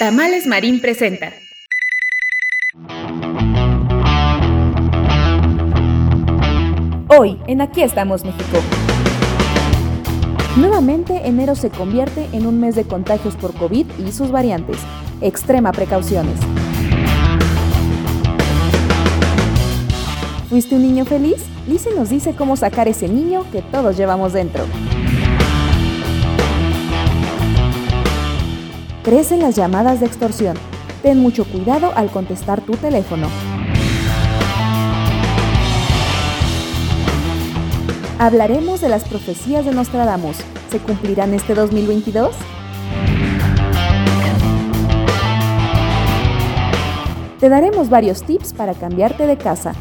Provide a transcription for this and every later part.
Tamales Marín presenta. Hoy, en Aquí estamos México. Nuevamente, enero se convierte en un mes de contagios por COVID y sus variantes. Extrema precauciones. ¿Fuiste un niño feliz? Lizzie nos dice cómo sacar ese niño que todos llevamos dentro. Crecen las llamadas de extorsión. Ten mucho cuidado al contestar tu teléfono. Hablaremos de las profecías de Nostradamus. ¿Se cumplirán este 2022? Te daremos varios tips para cambiarte de casa.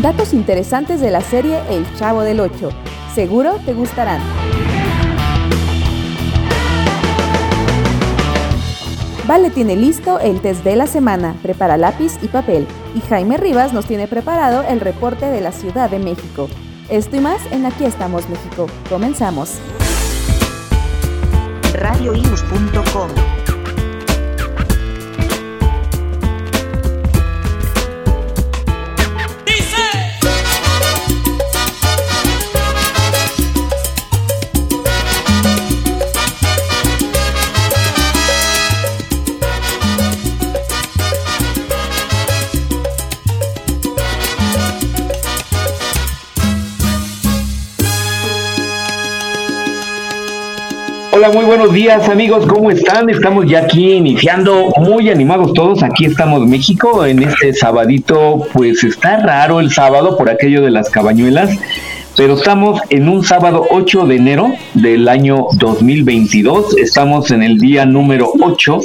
Datos interesantes de la serie El Chavo del Ocho. Seguro te gustarán. Vale tiene listo el test de la semana, prepara lápiz y papel. Y Jaime Rivas nos tiene preparado el reporte de la Ciudad de México. Esto y más en Aquí estamos México. Comenzamos. Hola, muy buenos días amigos, ¿cómo están? Estamos ya aquí iniciando, muy animados todos, aquí estamos México en este sabadito, pues está raro el sábado por aquello de las cabañuelas, pero estamos en un sábado 8 de enero del año 2022, estamos en el día número 8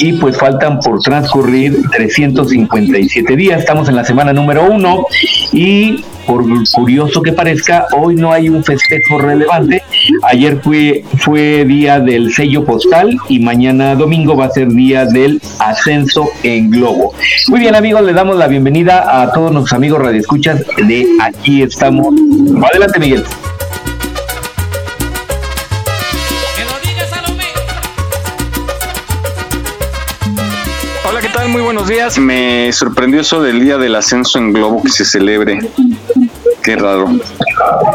y pues faltan por transcurrir 357 días, estamos en la semana número 1 y por curioso que parezca, hoy no hay un festejo relevante. Ayer fue, fue día del sello postal y mañana domingo va a ser día del ascenso en globo. Muy bien amigos, le damos la bienvenida a todos nuestros amigos radioescuchas de Aquí estamos. Adelante Miguel. Hola, ¿qué tal? Muy buenos días. Me sorprendió eso del día del ascenso en globo que se celebre. Qué raro.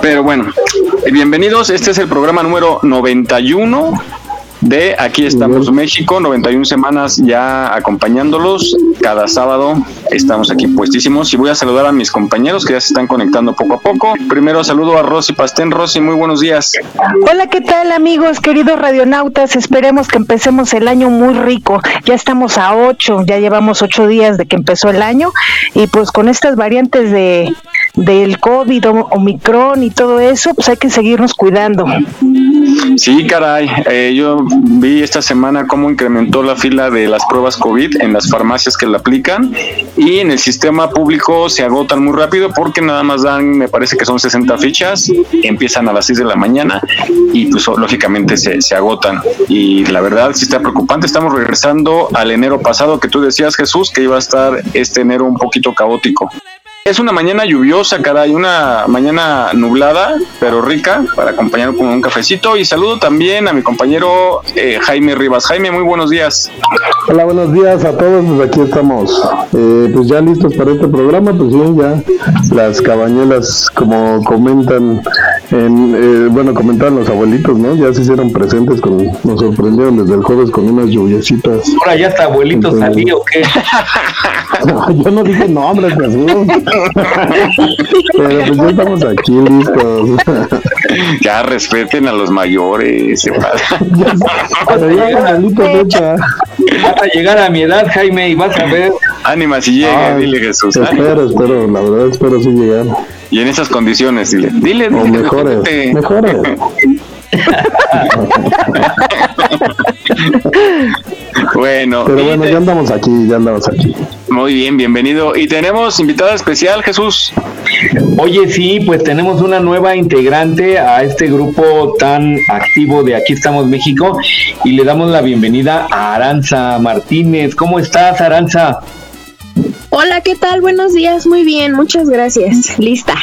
Pero bueno, bienvenidos. Este es el programa número 91 de Aquí estamos México, 91 semanas ya acompañándolos. Cada sábado estamos aquí puestísimos y voy a saludar a mis compañeros que ya se están conectando poco a poco. Primero saludo a Rosy Pastén. Rosy, muy buenos días. Hola, ¿qué tal amigos, queridos radionautas? Esperemos que empecemos el año muy rico. Ya estamos a 8, ya llevamos 8 días de que empezó el año y pues con estas variantes de del COVID, Omicron y todo eso, pues hay que seguirnos cuidando. Sí, caray. Eh, yo vi esta semana cómo incrementó la fila de las pruebas COVID en las farmacias que la aplican y en el sistema público se agotan muy rápido porque nada más dan, me parece que son 60 fichas, empiezan a las 6 de la mañana y pues lógicamente se, se agotan. Y la verdad sí está preocupante. Estamos regresando al enero pasado que tú decías, Jesús, que iba a estar este enero un poquito caótico. Es una mañana lluviosa, caray, una mañana nublada, pero rica, para acompañar con un cafecito. Y saludo también a mi compañero eh, Jaime Rivas. Jaime, muy buenos días. Hola, buenos días a todos. Pues aquí estamos, eh, pues ya listos para este programa. Pues bien, ya las cabañuelas, como comentan, en, eh, bueno, comentaban los abuelitos, ¿no? Ya se hicieron presentes, con, nos sorprendieron desde el jueves con unas lluviecitas. Ahora ya está abuelito Entonces- salí o qué. Yo no dije nombres, Jesús. Pero pues ya estamos aquí listos. Ya respeten a los mayores. se pasa. Pero ya abuelitos hecha. Vas a llegar a mi edad, Jaime, y vas a ver. Ánima si llega, Ay, dile Jesús. Espero, espero, la verdad espero sí llegar. Y en esas condiciones, dile, dile, O mejores. Bueno, Pero bueno, te- ya andamos aquí, ya andamos aquí. muy bien, bienvenido. Y tenemos invitada especial, Jesús. Oye, sí, pues tenemos una nueva integrante a este grupo tan activo de Aquí estamos México y le damos la bienvenida a Aranza Martínez. ¿Cómo estás, Aranza? Hola, ¿qué tal? Buenos días, muy bien, muchas gracias. Lista.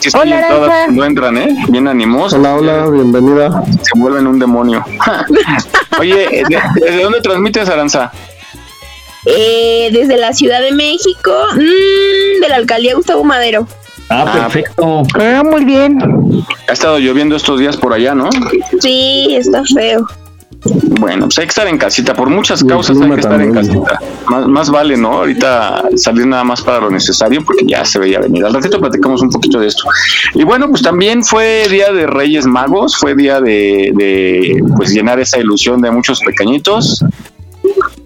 Sí, estoy Hola, todas Aranza. cuando entran, ¿eh? Bien animosos. Hola, hola, bienvenida. Se vuelven un demonio. Oye, ¿de- ¿desde dónde transmites, Aranza? Eh, desde la Ciudad de México, mm, de la alcaldía Gustavo Madero. Ah, Ah, perfecto. Ah, muy bien. Ha estado lloviendo estos días por allá, ¿no? Sí, está feo. Bueno, pues hay que estar en casita. Por muchas causas hay que estar en casita. Más, más vale, ¿no? Ahorita salir nada más para lo necesario porque ya se veía venir. Al ratito platicamos un poquito de esto. Y bueno, pues también fue día de Reyes Magos, fue día de, de pues llenar esa ilusión de muchos pequeñitos.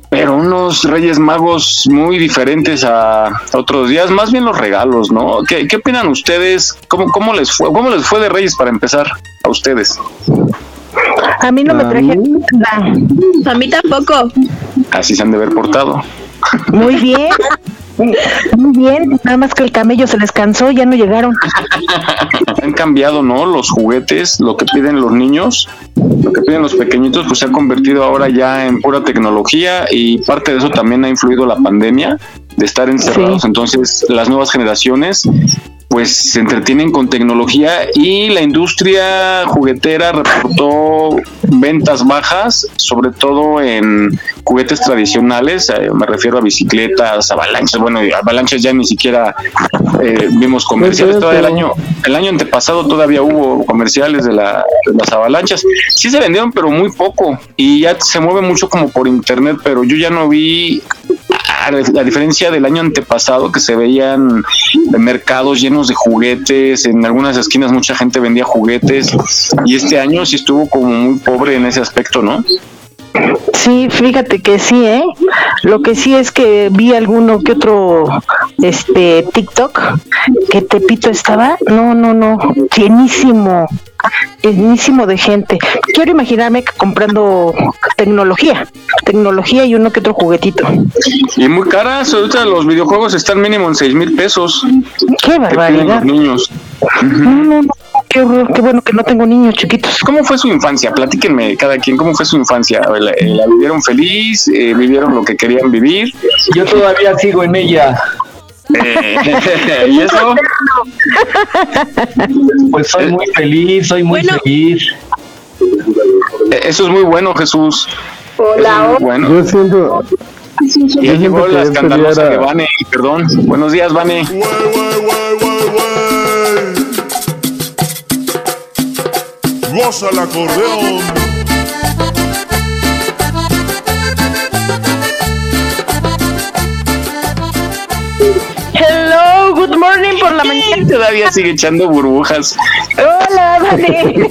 Pero unos Reyes Magos muy diferentes a otros días, más bien los regalos, ¿no? ¿Qué, qué opinan ustedes? ¿Cómo, ¿Cómo les fue? ¿Cómo les fue de Reyes para empezar a ustedes? A mí no me A traje mí- nada. A mí tampoco. Así se han de haber portado. Muy bien. Muy bien. Nada más que el camello se les cansó, ya no llegaron. han cambiado, ¿no? Los juguetes, lo que piden los niños, lo que piden los pequeñitos, pues se ha convertido ahora ya en pura tecnología y parte de eso también ha influido la pandemia de estar encerrados. Sí. Entonces, las nuevas generaciones pues se entretienen con tecnología y la industria juguetera reportó ventas bajas, sobre todo en juguetes tradicionales, eh, me refiero a bicicletas, avalanchas, bueno, avalanchas ya ni siquiera eh, vimos comerciales, es todavía el año, el año antepasado todavía hubo comerciales de, la, de las avalanchas, sí se vendieron pero muy poco y ya se mueve mucho como por internet, pero yo ya no vi a diferencia del año antepasado que se veían mercados llenos de juguetes, en algunas esquinas mucha gente vendía juguetes y este año sí estuvo como muy pobre en ese aspecto, ¿no? Sí, fíjate que sí, ¿eh? Lo que sí es que vi alguno que otro este TikTok que Tepito estaba, no, no, no, llenísimo, llenísimo de gente. Quiero imaginarme comprando tecnología, tecnología y uno que otro juguetito. Y muy caras, ahorita los videojuegos están mínimo en seis mil pesos. Qué barbaridad. los niños. No, no, no, qué horror, qué bueno que no tengo niños chiquitos. ¿Cómo fue su infancia? Platíquenme cada quien, ¿cómo fue su infancia? ¿La, la vivieron feliz? Eh, ¿Vivieron lo que querían vivir? Yo todavía sigo en ella. Eh, ¿Y eso? Pues soy muy feliz, soy muy Bueno. feliz. Eh, Eso es muy bueno, Jesús. Es muy bueno. Yo siento, Ya llegó que la escandalosa era- Vane, perdón. Buenos días, Vane. Goza el acordeón. Morning por la mañana. Todavía sigue echando burbujas. Hola, Vane.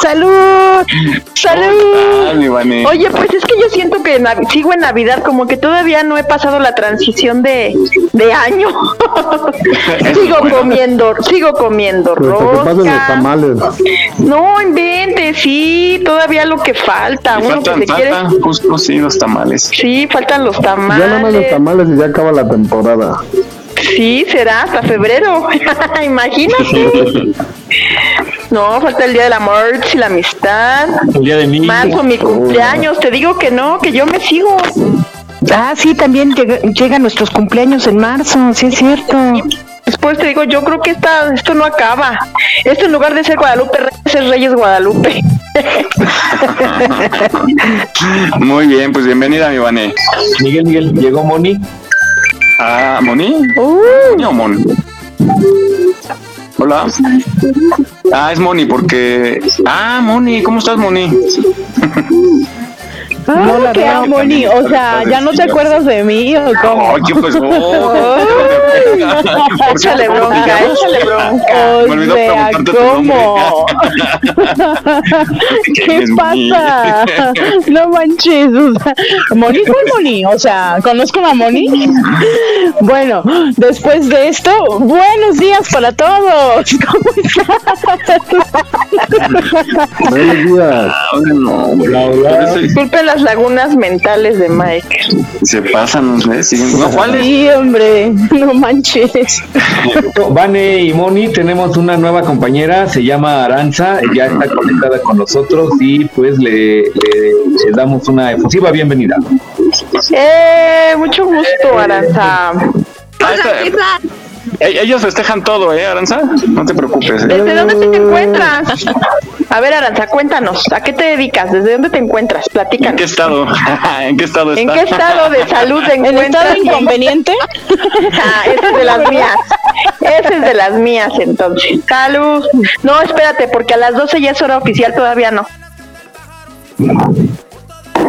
Salud. Salud. Vane. Oye, pues es que yo siento que Nav- sigo en Navidad, como que todavía no he pasado la transición de, de año. sigo bueno. comiendo, sigo comiendo pues, hasta que pasen los rosca. tamales. No inventes, sí, todavía lo que falta. Uno que faltan, se quiere. faltan justo sí los tamales. Sí, faltan los Ya nada más los tamales. tamales y ya acaba la temporada. Sí, será hasta febrero. Imagínate. No, falta el día del amor y la amistad. El día de mí. Marzo, mi cumpleaños. Te digo que no, que yo me sigo. Ah, sí, también llega- llegan nuestros cumpleaños en marzo, sí es cierto. Después te digo, yo creo que esta, esto no acaba. Esto en lugar de ser Guadalupe Reyes es Reyes Guadalupe. Muy bien, pues bienvenida, mi Vane. Miguel, Miguel, llegó Moni. Ah, ¿Moni? Uh, ¿Moni o Mon? Hola. Ah, es Moni porque... Ah, Moni, ¿cómo estás, Moni? no la veo. Moni, o sea, ¿ya no te acuerdas de mí o cómo? Échale bronca, échale bronca. Me olvidó preguntarte ¿cómo? ¿Qué pasa? No manches, o sea, Moni fue Moni, o sea, ¿conozco a Moni? Bueno, después de esto, buenos días para todos. ¿Cómo están? Buenos días. Ah, Disculpen las lagunas mentales de Mike. Se pasan, ¿no? Siguen- No. Sí, hombre, no manches. Vane y Moni, tenemos una nueva compañera, se llama Aranza, ya está conectada con nosotros y pues le, le- le damos una efusiva bienvenida. Eh, mucho gusto, Aranza. Eh, Ellos festejan todo, ¿eh, Aranza? No te preocupes. ¿eh? ¿Desde dónde te encuentras? A ver, Aranza, cuéntanos, ¿a qué te dedicas? ¿Desde dónde te encuentras? ¿En qué Platícanos. estado? ¿En qué estado está? ¿En qué estado de salud te encuentras? ¿En estado inconveniente? Ah, ese es de las mías. Ese es de las mías, entonces. Salud. No, espérate, porque a las 12 ya es hora oficial, todavía no.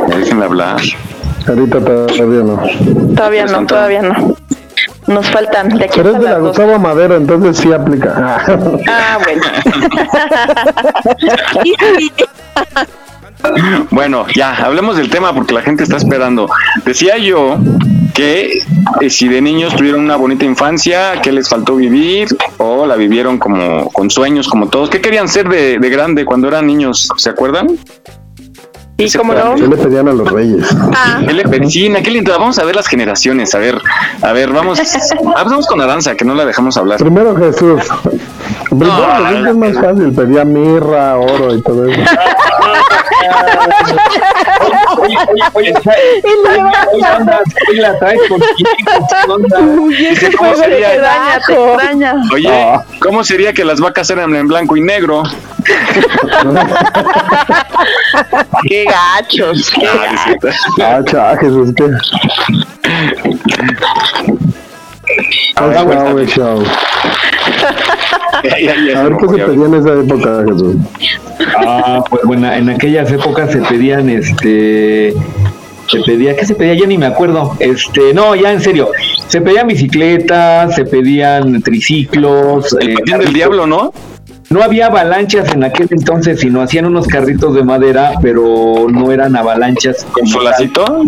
Déjenme hablar. Ahorita todavía no. Todavía no, todavía no. Nos faltan de aquí Pero es de la las 12. Gustavo Madero, entonces sí aplica. Ah, bueno. Bueno, ya, hablemos del tema porque la gente está esperando. Decía yo que eh, si de niños tuvieron una bonita infancia, que les faltó vivir o la vivieron como con sueños como todos. ¿Qué querían ser de, de grande cuando eran niños? ¿Se acuerdan? ¿Y cómo no? ¿Qué le pedían a los reyes? ¿Qué le pedían? ¿Qué le Vamos a ver las generaciones. A ver, a ver, vamos. ah, Vamos con Aranza, que no la dejamos hablar. Primero Jesús. Primero No, Jesús es más fácil, pedía mirra, oro y todo eso. Oye, oye, oye, hoy la traes con ¿qué onda? ¿cómo Te sería? extraña, te extraña. Oye, ¿cómo sería que las vacas eran en blanco y negro? Qué gachos. qué Ah, cierto. Ah, cha, Jesús, ¿qué? Ah, Chao, güey, chao. A ver qué se pedía en esa época, Jesús. Ah, pues bueno, en aquellas épocas se pedían este se pedía, ¿qué se pedía? Ya ni me acuerdo. Este, no, ya en serio. Se pedían bicicletas, se pedían triciclos. El eh, patín del diablo, ¿no? No había avalanchas en aquel entonces, sino hacían unos carritos de madera, pero no eran avalanchas Con su como, lacito.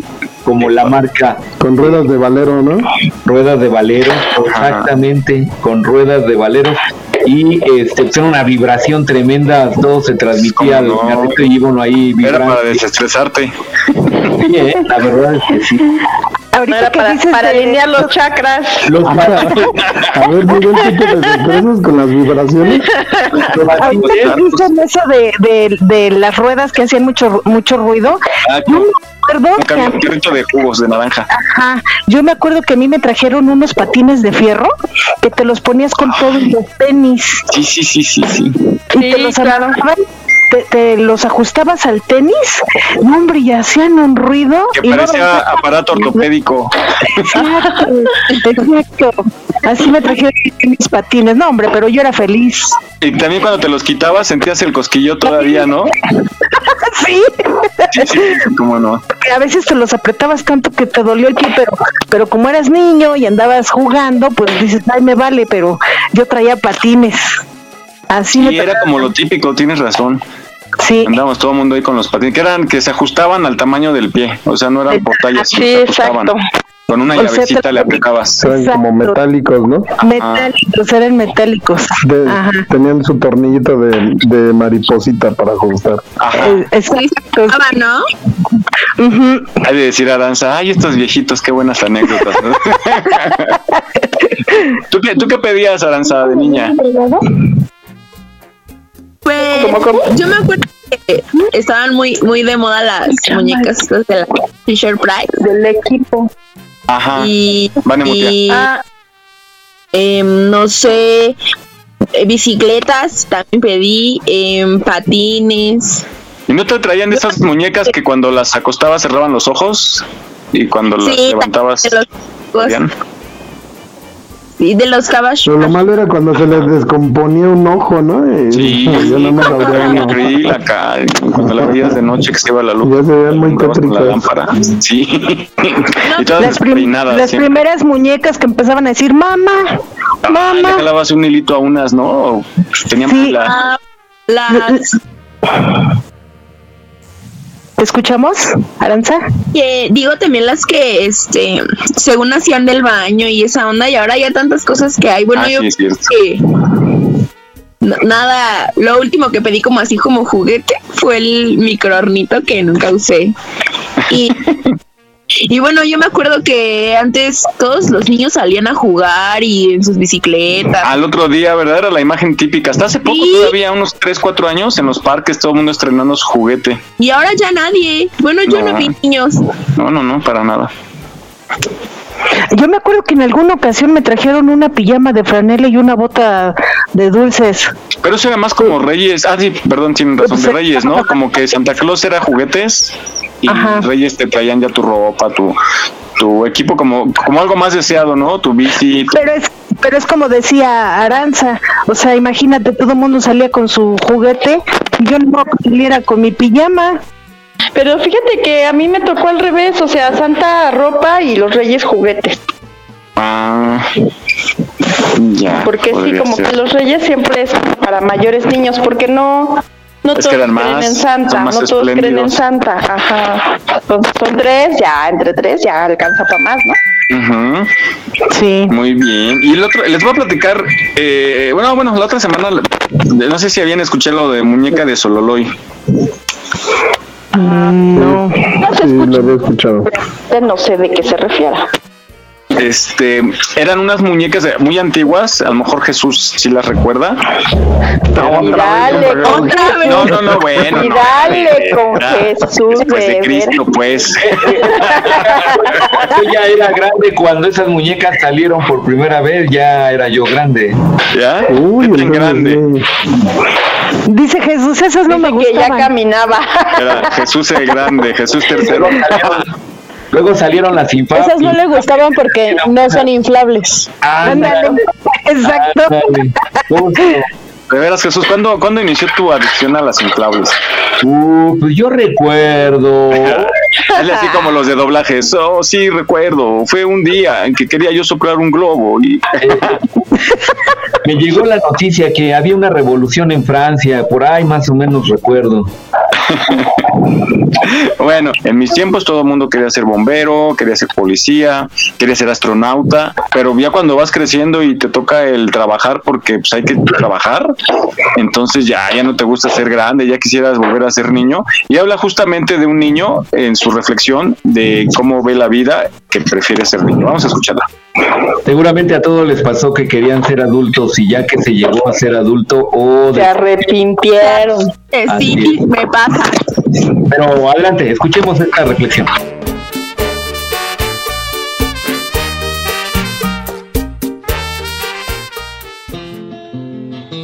como la marca Con ruedas de valero, ¿no? ruedas de valero, exactamente, con ruedas de valero. Y este, pues, era una vibración tremenda, todo se transmitía al ¿Cómo no? carrito y iba uno ahí Era para desestresarte. Sí, ¿eh? La verdad es que sí. No Ahorita para, dices para de- alinear los chakras. Los A ver, Miguel, ¿tú te desestresas con las vibraciones? Ahorita que dicen eso de, de, de las ruedas que hacían mucho mucho ruido, Ah, yo con me acuerdo un carrito de jugos de naranja. ajá, yo me acuerdo que a mí me trajeron unos patines de fierro que te los ponías con todos los tenis Sí, sí, sí, sí, sí. y Sí, te los claro. Te, te los ajustabas al tenis, no, hombre, y hacían un ruido Que y no parecía aparato ortopédico. Exacto, exacto. Así me trajeron mis patines. No, hombre, pero yo era feliz. Y también cuando te los quitabas sentías el cosquillo todavía, ¿no? Sí, sí, cómo no. porque a veces te los apretabas tanto que te dolió el pie, pero, pero como eras niño y andabas jugando, pues dices, ay, me vale, pero yo traía patines. Así Y era como lo típico, tienes razón. Sí, Andamos todo el mundo ahí con los patines, que eran que se ajustaban al tamaño del pie, o sea, no eran por tallas, Sí, se ajustaban. exacto. Con una O llavecita le apretabas. Eran como metálicos, ¿no? metálicos, eran metálicos. De- Ajá. tenían su tornillito de, de mariposita para ajustar. Ajá. Exacto. Ah, ¿no? Hay de decir a Danza, ay, estos viejitos, qué buenas anécdotas. ¿no? ¿Tú, qué, ¿Tú qué pedías, Aranza, de niña? Pues, ¿Cómo, cómo? yo me acuerdo que estaban muy muy de moda las muñecas estas de la Fisher Price Del equipo. Ajá. y, Van y Ah, em, no sé eh, bicicletas también pedí em, patines ¿Y no te traían de esas muñecas que cuando las acostabas cerraban los ojos? Y cuando las levantabas... los- ¿salían? Sí, de los caballos. Pero lo malo era cuando se les descomponía un ojo, ¿no? Y Sí, ya nada más abría uno. Grill acá, cuando la veías de noche que se iba la luz. Ya se veían muy con la tétricas. lámpara. Sí. y todas Las, prim- las siempre. primeras muñecas que empezaban a decir, mamá, Ah, le jalabas un hilito a unas, ¿no? O Tenían Sí. pila. Ah, las ¿Te escuchamos, Aranza? que digo también las que este según hacían del baño y esa onda y ahora ya tantas cosas que hay. Bueno, Ah, yo sí, que nada, lo último que pedí como así como juguete fue el microornito que nunca usé. Y y bueno, yo me acuerdo que antes todos los niños salían a jugar y en sus bicicletas. Al otro día, ¿verdad? Era la imagen típica. Hasta hace poco, Sí. todavía unos 3, 4 años, en los parques todo el mundo estrenando su juguete. Y ahora ya nadie. Bueno, yo no, No. vi niños. No, no, no, para nada. Yo me acuerdo que en alguna ocasión me trajeron una pijama de franela y una bota de dulces. Pero eso era más como Reyes. Ah, sí, perdón, tienen razón, de Reyes, ¿no? Como que Santa Claus era juguetes y Ajá. Reyes te traían ya tu ropa, tu, tu equipo como, como algo más deseado, ¿no? Tu bici. tu- Pero es, pero es como decía Aranza, o sea, imagínate, todo el mundo salía con su juguete y yo no saliera con mi pijama. Pero fíjate que a mí me tocó al revés, o sea, Santa ropa y los Reyes juguetes. Ah, ya. Porque sí, como ser. que los Reyes siempre es para mayores niños, porque no, no Es todos creen más- en Santa, no todos creen en. Santa, ajá. Entonces son tres, ya, entre tres ya alcanza para más, ¿no? Ujú, Sí. Muy bien. Y el otro, les voy a platicar, eh, bueno, bueno, la otra semana, no sé si habían escuchado lo de muñeca de Sololoy. No. Sí, lo había escuchado. No sé de qué se refiera. Este, eran unas muñecas muy antiguas, a lo mejor Jesús sí las recuerda. Eran- Y dale, con Otra vez. No, no, no, bueno. Y no, dale eh, con era Jesús Después de Cristo, pues. Yo ya era grande cuando esas muñecas salieron por primera vez, ya era yo grande. ¿Ya? Uy, ¿Qué tan entonces, grande. Dice Jesús, esas no me que ya gustaban. caminaba. Era Jesús el grande, Jesús Luego tercero. salieron, luego salieron las infames. Esas no le gustaban porque no son inflables. Ándale. Exacto. De veras, Jesús, ¿cuándo, ¿cuándo inició tu adicción a las inflables? Uh, pues yo recuerdo. Es así como los de doblajes. Oh, sí, recuerdo. Fue un día en que quería yo soplar un globo y Me llegó la noticia que había una revolución en Francia, por ahí más o menos recuerdo. Bueno, en mis tiempos todo el mundo quería ser bombero, quería ser policía, quería ser astronauta, pero ya cuando vas creciendo y te toca el trabajar porque pues hay que trabajar, entonces ya ya no te gusta ser grande, ya quisieras volver a ser niño y habla justamente de un niño en su reflexión de cómo ve la vida que prefiere ser niño. Vamos a escucharla. Seguramente a todos les pasó que querían ser adultos y ya que se llegó a ser adulto o Se de... arrepintieron. Eh, sí, me pasa. Pero adelante, escuchemos esta reflexión.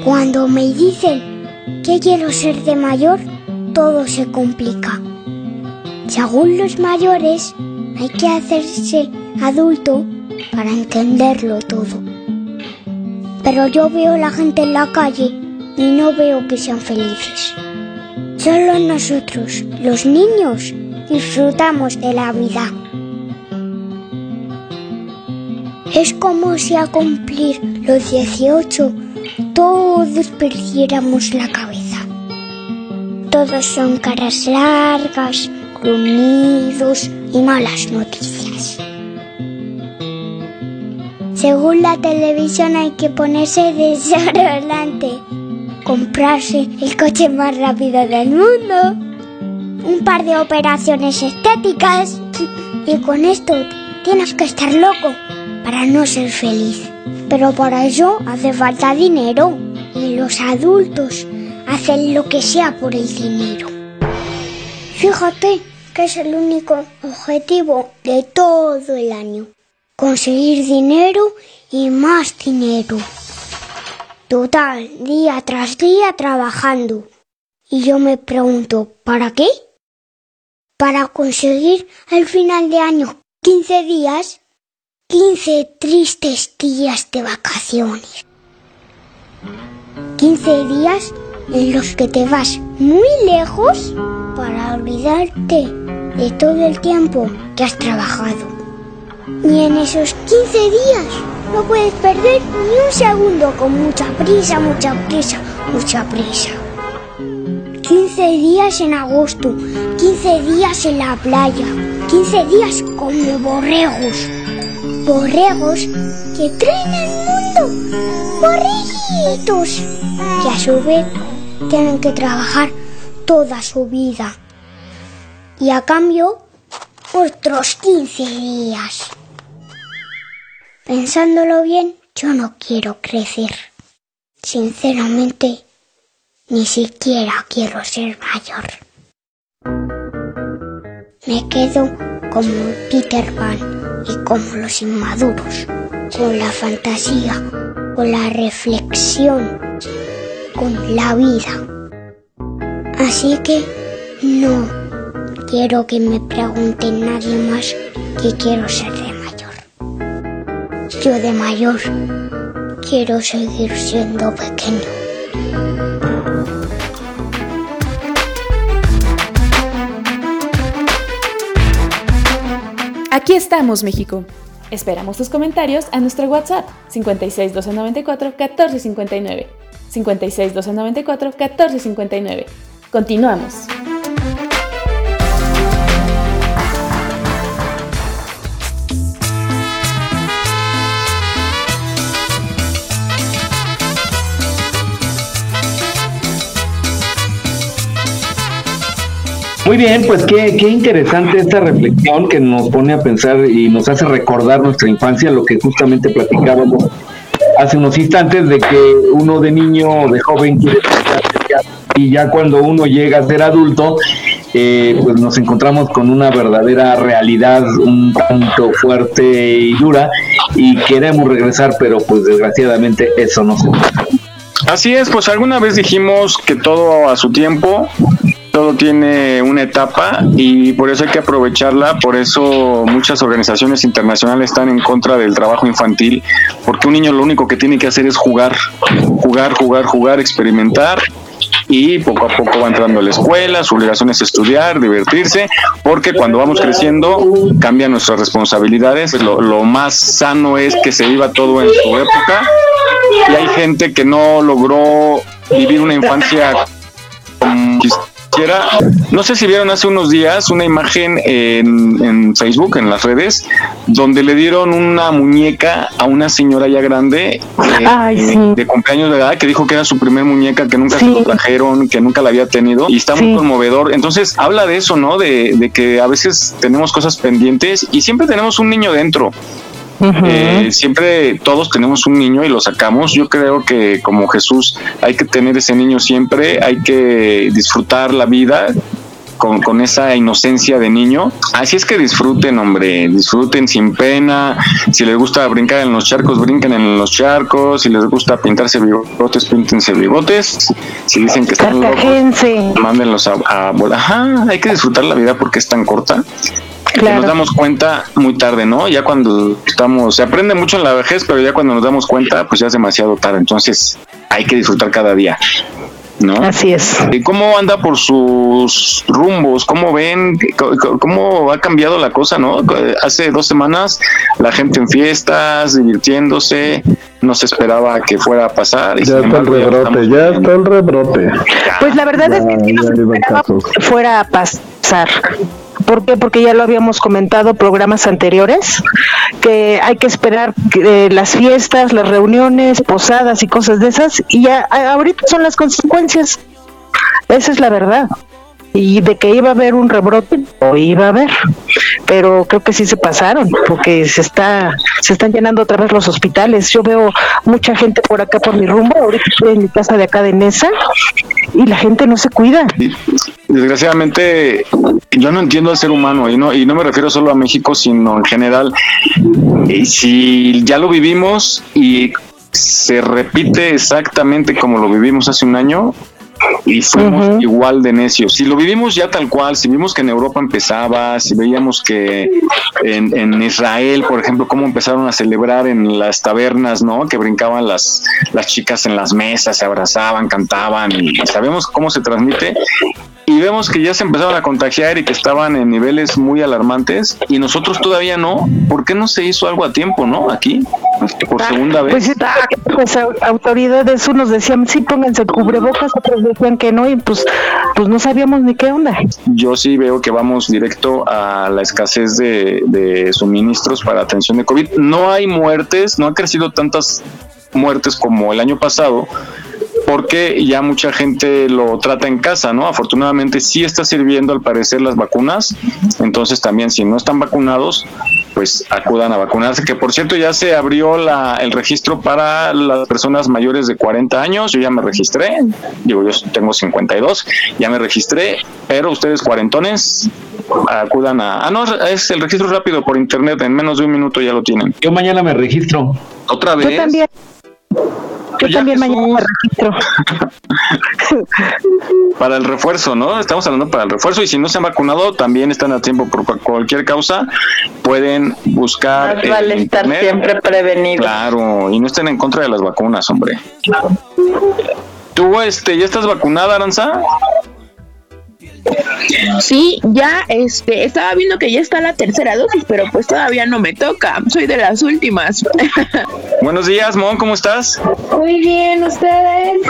Cuando me dicen que quiero ser de mayor, todo se complica. Según los mayores, hay que hacerse adulto para entenderlo todo. Pero yo veo la gente en la calle y no veo que sean felices. Solo nosotros, los niños, disfrutamos de la vida. Es como si a cumplir los 18 todos perdiéramos la cabeza. Todos son caras largas, gruñidos y malas noticias. Según la televisión hay que ponerse desodorante, comprarse el coche más rápido del mundo, un par de operaciones estéticas y con esto tienes que estar loco para no ser feliz. Pero para eso hace falta dinero y los adultos hacen lo que sea por el dinero. Fíjate que es el único objetivo de todo el año. Conseguir dinero y más dinero. Total, día tras día trabajando. Y yo me pregunto, ¿para qué? Para conseguir al final de año 15 días 15 tristes días de vacaciones. 15 días en los que te vas muy lejos para olvidarte de todo el tiempo que has trabajado. Y en esos 15 días no puedes perder ni un segundo con mucha prisa, mucha prisa, mucha prisa. 15 días en agosto, 15 días en la playa, 15 días como borregos. Borregos que traen al mundo borreguitos que a su vez tienen que trabajar toda su vida. Y a cambio, otros 15 días. Pensándolo bien, yo no quiero crecer. Sinceramente, ni siquiera quiero ser mayor. Me quedo como Peter Pan y como los inmaduros, con la fantasía, con la reflexión, con la vida. Así que no quiero que me pregunten nadie más que quiero ser. Yo de mayor quiero seguir siendo pequeño. Aquí estamos, México. Esperamos tus comentarios a nuestro WhatsApp 56 294 1459. 56 294 1459. Continuamos. Muy bien, pues qué, qué interesante esta reflexión que nos pone a pensar y nos hace recordar nuestra infancia, lo que justamente platicábamos hace unos instantes de que uno de niño de joven quiere y ya cuando uno llega a ser adulto, eh, pues nos encontramos con una verdadera realidad un tanto fuerte y dura y queremos regresar, pero pues desgraciadamente eso no se puede. Así es, pues alguna vez dijimos que todo a su tiempo, todo tiene una etapa y por eso hay que aprovecharla, por eso muchas organizaciones internacionales están en contra del trabajo infantil, porque un niño lo único que tiene que hacer es jugar, jugar, jugar, jugar, experimentar y poco a poco va entrando a la escuela, su obligación es estudiar, divertirse, porque cuando vamos creciendo cambian nuestras responsabilidades, lo, más sano es que se viva todo en su época y hay gente que no logró vivir una infancia No sé si vieron hace unos días una imagen en, en Facebook, en las redes, donde le dieron una muñeca a una señora ya grande eh, Ay, sí. de cumpleaños de edad que dijo que era su primer muñeca, que nunca se lo trajeron, que nunca la había tenido y está muy conmovedor. Entonces habla de eso, ¿no? De, de que a veces tenemos cosas pendientes y siempre tenemos un niño dentro. Eh, siempre todos tenemos un niño y lo sacamos. Yo creo que como Jesús hay que tener ese niño siempre, hay que disfrutar la vida. Con, con esa inocencia de niño. Así es que disfruten, hombre, disfruten sin pena. Si les gusta brincar en los charcos, brinquen en los charcos. Si les gusta pintarse bigotes, píntense bigotes. Si dicen que están locos, mándenlos a, a. Ajá, hay que disfrutar la vida porque es tan corta que nos damos cuenta muy tarde, ¿no? Ya cuando estamos, se aprende mucho en la vejez, pero ya cuando nos damos cuenta, pues ya es demasiado tarde. Entonces hay que disfrutar cada día. ¿No? Así es. ¿Y cómo anda por sus rumbos? ¿Cómo ven? ¿Cómo ha cambiado la cosa, no? Hace dos semanas la gente en fiestas, divirtiéndose, no se esperaba que fuera a pasar. Y Ya está el embargo, rebrote, ya está el rebrote. Pues la verdad es que sí nos esperábamos que fuera a pasar. ¿Por qué? Porque ya lo habíamos comentado programas anteriores, que hay que esperar eh, las fiestas, las reuniones, posadas y cosas de esas, y ya ahorita son las consecuencias. Esa es la verdad. Y de que iba a haber un rebrote, o iba a haber, pero creo que sí se pasaron, porque se está, se están llenando otra vez los hospitales. Yo veo mucha gente por acá por mi rumbo, ahorita estoy en mi casa de acá de Nesa, y la gente no se cuida. desgraciadamente yo no entiendo al ser humano y no y no me refiero solo a México sino en general y si ya lo vivimos y se repite exactamente como lo vivimos hace un año y fuimos igual de necios. Si lo vivimos ya tal cual, si vimos que en Europa empezaba, si veíamos que en, en Israel, por ejemplo, cómo empezaron a celebrar en las tabernas, ¿no? Que brincaban las, las chicas en las mesas, se abrazaban, cantaban y sabemos cómo se transmite y vemos que ya se empezaron a contagiar y que estaban en niveles muy alarmantes y nosotros todavía no. ¿Por qué no se hizo algo a tiempo, no? Aquí, por segunda vez. Pues, pues autoridades, unos decían sí, pónganse cubrebocas, otros decían que no y pues, pues no sabíamos ni qué onda. Yo sí veo que vamos directo a la escasez de, de suministros para atención de COVID. No hay muertes, no han crecido tantas muertes como el año pasado, porque ya mucha gente lo trata en casa, ¿no? Afortunadamente sí está sirviendo al parecer las vacunas, entonces también si no están vacunados, pues acudan a vacunarse, que por cierto ya se abrió la, el registro para las personas mayores de 40 años, yo ya me registré, digo yo tengo 52, ya me registré, pero ustedes cuarentones acudan a... Ah, no, es el registro rápido por internet, en menos de un minuto ya lo tienen. Yo mañana me registro. ¿Otra vez? Yo también. Yo también mañana me registro. para el refuerzo, ¿no? Estamos hablando para el refuerzo y si no se han vacunado también están a tiempo por cualquier causa, pueden buscar Más vale estar siempre prevenido. Claro, y no estén en contra de las vacunas, hombre. ¿Tú este ya estás vacunada, Aranza? Sí, ya este, estaba viendo que ya está la tercera dosis, pero pues todavía no me toca. Soy de las últimas. Buenos días, Mon, ¿cómo estás? Muy bien, ¿ustedes?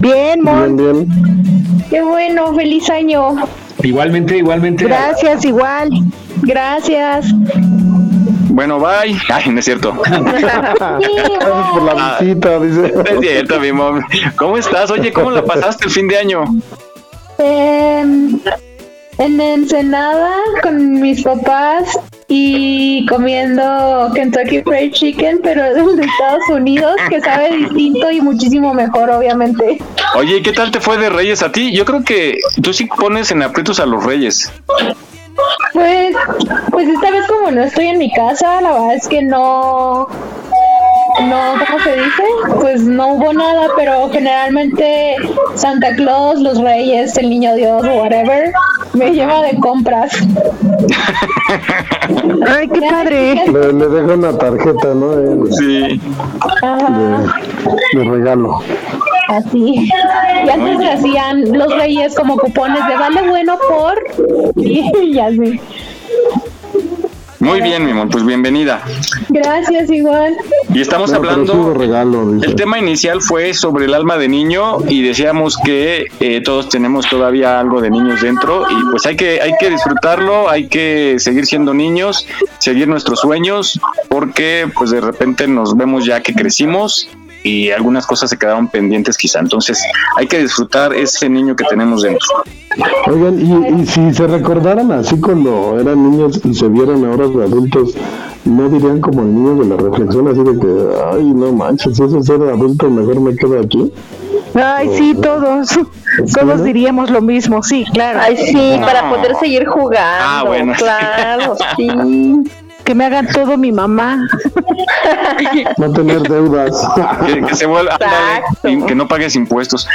Bien, Mon. Bien, bien. Qué bueno, feliz año. Igualmente, igualmente. Gracias, igual. Gracias. Bueno, bye. Ay, no es cierto. Gracias por la visita, dice. Es cierto, mi mom. ¿Cómo estás? Oye, ¿cómo la pasaste el fin de año? En, en Ensenada con mis papás y comiendo Kentucky Fried Chicken, pero de Estados Unidos, que sabe distinto y muchísimo mejor, obviamente. Oye, ¿y qué tal te fue de Reyes a ti? Yo creo que tú sí pones en aprietos a los Reyes. Pues, pues esta vez como no estoy en mi casa, la verdad es que no, no, ¿cómo se dice? Pues no hubo nada, pero generalmente Santa Claus, los Reyes, el Niño Dios, whatever, me lleva de compras. Ay, qué padre. Le, le dejo una tarjeta, ¿no? De, Sí. Ajá, de regalo. así. Y antes se hacían los Reyes como cupones de vale bueno por y así. Muy bien, mi amor, pues bienvenida. Gracias, igual. Y estamos No, hablando regalo. El tema inicial fue sobre el alma de niño y decíamos que eh, todos tenemos todavía algo de niños dentro y pues hay que hay que disfrutarlo, hay que seguir siendo niños, seguir nuestros sueños porque pues de repente nos vemos ya que crecimos y algunas cosas se quedaron pendientes quizá. Entonces hay que disfrutar ese niño que tenemos dentro. Oigan, y, y si se recordaran así cuando eran niños y se vieron ahora de adultos, ¿no dirían como el niño de la reflexión así de que, ay, no manches, si eso es ser adulto, mejor me quedo aquí? Ay, sí, todos. Todos diríamos lo mismo, sí, claro. Ay, sí, No. para poder seguir jugando. Ah, bueno. Claro, sí. Que me hagan todo mi mamá. No tener deudas. Que, que se vuelva, ándale, y que no pagues impuestos.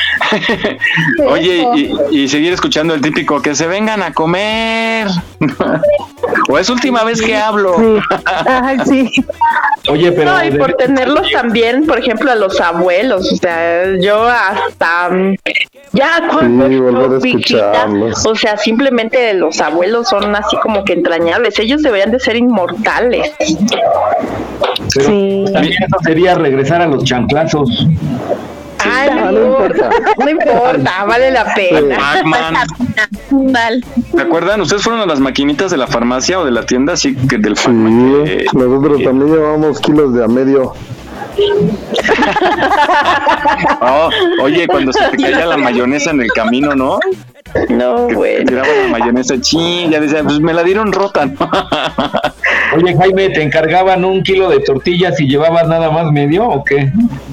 Oye, y, y seguir escuchando el típico que se vengan a comer. o es última vez que hablo. Sí. Ay, sí. Oye, pero. No, y por tenerlos también, por ejemplo, a los abuelos. O sea, yo hasta ya cuando Sí, volver a o sea, simplemente los abuelos son así como que entrañables. Ellos deberían de ser inmortales. Pero Sí. También eso sería regresar a los chanclazos. Ay, Ah, no, no importa. no importa, vale la pena. Pac-Man. ¿Se acuerdan? ¿Ustedes fueron a las maquinitas de la farmacia o de la tienda? Así que del Sí, que- nosotros también llevamos kilos de a medio. Oh, oye, cuando se te caía la mayonesa en el camino, ¿no? No, te bueno. tiraban la mayonesa, ching, ya decía, pues me la dieron rota, ¿no? Oye, Jaime, ¿te encargaban un kilo de tortillas y llevabas nada más medio o qué?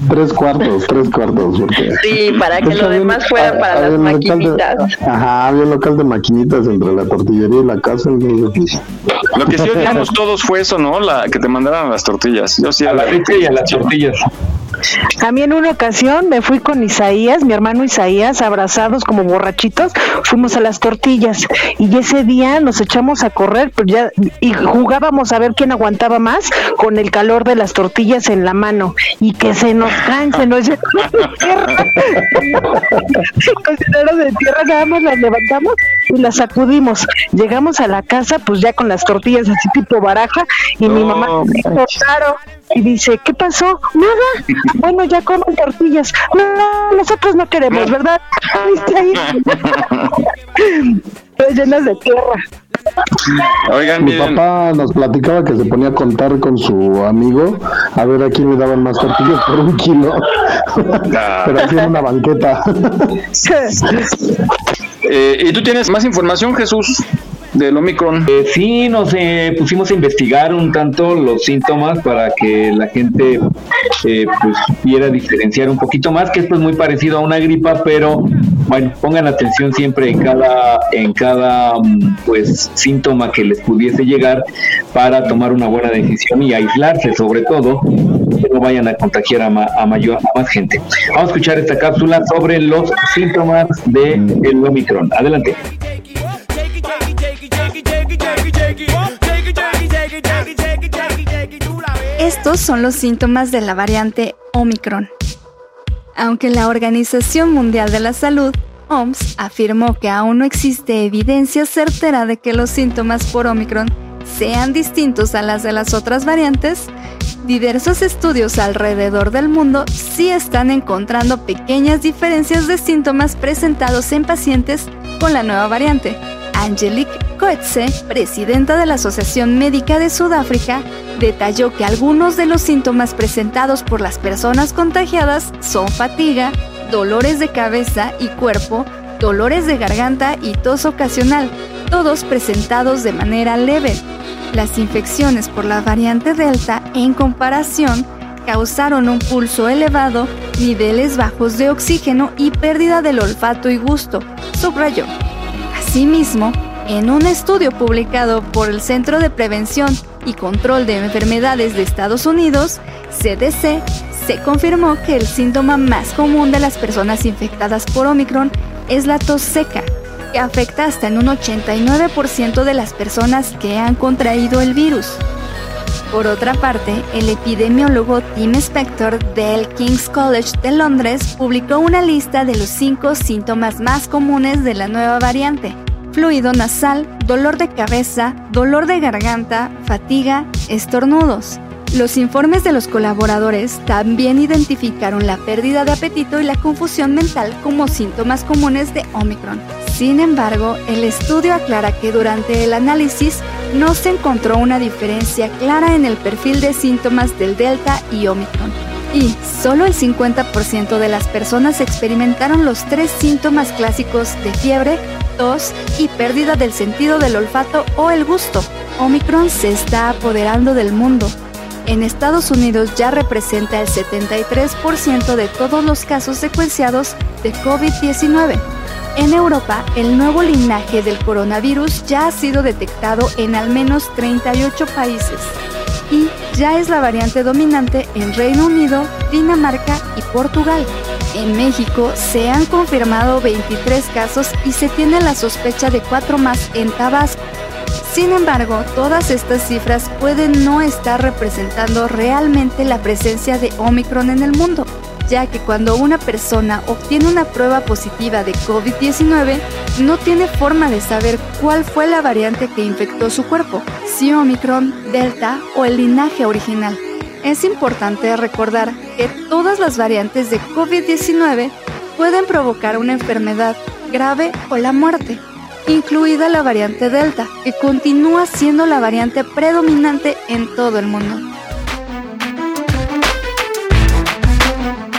Tres cuartos, tres cuartos. Porque... Sí, para que hecho, lo demás fuera ha- para las de- maquinitas. Ajá, había un local de maquinitas entre la tortillería y la casa. entonces, pues, Lo que sí odiamos todos fue eso, ¿no? La que te mandaran las tortillas. Yo sí A la leche y a las tortillas. A mí en una ocasión me fui con Isaías, mi hermano Isaías, abrazados como borrachitos, fuimos a las tortillas y ese día nos echamos a correr pues ya, y jugábamos a ver quién aguantaba más con el calor de las tortillas en la mano y que se nos caen, se nos de tierra. Cocinaron de tierra, nada más las levantamos y las sacudimos. Llegamos a la casa pues ya con las tortillas así tipo baraja y mi mamá y dice, ¿qué pasó? Nada. Bueno, ya comen tortillas. No, nosotros no queremos, ¿verdad? ¿Viste ahí? Llenas de tierra. Oigan, Mi papá nos platicaba que se ponía a contar con su amigo a ver a quién le daban más tortillas por un kilo. Pero así en una banqueta. Eh, ¿Y tú tienes más información, Jesús, del Omicron? Eh, sí, nos eh, pusimos a investigar un tanto los síntomas para que la gente eh, pues pudiera diferenciar un poquito más, que esto es muy parecido a una gripa, pero bueno, pongan atención siempre en cada, en cada mm, pues síntoma que les pudiese llegar para tomar una buena decisión y aislarse sobre todo, que no vayan a contagiar a, ma- a mayor, a más gente. Vamos a escuchar esta cápsula sobre los síntomas del el Omicron. Adelante. Estos son los síntomas de la variante Omicron. Aunque la Organización Mundial de la Salud, OMS, afirmó que aún no existe evidencia certera de que los síntomas por Omicron sean distintos a las de las otras variantes, diversos estudios alrededor del mundo sí están encontrando pequeñas diferencias de síntomas presentados en pacientes con la nueva variante. Angelique Coetzee, presidenta de la Asociación Médica de Sudáfrica, detalló que algunos de los síntomas presentados por las personas contagiadas son fatiga, dolores de cabeza y cuerpo, dolores de garganta y tos ocasional, todos presentados de manera leve. Las infecciones por la variante Delta, en comparación, causaron un pulso elevado, niveles bajos de oxígeno y pérdida del olfato y gusto, subrayó. Asimismo, en un estudio publicado por el Centro de Prevención y Control de Enfermedades de Estados Unidos, CDC, se confirmó que el síntoma más común de las personas infectadas por Omicron es la tos seca, que afecta hasta en un 89% de las personas que han contraído el virus. Por otra parte, el epidemiólogo Tim Spector del King's College de Londres publicó una lista de los cinco síntomas más comunes de la nueva variante. Fluido nasal, dolor de cabeza, dolor de garganta, fatiga, estornudos. Los informes de los colaboradores también identificaron la pérdida de apetito y la confusión mental como síntomas comunes de Omicron. Sin embargo, el estudio aclara que durante el análisis no se encontró una diferencia clara en el perfil de síntomas del Delta y Omicron. Y solo el 50% de las personas experimentaron los tres síntomas clásicos de fiebre, tos y pérdida del sentido del olfato o el gusto. Omicron se está apoderando del mundo. En Estados Unidos ya representa el 73% de todos los casos secuenciados de COVID-19. En Europa, el nuevo linaje del coronavirus ya ha sido detectado en al menos 38 países y ya es la variante dominante en Reino Unido, Dinamarca y Portugal. En México se han confirmado 23 casos y se tiene la sospecha de cuatro más en Tabasco. Sin embargo, todas estas cifras pueden no estar representando realmente la presencia de Omicron en el mundo, ya que cuando una persona obtiene una prueba positiva de COVID-19, no tiene forma de saber cuál fue la variante que infectó su cuerpo, si Omicron, Delta o el linaje original. Es importante recordar que todas las variantes de COVID-19 pueden provocar una enfermedad grave o la muerte incluida la variante Delta, que continúa siendo la variante predominante en todo el mundo.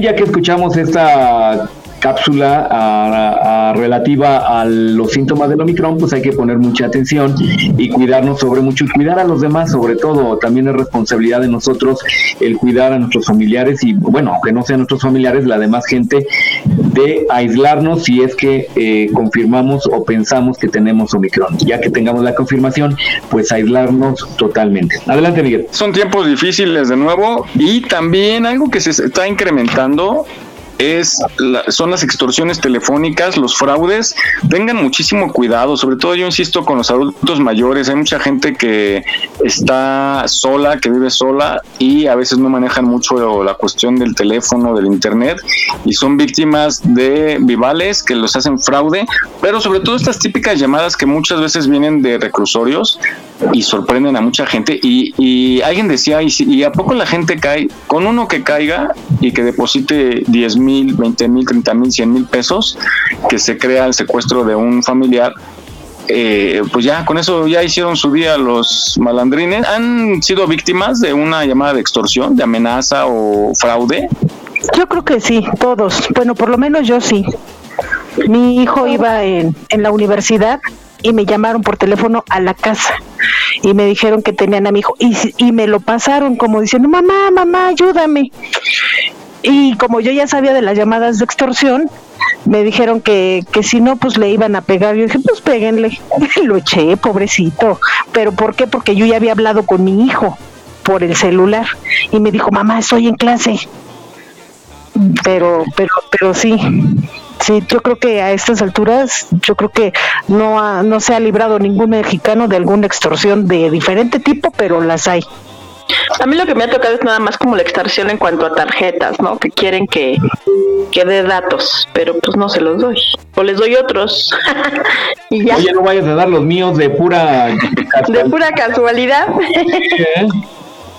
Bien, ya que escuchamos esta cápsula a- relativa a los síntomas del Omicron, pues hay que poner mucha atención y cuidarnos sobre mucho cuidar a los demás, sobre todo. También es responsabilidad de nosotros el cuidar a nuestros familiares y, bueno, aunque no sean nuestros familiares, la demás gente, de aislarnos si es que eh, confirmamos o pensamos que tenemos Omicron. Ya que tengamos la confirmación, pues aislarnos totalmente. Adelante, Miguel. Son tiempos difíciles de nuevo y también algo que se está incrementando es la- son las extorsiones telefónicas, los fraudes. Tengan muchísimo cuidado, sobre todo yo insisto con los adultos mayores. Hay mucha gente que está sola, que vive sola y a veces no manejan mucho la cuestión del teléfono, del internet y son víctimas de vivales que los hacen fraude, pero sobre todo estas típicas llamadas que muchas veces vienen de reclusorios y sorprenden a mucha gente. Y, y alguien decía, ¿y, si- ¿y a poco la gente cae? Con uno que caiga y que deposite 10 mil, 20 mil, 30 mil, 100 mil pesos, que se crea el secuestro de un familiar. eh, pues ya con eso ya hicieron su día los malandrines. ¿Han sido víctimas de una llamada de extorsión, de amenaza o fraude? Yo creo que sí, todos. Bueno, por lo menos yo sí. Mi hijo iba en, en la universidad y me llamaron por teléfono a la casa y me dijeron que tenían a mi hijo y, y me lo pasaron como diciendo, mamá, mamá, ayúdame. Y como yo ya sabía de las llamadas de extorsión, me dijeron que, que si no, pues le iban a pegar. Yo dije, pues péguenle. lo eché, pobrecito. ¿Pero por qué? Porque yo ya había hablado con mi hijo por el celular y me dijo, mamá, estoy en clase pero pero pero sí sí yo creo que a estas alturas yo creo que no ha, no se ha librado ningún mexicano de alguna extorsión de diferente tipo pero las hay A mí lo que me ha tocado es nada más como la extorsión en cuanto a tarjetas, ¿no? Que quieren que, que dé datos, pero pues no se los doy. O les doy otros. y ya. Oye, no vayas a dar los míos de pura... De pura casualidad.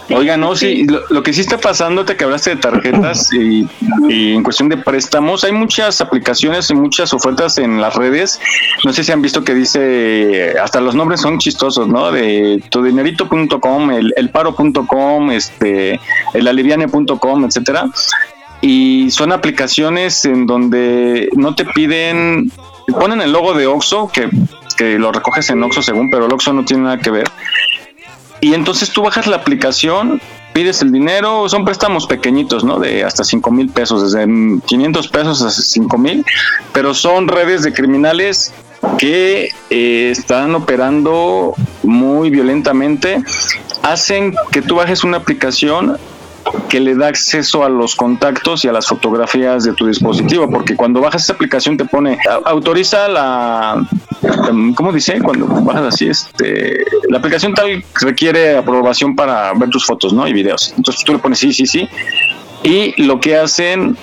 Oiga, no, sí, lo, lo que sí está pasando, te que hablaste de tarjetas y, y en cuestión de préstamos, hay muchas aplicaciones y muchas ofertas en las redes. No sé si han visto que dice, hasta los nombres son chistosos, ¿no? De tudinerito.com, el, elparo.com, este, elaliviane.com, etcétera. Y son aplicaciones en donde no te piden, ponen el logo de Oxxo, que, que lo recoges en Oxxo según, pero el Oxxo no tiene nada que ver y entonces tú bajas la aplicación, pides el dinero, son préstamos pequeñitos, ¿no? De hasta 5 mil pesos, desde 500 pesos a 5 mil, pero son redes de criminales que eh, están operando muy violentamente, hacen que tú bajes una aplicación que le da acceso a los contactos y a las fotografías de tu dispositivo, porque cuando bajas esa aplicación te pone, autoriza la, em, ¿cómo dice? Cuando bajas así, este, la aplicación tal requiere aprobación para ver tus fotos, ¿no? Y videos. Entonces tú le pones sí, sí, sí. Y lo que hacen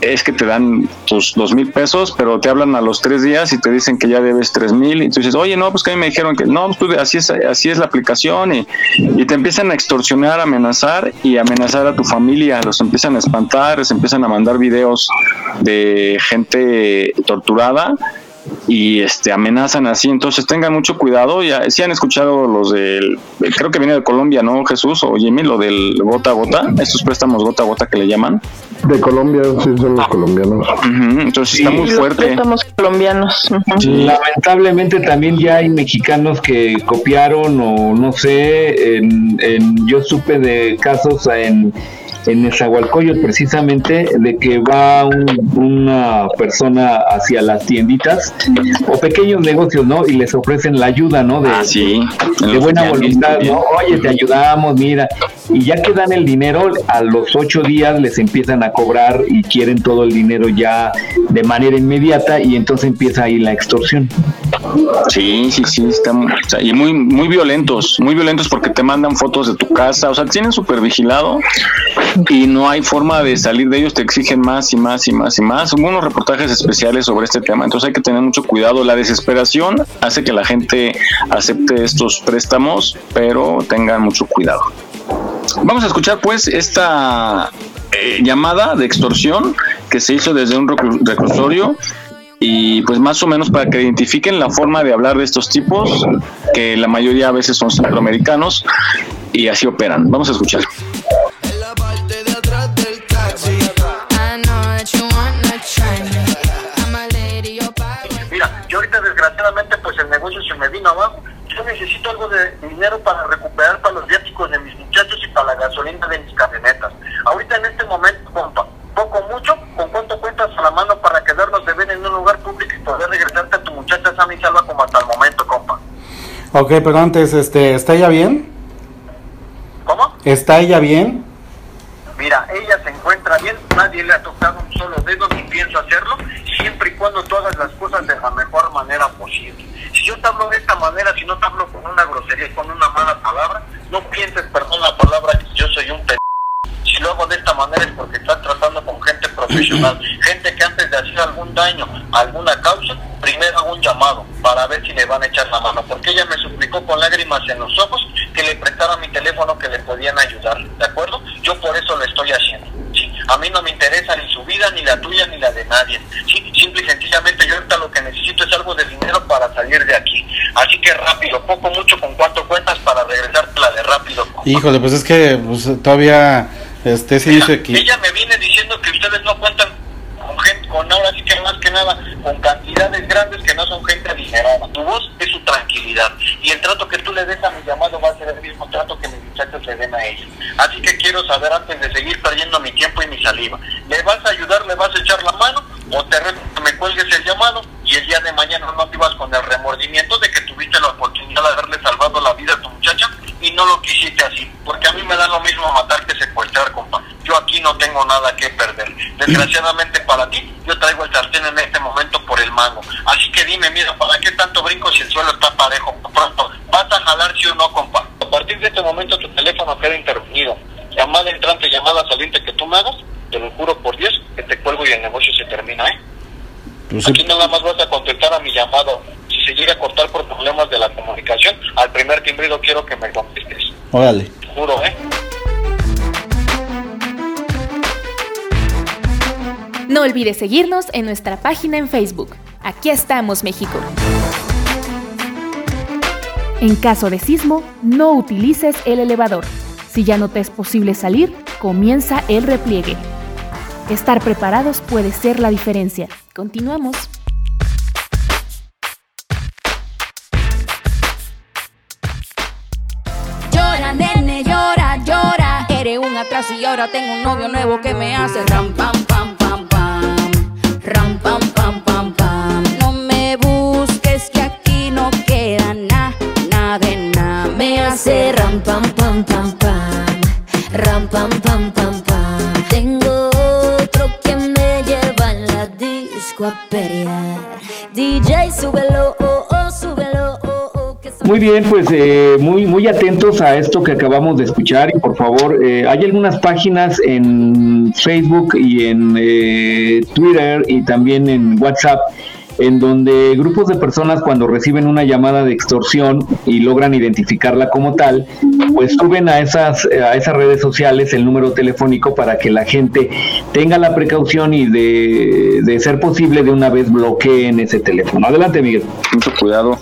es que te dan tus dos mil pesos, pero te hablan a los tres días y te dicen que ya debes tres mil. Y tú dices, oye, no, pues que a mí me dijeron que no, pues así es, así es la aplicación. Y, y te empiezan a extorsionar, amenazar y amenazar a tu familia. Los empiezan a espantar, les empiezan a mandar videos de gente torturada y este amenazan así, entonces tengan mucho cuidado, ya si han escuchado los del creo que viene de Colombia, ¿no, Jesús o Jimmy, lo del gota a gota, estos préstamos gota a gota que le llaman. De Colombia, sí, son los colombianos. Entonces está muy los fuerte. préstamos colombianos. Lamentablemente también ya hay mexicanos que copiaron o no sé, en, en- yo supe de casos en, en Nezahualcóyotl precisamente de que va un- una persona hacia las tienditas o pequeños negocios, ¿no? Y les ofrecen la ayuda, ¿no? De, Ah, sí. de buena voluntad. ¿no? Oye, te ayudamos, mira. Y ya que dan el dinero, a los ocho días les empiezan a cobrar y quieren todo el dinero ya de manera inmediata y entonces empieza ahí la extorsión. Sí, sí, sí, están, y muy, muy violentos, muy violentos porque te mandan fotos de tu casa, o sea, tienen súper vigilado y no hay forma de salir de ellos, te exigen más y más y más y más. Hubo unos reportajes especiales sobre este tema, entonces hay que tener mucho cuidado. La desesperación hace que la gente acepte estos préstamos, pero tengan mucho cuidado. Vamos a escuchar pues esta eh, llamada de extorsión que se hizo desde un reclusorio y pues más o menos para que identifiquen la forma de hablar de estos tipos, que la mayoría a veces son centroamericanos y así operan. Vamos a escuchar. Mira, yo ahorita desgraciadamente pues el negocio se me vino abajo. Yo necesito algo de dinero para recuperar para los viáticos de mis para la gasolina de mis camionetas. Ahorita en este momento, compa, poco mucho, ¿con cuánto cuentas a la mano para quedarnos de ver en un lugar público y poder regresarte a tu muchacha sana y salva como hasta el momento, compa? Ok, pero antes, este, ¿está ella bien? ¿Cómo? ¿Está ella bien? Mira, ella se encuentra bien, nadie le ha tocado un solo dedo ni pienso hacerlo, siempre y cuando tú hagas las cosas de la mejor manera posible. Si yo te hablo de esta manera, si no te hablo con una grosería, con una mala palabra, no pienses, perdón la palabra, que yo soy un p... Si lo hago de esta manera es porque estás tratando con gente profesional, gente que antes de hacer algún daño a alguna causa, primero hago un llamado para ver si le van a echar la mano, porque ella me suplicó con lágrimas en los ojos que le prestara mi teléfono que le podían ayudar, ¿de acuerdo? Yo por eso lo estoy haciendo. A mí no me interesa ni su vida, ni la tuya, ni la de nadie. Simple y sencillamente yo ahorita lo que necesito es algo de dinero para salir de aquí. Así que rápido, poco, mucho, con cuánto cuentas para regresarte la de rápido. Híjole, pues es que pues, todavía este ese inicio aquí. Ella me viene diciendo que ustedes no cuentan con ahora sí que más que nada, con cantidades grandes que no son gente adinerada. Tu voz es su tranquilidad. Y el trato que tú le des a mi llamado va a ser el mismo trato que mis muchachos le den a ella. Así que quiero saber antes de seguir perdiendo mi tiempo y mi saliva. ¿Le vas a ayudar, le vas a echar la mano? ¿O te reto me cuelgues el llamado y el día de mañana no te ibas con el remordimiento de que tuviste la oportunidad de haberle salvado la vida a tu muchacha y no lo quisiste así? Porque a mí me da lo mismo matar que secuestrar, compa. Yo aquí no tengo nada que perder. Desgraciadamente para ti, yo traigo el sartén en este momento por el mango. Así que dime, mira, ¿para qué tanto brinco si el suelo está parejo? Pronto, ¿vas a jalar sí o no, compa? A partir de este momento tu teléfono queda interrumpido. Llamada entrante, llamada saliente que tú me hagas, te lo juro por Dios, que te cuelgo y el negocio se termina, ¿eh? Pues sí. Aquí nada más vas a contestar a mi llamado. Si se llega a cortar por problemas de la comunicación, al primer timbrido quiero que me contestes. Órale. Te juro, ¿eh? No olvides seguirnos en nuestra página en Facebook. Aquí estamos, México. En caso de sismo, no utilices el elevador. Si ya no te es posible salir, comienza el repliegue. Estar preparados puede ser la diferencia. Continuamos. Llora, nene, llora, llora. Eres un atraso y ahora tengo un novio nuevo que me hace ram, pam, pam, pam, pam. Ram, pam, oh, oh, oh, Muy bien, pues eh, muy, muy atentos a esto que acabamos de escuchar y por favor, eh, hay algunas páginas en Facebook y en eh, Twitter y también en WhatsApp en donde grupos de personas cuando reciben una llamada de extorsión y logran identificarla como tal, pues suben a esas, a esas redes sociales el número telefónico para que la gente tenga la precaución y de, de ser posible de una vez bloqueen ese teléfono. Adelante, Miguel. Mucho cuidado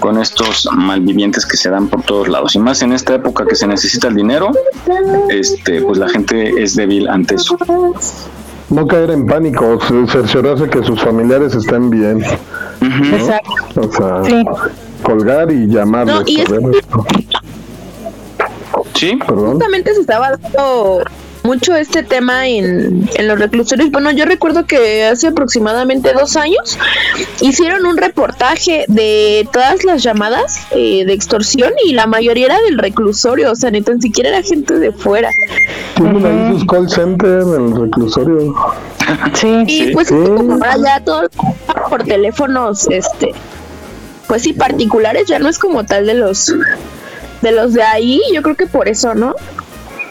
con estos malvivientes que se dan por todos lados. Y más en esta época que se necesita el dinero, este, pues la gente es débil ante eso. No caer en pánico, cerciorarse que sus familiares estén bien. ¿no? Exacto. O sea, Sí. colgar y llamarles. No, y es-. Sí, perdón. Justamente se estaba dando mucho este tema en, en los reclusorios. Bueno, yo recuerdo que hace aproximadamente dos años hicieron un reportaje de todas las llamadas eh, de extorsión y la mayoría era del reclusorio, o sea, ni tan siquiera era gente de fuera. Tienen ahí sus call center en el reclusorio. Sí. Y pues como ahora ya todo por teléfonos, este, pues sí, particulares, ya no es como tal de los de los de ahí, yo creo que por eso, ¿no?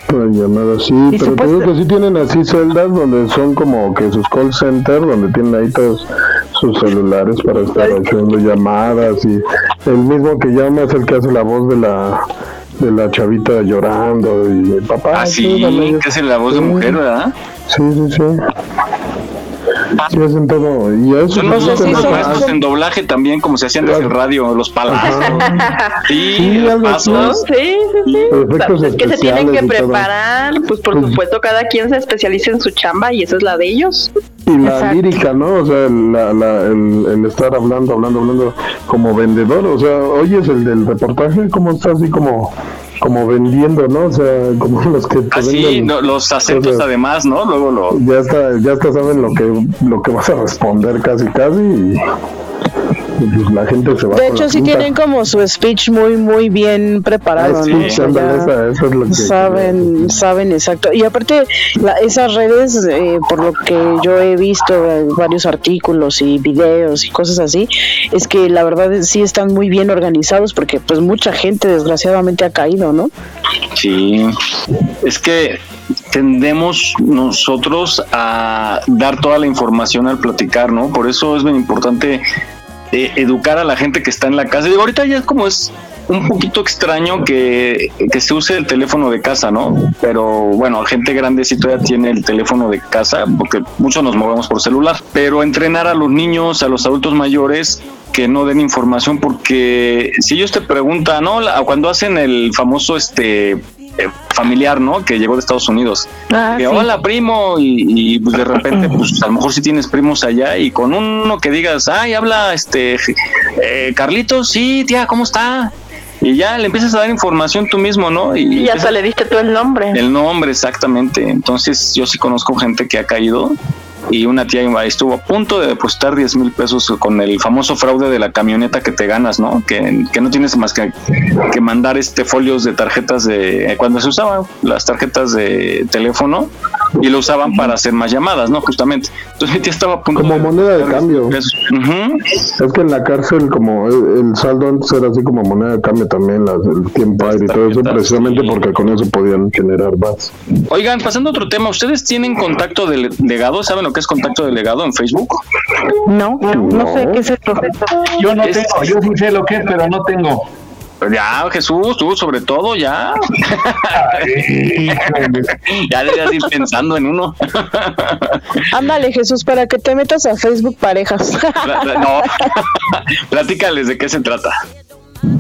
Para llamar así, Y pero te digo que sí tienen así celdas donde son como que sus call center, donde tienen ahí todos sus celulares para estar haciendo llamadas y el mismo que llama es el que hace la voz de la de la chavita llorando y papá. Ah, sí, ayúdame". que hace la voz de Sí. mujer, ¿verdad? Sí, sí, sí. Sí, hacen todo. Y a eso Son los maestros en doblaje también, como se hacían desde el radio, los palos. Sí, Sí, los pasos. Sí, sí, es que se tienen que preparar, pues por Pues- supuesto cada quien se especializa en su chamba y esa es la de ellos. Y la Exacto. lírica, ¿no? O sea, la, la- el, el estar hablando, hablando, hablando como vendedor. O sea, oyes el del reportaje, como está así como como vendiendo, ¿no? O sea, como los que te Así, venden no, los acentos cosas. además, ¿no? Luego lo... ya está, ya está saben lo que lo que vas a responder casi casi y pues la gente se va De hecho, sí tienen como su speech muy, muy bien preparado, Ah, sí, ¿no? O sea, ándale, ya esa- eso es lo que- saben, saben exacto. Y aparte, la- esas redes, eh, por lo que yo he visto, eh, varios artículos y videos y cosas así, es que la verdad es- sí están muy bien organizados porque pues mucha gente desgraciadamente ha caído, ¿no? Sí, es que tendemos nosotros a dar toda la información al platicar, ¿no? Por eso es bien importante eh, educar a la gente que está en la casa. Digo, ahorita ya es como es un poquito extraño que, que se use el teléfono de casa, ¿no? Pero bueno, gente grande sí todavía tiene el teléfono de casa, porque muchos nos movemos por celular. Pero entrenar a los niños, a los adultos mayores, que no den información, porque si ellos te preguntan, ¿no? Cuando hacen el famoso este eh, familiar, ¿no? Que llegó de Estados Unidos. Ah, que, sí. hola primo y, y, pues de repente pues a lo mejor si tienes primos allá y con uno que digas ay habla este eh, Carlitos sí tía cómo está y ya le empiezas a dar información tú mismo no Y ya hasta le diste tú el nombre. el nombre exactamente entonces yo sí conozco gente que ha caído y una tía estuvo a punto de depositar 10 mil pesos con el famoso fraude de la camioneta que te ganas, ¿no? Que, que no tienes más que, que mandar este folios de tarjetas de cuando se usaban las tarjetas de teléfono y lo usaban para hacer más llamadas, ¿no? Justamente. Entonces mi tía estaba a punto como moneda de cambio. Es que en la cárcel como el, el saldo antes era así como moneda de cambio también, las, el tiempo aire y todo eso, precisamente porque con eso podían generar más. Oigan, pasando a otro tema, ¿ustedes tienen contacto de legado? ¿Saben lo que es contacto delegado en Facebook? No, no, sé qué es el Yo no Es- tengo, yo sí sé lo que es, pero no tengo. Ya, Jesús, tú sobre todo, ya. ya deberías ir pensando en uno. Ándale, Jesús, para que te metas a Facebook Parejas. No. Platícales de qué se trata.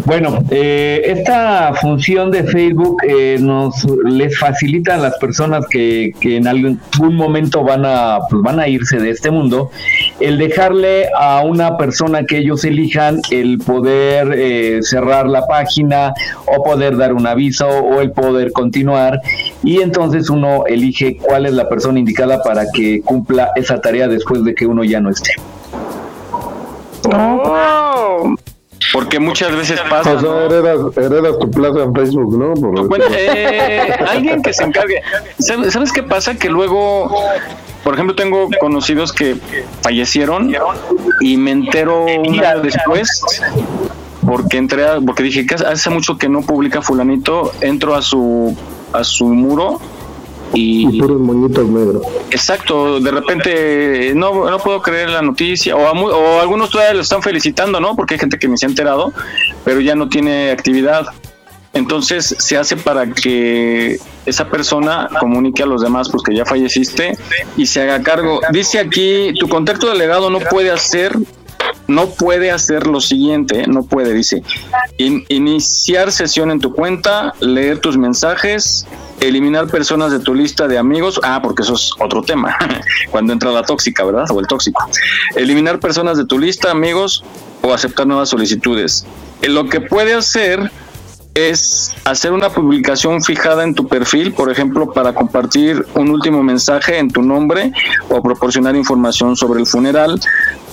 Bueno, eh, esta función de Facebook eh, nos les facilita a las personas que, en algún momento van a pues van a irse de este mundo el dejarle a una persona que ellos elijan el poder eh, cerrar la página o poder dar un aviso o el poder continuar y entonces uno elige cuál es la persona indicada para que cumpla esa tarea después de que uno ya no esté. Porque muchas veces pasa. O sea, heredas, heredas tu plaza en Facebook, ¿no? Por- Bueno, eh, alguien que se encargue. ¿Sabes, sabes qué pasa? Que luego, por ejemplo, tengo conocidos que fallecieron y me entero un año después porque entré, a- porque dije que hace mucho que no publica fulanito, entro a su a su muro y y puros moñitos negros. Exacto, de repente no, no puedo creer la noticia, o, a mu- o algunos todavía lo están felicitando, ¿no? Porque hay gente que ni se ha enterado, pero ya no tiene actividad. Entonces se hace para que esa persona comunique a los demás pues que ya falleciste y se haga cargo. Dice aquí, tu contacto delegado no puede hacer no puede hacer lo siguiente, no puede, dice, in- iniciar sesión en tu cuenta, leer tus mensajes, eliminar personas de tu lista de amigos, ah, porque eso es otro tema, cuando entra la tóxica, ¿verdad? O el tóxico. Eliminar personas de tu lista, amigos, o aceptar nuevas solicitudes. Eh, Lo que puede hacer es hacer una publicación fijada en tu perfil, por ejemplo, para compartir un último mensaje en tu nombre o proporcionar información sobre el funeral,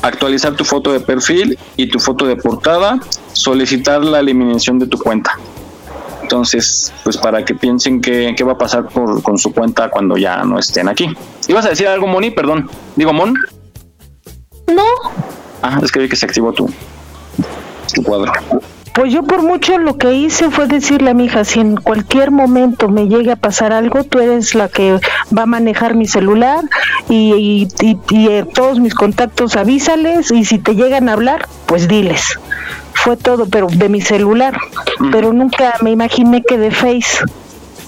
actualizar tu foto de perfil y tu foto de portada, solicitar la eliminación de tu cuenta. Entonces, pues para que piensen qué, qué va a pasar por- con su cuenta cuando ya no estén aquí. ¿Ibas a decir algo, Moni? Perdón. Digo, Mon. No, Ah, es que vi que se activó tu, tu cuadro. Pues yo por mucho lo que hice fue decirle a mi hija, si en cualquier momento me llegue a pasar algo, tú eres la que va a manejar mi celular y, y- y- y, eh, todos mis contactos avísales y si te llegan a hablar, pues diles. Fue todo, pero de mi celular. Pero nunca me imaginé que de Face.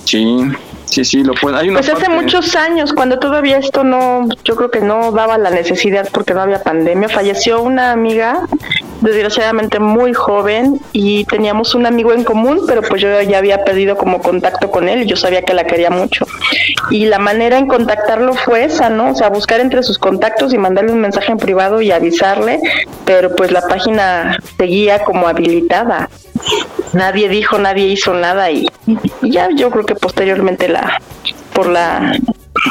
Sí, sí, sí, lo puede. Hay una Pues hace parte- muchos años, cuando todavía esto no, yo creo que no daba la necesidad porque no había pandemia, falleció una amiga desgraciadamente muy joven y teníamos un amigo en común, pero pues yo ya había pedido como contacto con él y yo sabía que la quería mucho. Y la manera en contactarlo fue esa, ¿no? O sea, buscar entre sus contactos y mandarle un mensaje en privado y avisarle, pero pues la página seguía como habilitada. Nadie dijo, nadie hizo nada y, y ya yo creo que posteriormente la por la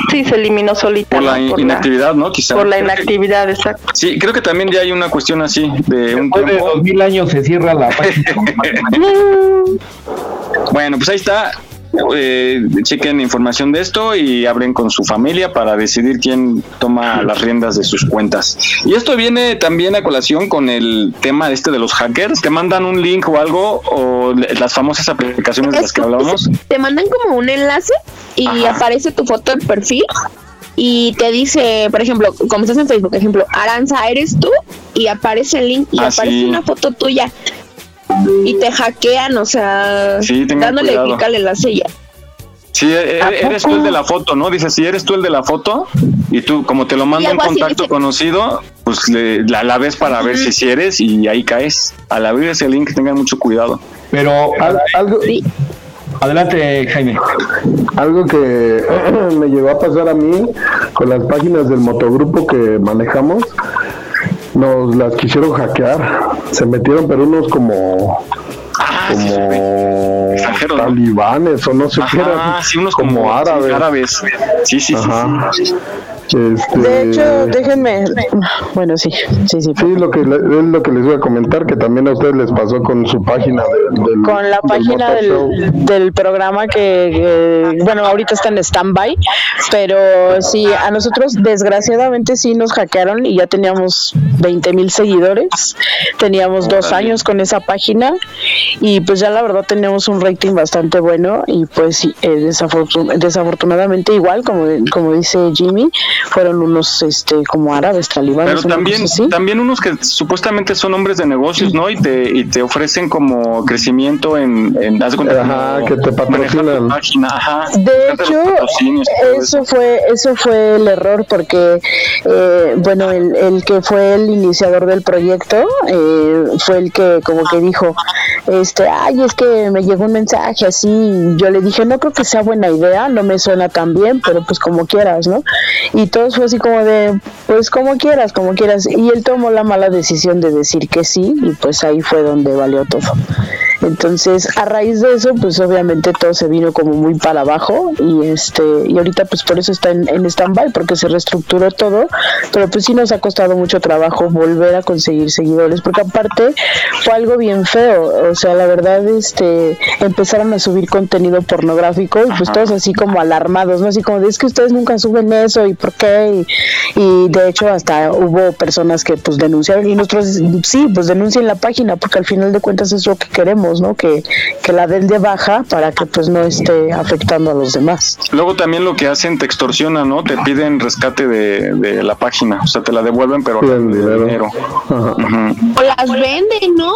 Sí, se eliminó solita. Por la inactividad, ¿no? Quizá. Por la inactividad, exacto. Sí, creo que también ya hay una cuestión así de un Después de dos mil años se cierra la página. Bueno, pues ahí está. Eh, chequen información de esto y abren con su familia para decidir quién toma las riendas de sus cuentas. Y esto viene también a colación con el tema este de los hackers. Te mandan un link o algo o las famosas aplicaciones de las que hablábamos. Te mandan como un enlace y aparece tu foto de perfil y te dice, por ejemplo, como estás en Facebook, por ejemplo, Aranza, eres tú y aparece el link y Ah, aparece sí. una foto tuya y te hackean, o sea, Sí, dándole cuidado. clic al enlace ya. Sí, e- e- eres tú el de la foto, ¿no? Dice, si eres tú el de la foto y tú, como te lo manda un contacto dice. conocido, pues le- la, la ves para ver si si eres y ahí caes. Al abrir ese link, tengan mucho cuidado. Pero Al- algo, adelante, Jaime. algo que me llegó a pasar a mí con las páginas del motogrupo que manejamos, nos las quisieron hackear. Se metieron, pero unos como como talibanes o no sé qué eran, sí, unos como, como árabes. sí, árabes. Sí, sí, sí, Ajá. sí. Este, De hecho, déjenme. Bueno, sí, sí, sí. Sí, lo que le- es lo que les voy a comentar, que también a ustedes les pasó con su página de- del, Con la del página del, del programa que, que, bueno, ahorita está en stand-by, pero sí, a nosotros desgraciadamente sí nos hackearon y ya teníamos 20 mil seguidores, teníamos dos años con esa página y pues ya la verdad tenemos un rating bastante bueno y pues eh, desafortun- desafortunadamente igual, como, como dice Jimmy, fueron unos este como árabes talibanes. Pero también, también unos que supuestamente son hombres de negocios, ¿no? Y te, y te ofrecen como crecimiento en, en Ajá, como que te patrocinan. página, ajá. De hecho, eso fue eso fue el error porque eh, bueno el, el que fue el iniciador del proyecto eh, fue el que como que dijo este ay es que me llegó un mensaje así y yo le dije no creo que sea buena idea no me suena tan bien pero pues como quieras no y todos fue así como de pues como quieras como quieras y él tomó la mala decisión de decir que sí y pues ahí fue donde valió todo. Entonces, a raíz de eso, pues obviamente todo se vino como muy para abajo y este y ahorita pues por eso está en, en stand-by porque se reestructuró todo, pero pues sí nos ha costado mucho trabajo volver a conseguir seguidores porque aparte fue algo bien feo, o sea, la verdad este empezaron a subir contenido pornográfico y pues todos así como alarmados, ¿no? Así como de es que ustedes nunca suben eso y por qué y, y de hecho hasta hubo personas que pues denunciaron y nosotros sí, pues denuncien la página porque al final de cuentas es lo que queremos, ¿no? Que, que la den de baja para que pues no esté afectando a los demás. Luego también lo que hacen te extorsionan, ¿no? Te piden rescate de, de la página, o sea, te la devuelven, pero de dinero. O las venden, ¿no?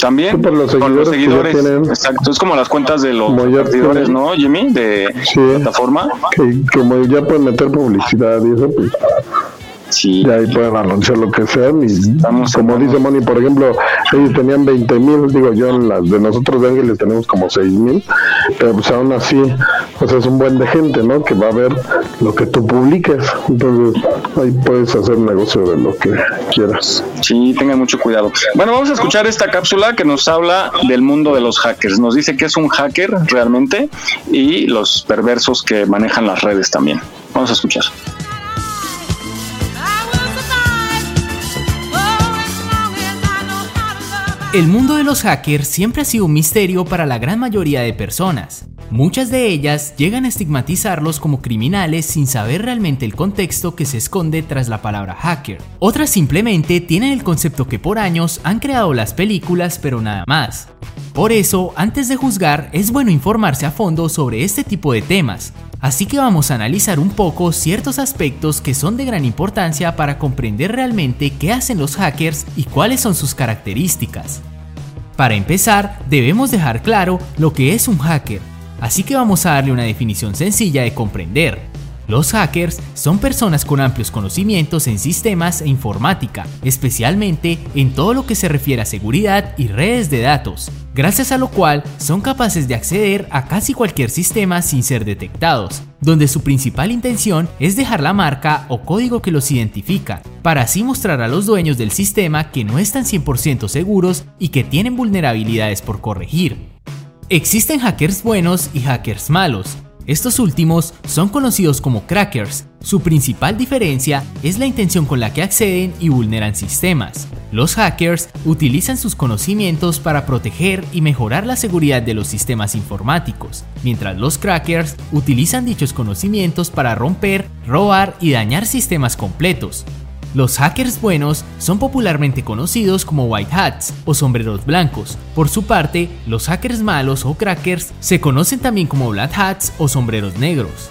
También por los con los seguidores seguidores. tienen. Exacto, es como las cuentas de los tienen. ¿no, Jimmy? De plataforma. Que como ya pueden meter publicidad y eso, pues Sí. ya ahí pueden anunciar lo que sean. Y como dice Moni, por ejemplo, ellos tenían 20 mil, digo yo, en las de nosotros de Ángeles tenemos como 6 mil, pero pues aún así, sea, es un buen de gente, ¿no? Que va a ver lo que tú publiques. Entonces, ahí puedes hacer negocio de lo que quieras. Sí, tengan mucho cuidado. Bueno, vamos a escuchar esta cápsula que nos habla del mundo de los hackers. Nos dice que es un hacker realmente y los perversos que manejan las redes también. Vamos a escuchar. El mundo de los hackers siempre ha sido un misterio para la gran mayoría de personas. Muchas de ellas llegan a estigmatizarlos como criminales sin saber realmente el contexto que se esconde tras la palabra hacker. Otras simplemente tienen el concepto que por años han creado las películas pero nada más. Por eso, antes de juzgar, es bueno informarse a fondo sobre este tipo de temas. Así que vamos a analizar un poco ciertos aspectos que son de gran importancia para comprender realmente qué hacen los hackers y cuáles son sus características. Para empezar, debemos dejar claro lo que es un hacker, así que vamos a darle una definición sencilla de comprender. Los hackers son personas con amplios conocimientos en sistemas e informática, especialmente en todo lo que se refiere a seguridad y redes de datos, gracias a lo cual son capaces de acceder a casi cualquier sistema sin ser detectados, donde su principal intención es dejar la marca o código que los identifica, para así mostrar a los dueños del sistema que no están 100% seguros y que tienen vulnerabilidades por corregir. Existen hackers buenos y hackers malos, estos últimos son conocidos como crackers. Su principal diferencia es la intención con la que acceden y vulneran sistemas. Los hackers utilizan sus conocimientos para proteger y mejorar la seguridad de los sistemas informáticos, mientras los crackers utilizan dichos conocimientos para romper, robar y dañar sistemas completos. Los hackers buenos son popularmente conocidos como white hats o sombreros blancos. Por su parte, los hackers malos o crackers se conocen también como black hats o sombreros negros.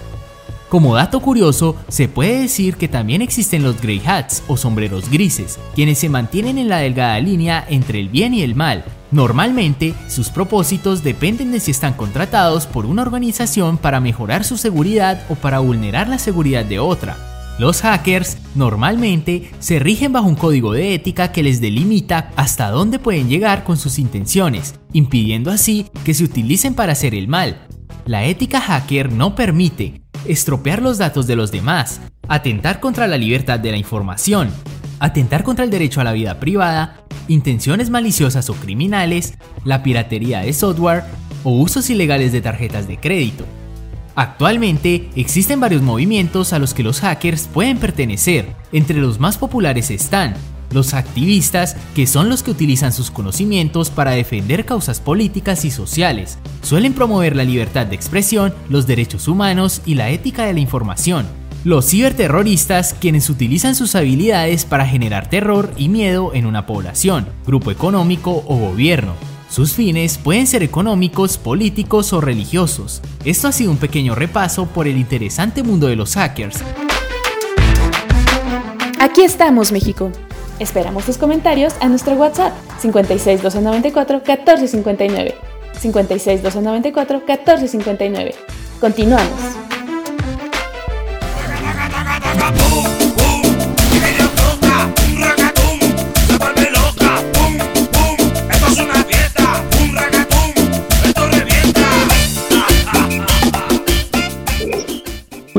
Como dato curioso, se puede decir que también existen los grey hats o sombreros grises, quienes se mantienen en la delgada línea entre el bien y el mal. Normalmente, sus propósitos dependen de si están contratados por una organización para mejorar su seguridad o para vulnerar la seguridad de otra. Los hackers normalmente se rigen bajo un código de ética que les delimita hasta dónde pueden llegar con sus intenciones, impidiendo así que se utilicen para hacer el mal. La ética hacker no permite estropear los datos de los demás, atentar contra la libertad de la información, atentar contra el derecho a la vida privada, intenciones maliciosas o criminales, la piratería de software o usos ilegales de tarjetas de crédito. Actualmente existen varios movimientos a los que los hackers pueden pertenecer. Entre los más populares están los activistas, que son los que utilizan sus conocimientos para defender causas políticas y sociales. Suelen promover la libertad de expresión, los derechos humanos y la ética de la información. Los ciberterroristas, quienes utilizan sus habilidades para generar terror y miedo en una población, grupo económico o gobierno. Sus fines pueden ser económicos, políticos o religiosos. Esto ha sido un pequeño repaso por el interesante mundo de los hackers. Aquí estamos, México. Esperamos tus comentarios a nuestro WhatsApp 56 294 1459. 56 294 1459. Continuamos.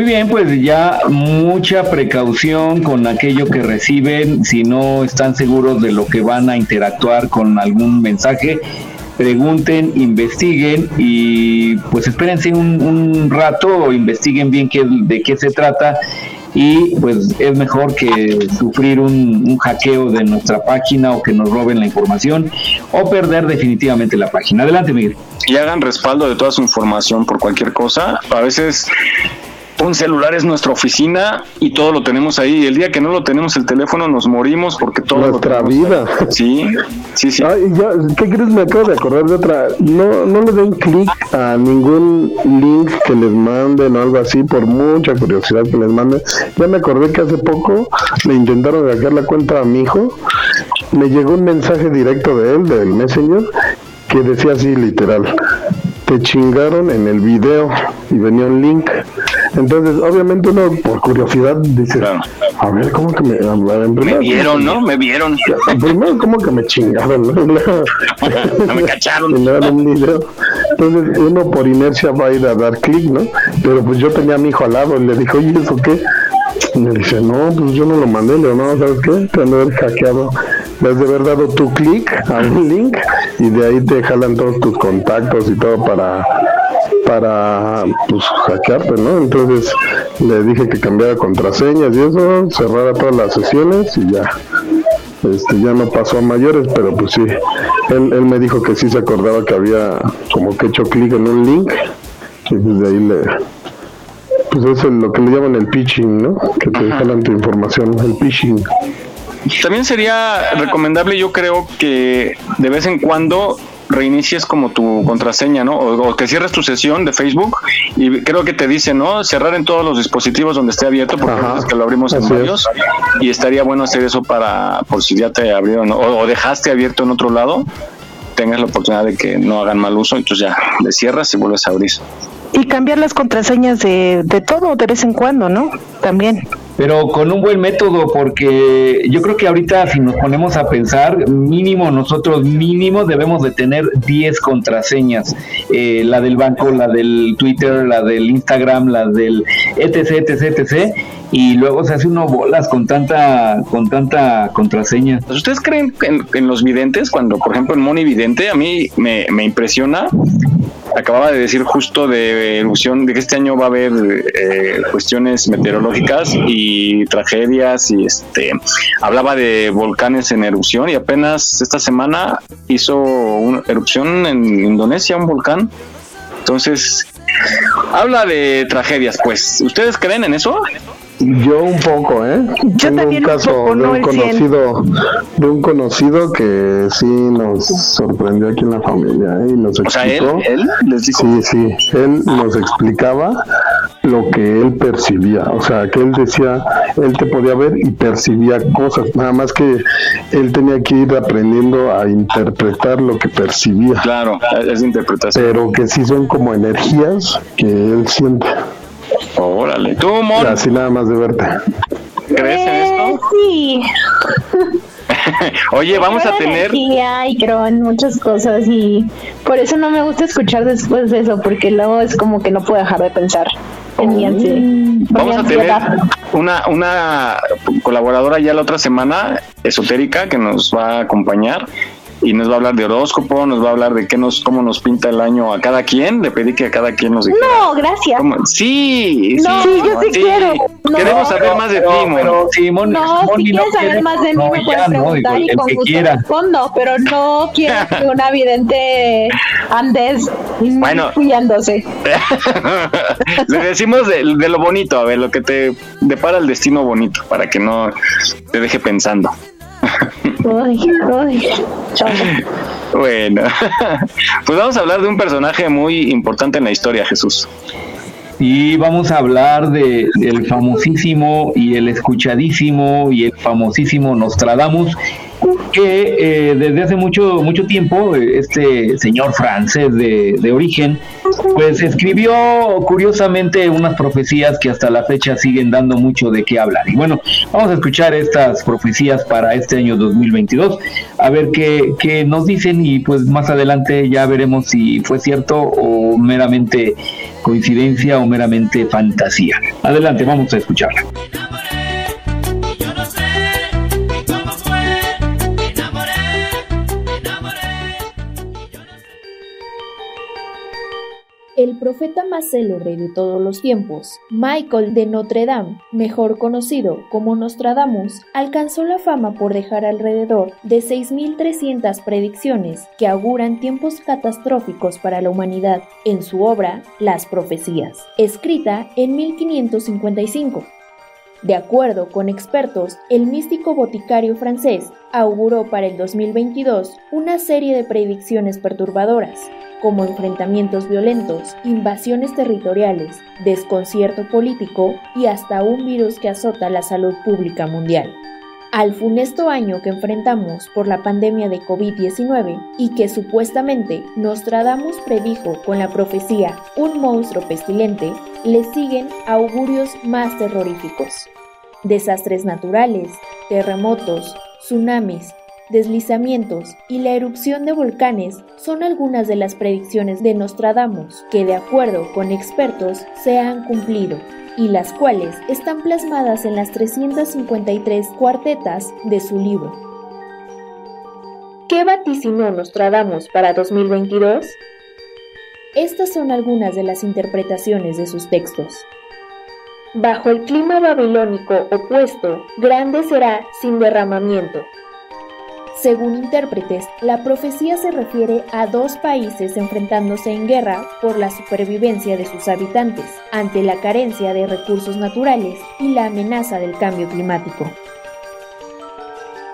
Muy bien, pues ya mucha precaución con aquello que reciben, si no están seguros de lo que van a interactuar con algún mensaje, pregunten, investiguen y pues espérense un, un rato, investiguen bien qué, de qué se trata y pues es mejor que sufrir un, un, hackeo de nuestra página o que nos roben la información o perder definitivamente la página. Adelante, Miguel. Y hagan respaldo de toda su información por cualquier cosa. A veces un celular es nuestra oficina y todo lo tenemos ahí. El día que no lo tenemos el teléfono nos morimos porque todo nuestra vida. Sí, sí, sí. Ay, ya, ¿Qué crees? Me acabo de acordar de otra. No, no le den clic a ningún link que les manden o algo así por mucha curiosidad que les manden. Ya me acordé que hace poco le intentaron hackear la cuenta a mi hijo. Me llegó un mensaje directo de él, del Messenger, que decía así literal te chingaron en el video y venía un link. Entonces, obviamente uno por curiosidad dice, a ver, ¿cómo que me... me vieron, ¿no? Me vieron. Primero, ¿cómo que me chingaron? ¿no? me cacharon. un video. Entonces, uno por inercia va a ir a dar clic, ¿no? Pero pues yo tenía a mi hijo al lado y le dije, oye, ¿eso qué? Y me dice, no, pues yo no lo mandé, le no, ¿sabes qué? Te han de haber hackeado. Le has de haber dado tu clic a un link y de ahí te jalan todos tus contactos y todo para para pues hackearte, ¿no? Entonces le dije que cambiara contraseñas y eso, cerrara todas las sesiones y ya. Este, ya no pasó a mayores, pero pues sí, él, él me dijo que sí se acordaba que había como que hecho clic en un link y pues de ahí le, pues eso es lo que le llaman el pitching, ¿no? Que te jalan tu información, el pitching. También sería recomendable, yo creo, que de vez en cuando reinicies como tu contraseña, ¿no? O, que cierres tu sesión de Facebook y creo que te dice, ¿no? Cerrar en todos los dispositivos donde esté abierto, porque es que lo abrimos en varios y estaría bueno hacer eso para, por si ya te abrieron o, dejaste abierto en otro lado, tengas la oportunidad de que no hagan mal uso, entonces ya le cierras y vuelves a abrir. Y cambiar las contraseñas de, de todo de vez en cuando, ¿no? También pero con un buen método, porque yo creo que ahorita si nos ponemos a pensar, mínimo nosotros mínimo debemos de tener 10 contraseñas, eh, la del banco, la del Twitter, la del Instagram, la del etc, etc, etc, y luego se hace uno bolas con tanta con tanta contraseña. ¿Ustedes creen en, en los videntes cuando, por ejemplo, en Moni Vidente a mí me, me impresiona. Acababa de decir justo de erupción, de que este año va a haber eh, cuestiones meteorológicas y tragedias y este hablaba de volcanes en erupción y apenas esta semana hizo una erupción en Indonesia, un volcán. Entonces, habla de tragedias, pues. ¿Ustedes creen en eso? Yo un poco, ¿eh? Yo Tengo también un un caso poco, de un el 100. conocido, de un conocido que sí nos sorprendió aquí en la familia ¿eh? y nos O sea, él, explicó. él les dijo. Sí, sí, él nos explicaba lo que él percibía, o sea, que él decía, él te podía ver y percibía cosas, nada más que él tenía que ir aprendiendo a interpretar lo que percibía. Claro, es interpretación. Pero que sí son como energías que él siente. Órale, tú, Mon, Así nada más de verte. ¿crees en esto? Eh, sí. Oye, vamos a tener energía y creo en muchas cosas y por eso no me gusta escuchar después de eso porque luego es como que no puedo dejar de pensar en mi Vamos a tener una, una colaboradora ya la otra semana, esotérica, que nos va a acompañar y nos va a hablar de horóscopo, nos va a hablar de qué nos, cómo nos pinta el año a cada quien. Le pedí que a cada quien nos dijera. No, gracias. cómo- Sí, No, sí, yo sí quiero. No, Queremos saber más de ti. Pero si Mon- No, Moni si no quieres saber más de mí no, me puedes no, preguntar digo, y con gusto quiera. respondo, pero no quiero que una vidente andes Bueno. Le decimos de, de lo bonito, a ver, lo que te depara el destino bonito, para que no te deje pensando. Uy, uy, chao. Bueno, pues vamos a hablar de un personaje muy importante en la historia, Jesús. Y vamos a hablar de el famosísimo y el escuchadísimo y el famosísimo Nostradamus, que eh, desde hace mucho mucho tiempo este señor francés de, de origen, pues escribió curiosamente unas profecías que hasta la fecha siguen dando mucho de qué hablar. Y bueno, vamos a escuchar estas profecías para este año 2022, a ver qué, qué nos dicen y pues más adelante ya veremos si fue cierto o meramente coincidencia o meramente fantasía. Adelante, vamos a escucharla. Profeta más célebre de todos los tiempos, Michael de Notre Dame, mejor conocido como Nostradamus, alcanzó la fama por dejar alrededor de 6.300 predicciones que auguran tiempos catastróficos para la humanidad en su obra Las Profecías, escrita en 1555. De acuerdo con expertos, el místico boticario francés auguró para el 2022 una serie de predicciones perturbadoras, como enfrentamientos violentos, invasiones territoriales, desconcierto político y hasta un virus que azota la salud pública mundial. Al funesto año que enfrentamos por la pandemia de COVID-19 y que supuestamente Nostradamus predijo con la profecía un monstruo pestilente, le siguen augurios más terroríficos. Desastres naturales, terremotos, tsunamis, deslizamientos y la erupción de volcanes son algunas de las predicciones de Nostradamus que de acuerdo con expertos se han cumplido y las cuales están plasmadas en las 353 cuartetas de su libro. ¿Qué vaticinó Nostradamus para 2022? Estas son algunas de las interpretaciones de sus textos. Bajo el clima babilónico opuesto, grande será sin derramamiento. Según intérpretes, la profecía se refiere a dos países enfrentándose en guerra por la supervivencia de sus habitantes, ante la carencia de recursos naturales y la amenaza del cambio climático.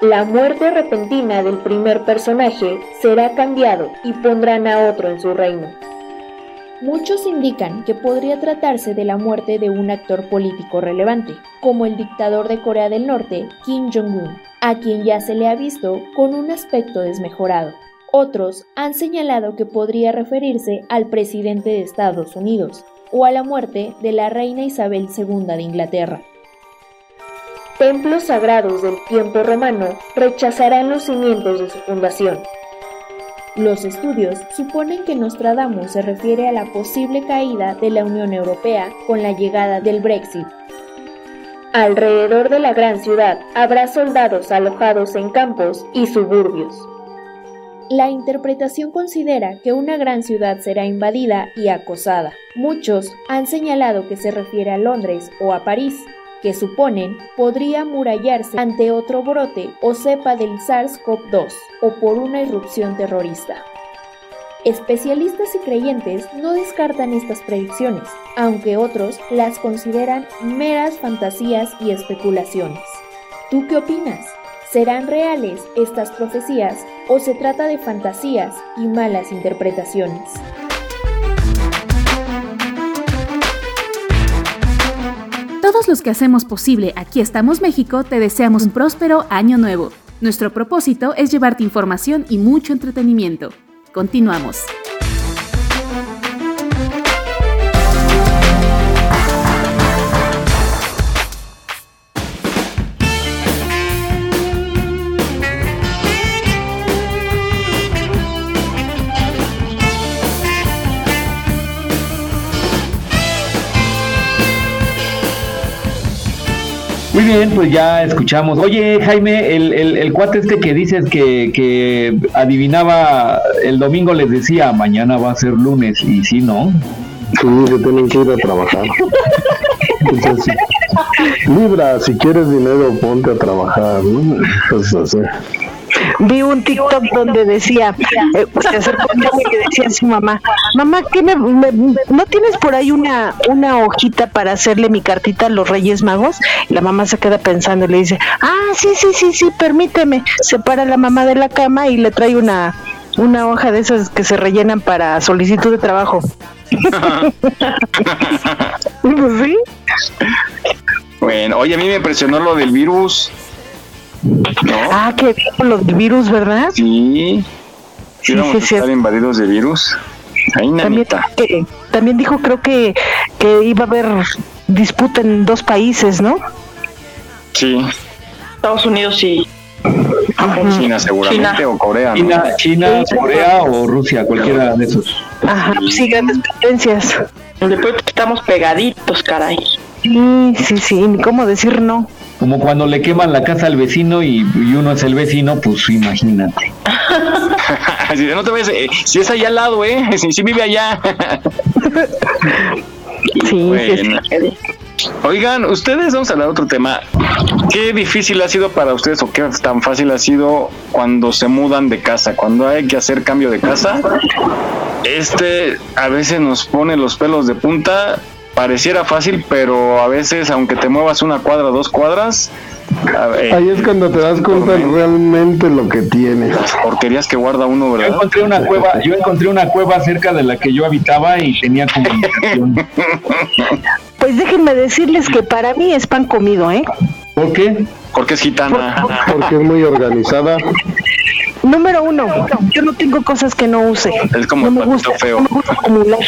La muerte repentina del primer personaje será cambiado y pondrán a otro en su reino. Muchos indican que podría tratarse de la muerte de un actor político relevante, como el dictador de Corea del Norte, Kim Jong-un, a quien ya se le ha visto con un aspecto desmejorado, Otros han señalado que podría referirse al presidente de Estados Unidos o a la muerte de la reina Isabel II de Inglaterra. Templos sagrados del tiempo romano rechazarán los cimientos de su fundación. Los estudios suponen que Nostradamus se refiere a la posible caída de la Unión Europea con la llegada del Brexit. Alrededor de la gran ciudad habrá soldados alojados en campos y suburbios. La interpretación considera que una gran ciudad será invadida y acosada. Muchos han señalado que se refiere a Londres o a París, que suponen podría murallarse ante otro brote o cepa del SARS-CoV-2 o por una irrupción terrorista. Especialistas y creyentes no descartan estas predicciones, aunque otros las consideran meras fantasías y especulaciones. ¿Tú qué opinas? ¿Serán reales estas profecías o se trata de fantasías y malas interpretaciones? Todos los que hacemos posible Aquí estamos México te deseamos un próspero año nuevo. Nuestro propósito es llevarte información y mucho entretenimiento. Continuamos. Muy bien, pues ya escuchamos. Oye, Jaime, el, el, el cuate este que dices que, que adivinaba el domingo les decía, mañana va a ser lunes, y sí, ¿no? Sí, que tienen que ir a trabajar. Libra, si quieres dinero, ponte a trabajar. Vi un TikTok donde decía, eh, se acercó a y decía a su mamá, mamá, ¿qué me, me- ¿no tienes por ahí una, una hojita para hacerle mi cartita a los Reyes Magos? Y la mamá se queda pensando y le dice, ah, sí, sí, sí, sí, permíteme. Se para la mamá de la cama y le trae una, una hoja de esas que se rellenan para solicitud de trabajo. Pues sí. Bueno, oye, a mí me impresionó lo del virus. Ah, que bien lo del virus, ¿verdad? Sí. Sí, Sí, vamos sí, a sí. estar invadidos de virus. Ahí, También, que- también dijo, creo que, que iba a haber disputa en dos países, ¿no? Sí. Estados Unidos sí. China seguramente China. o Corea. ¿no? China, China, Corea o Rusia, cualquiera de esos. Ajá, sí, grandes potencias. Después estamos pegaditos, caray. Sí, sí, sí, ni cómo decir no. Como cuando le queman la casa al vecino y, y uno es el vecino, pues imagínate. Así de, no te ves, eh, si es allá al lado, ¿eh? Si, si vive allá. Sí, Bueno. Oigan, ustedes, vamos a hablar de otro tema. ¿Qué difícil ha sido para ustedes o qué tan fácil ha sido cuando se mudan de casa? Cuando hay que hacer cambio de casa, este a veces nos pone los pelos de punta. Pareciera fácil, pero a veces, aunque te muevas una cuadra, dos cuadras, ahí es cuando te das cuenta realmente lo que tienes. las porquerías que guarda uno, Yo ¿verdad? encontré una cueva, yo encontré una cueva cerca de la que yo habitaba y tenía comunicación. Pues déjenme decirles que para mí es pan comido, ¿eh? ¿Por qué? Porque es gitana. Porque es muy organizada. Número uno, yo no tengo cosas que no use. Es como no me gusta, feo. no me gusta acumular.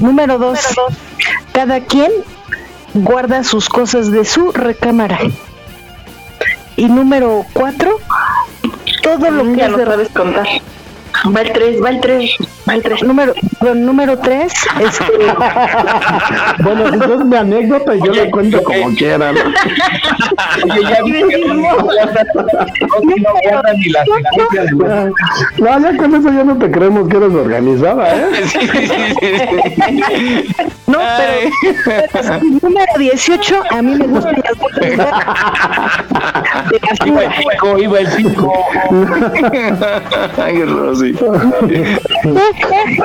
Número dos, cada quien guarda sus cosas de su recámara. Y número cuatro, todo lo que Mm, Ya es de contar. Va el 3, va el 3, va el 3. Número, número tres, este, Bueno, si es mi anécdota, yo la cuento como quiera. ¿no? Oye, ya vi que no ni la No, ya con eso ya no te creemos que eres organizada, ¿eh? Sí, sí, sí, sí. no, pero número 18, a mí me gustan las bolsas de Iba el 5, iba el 5. Ay, Rosy.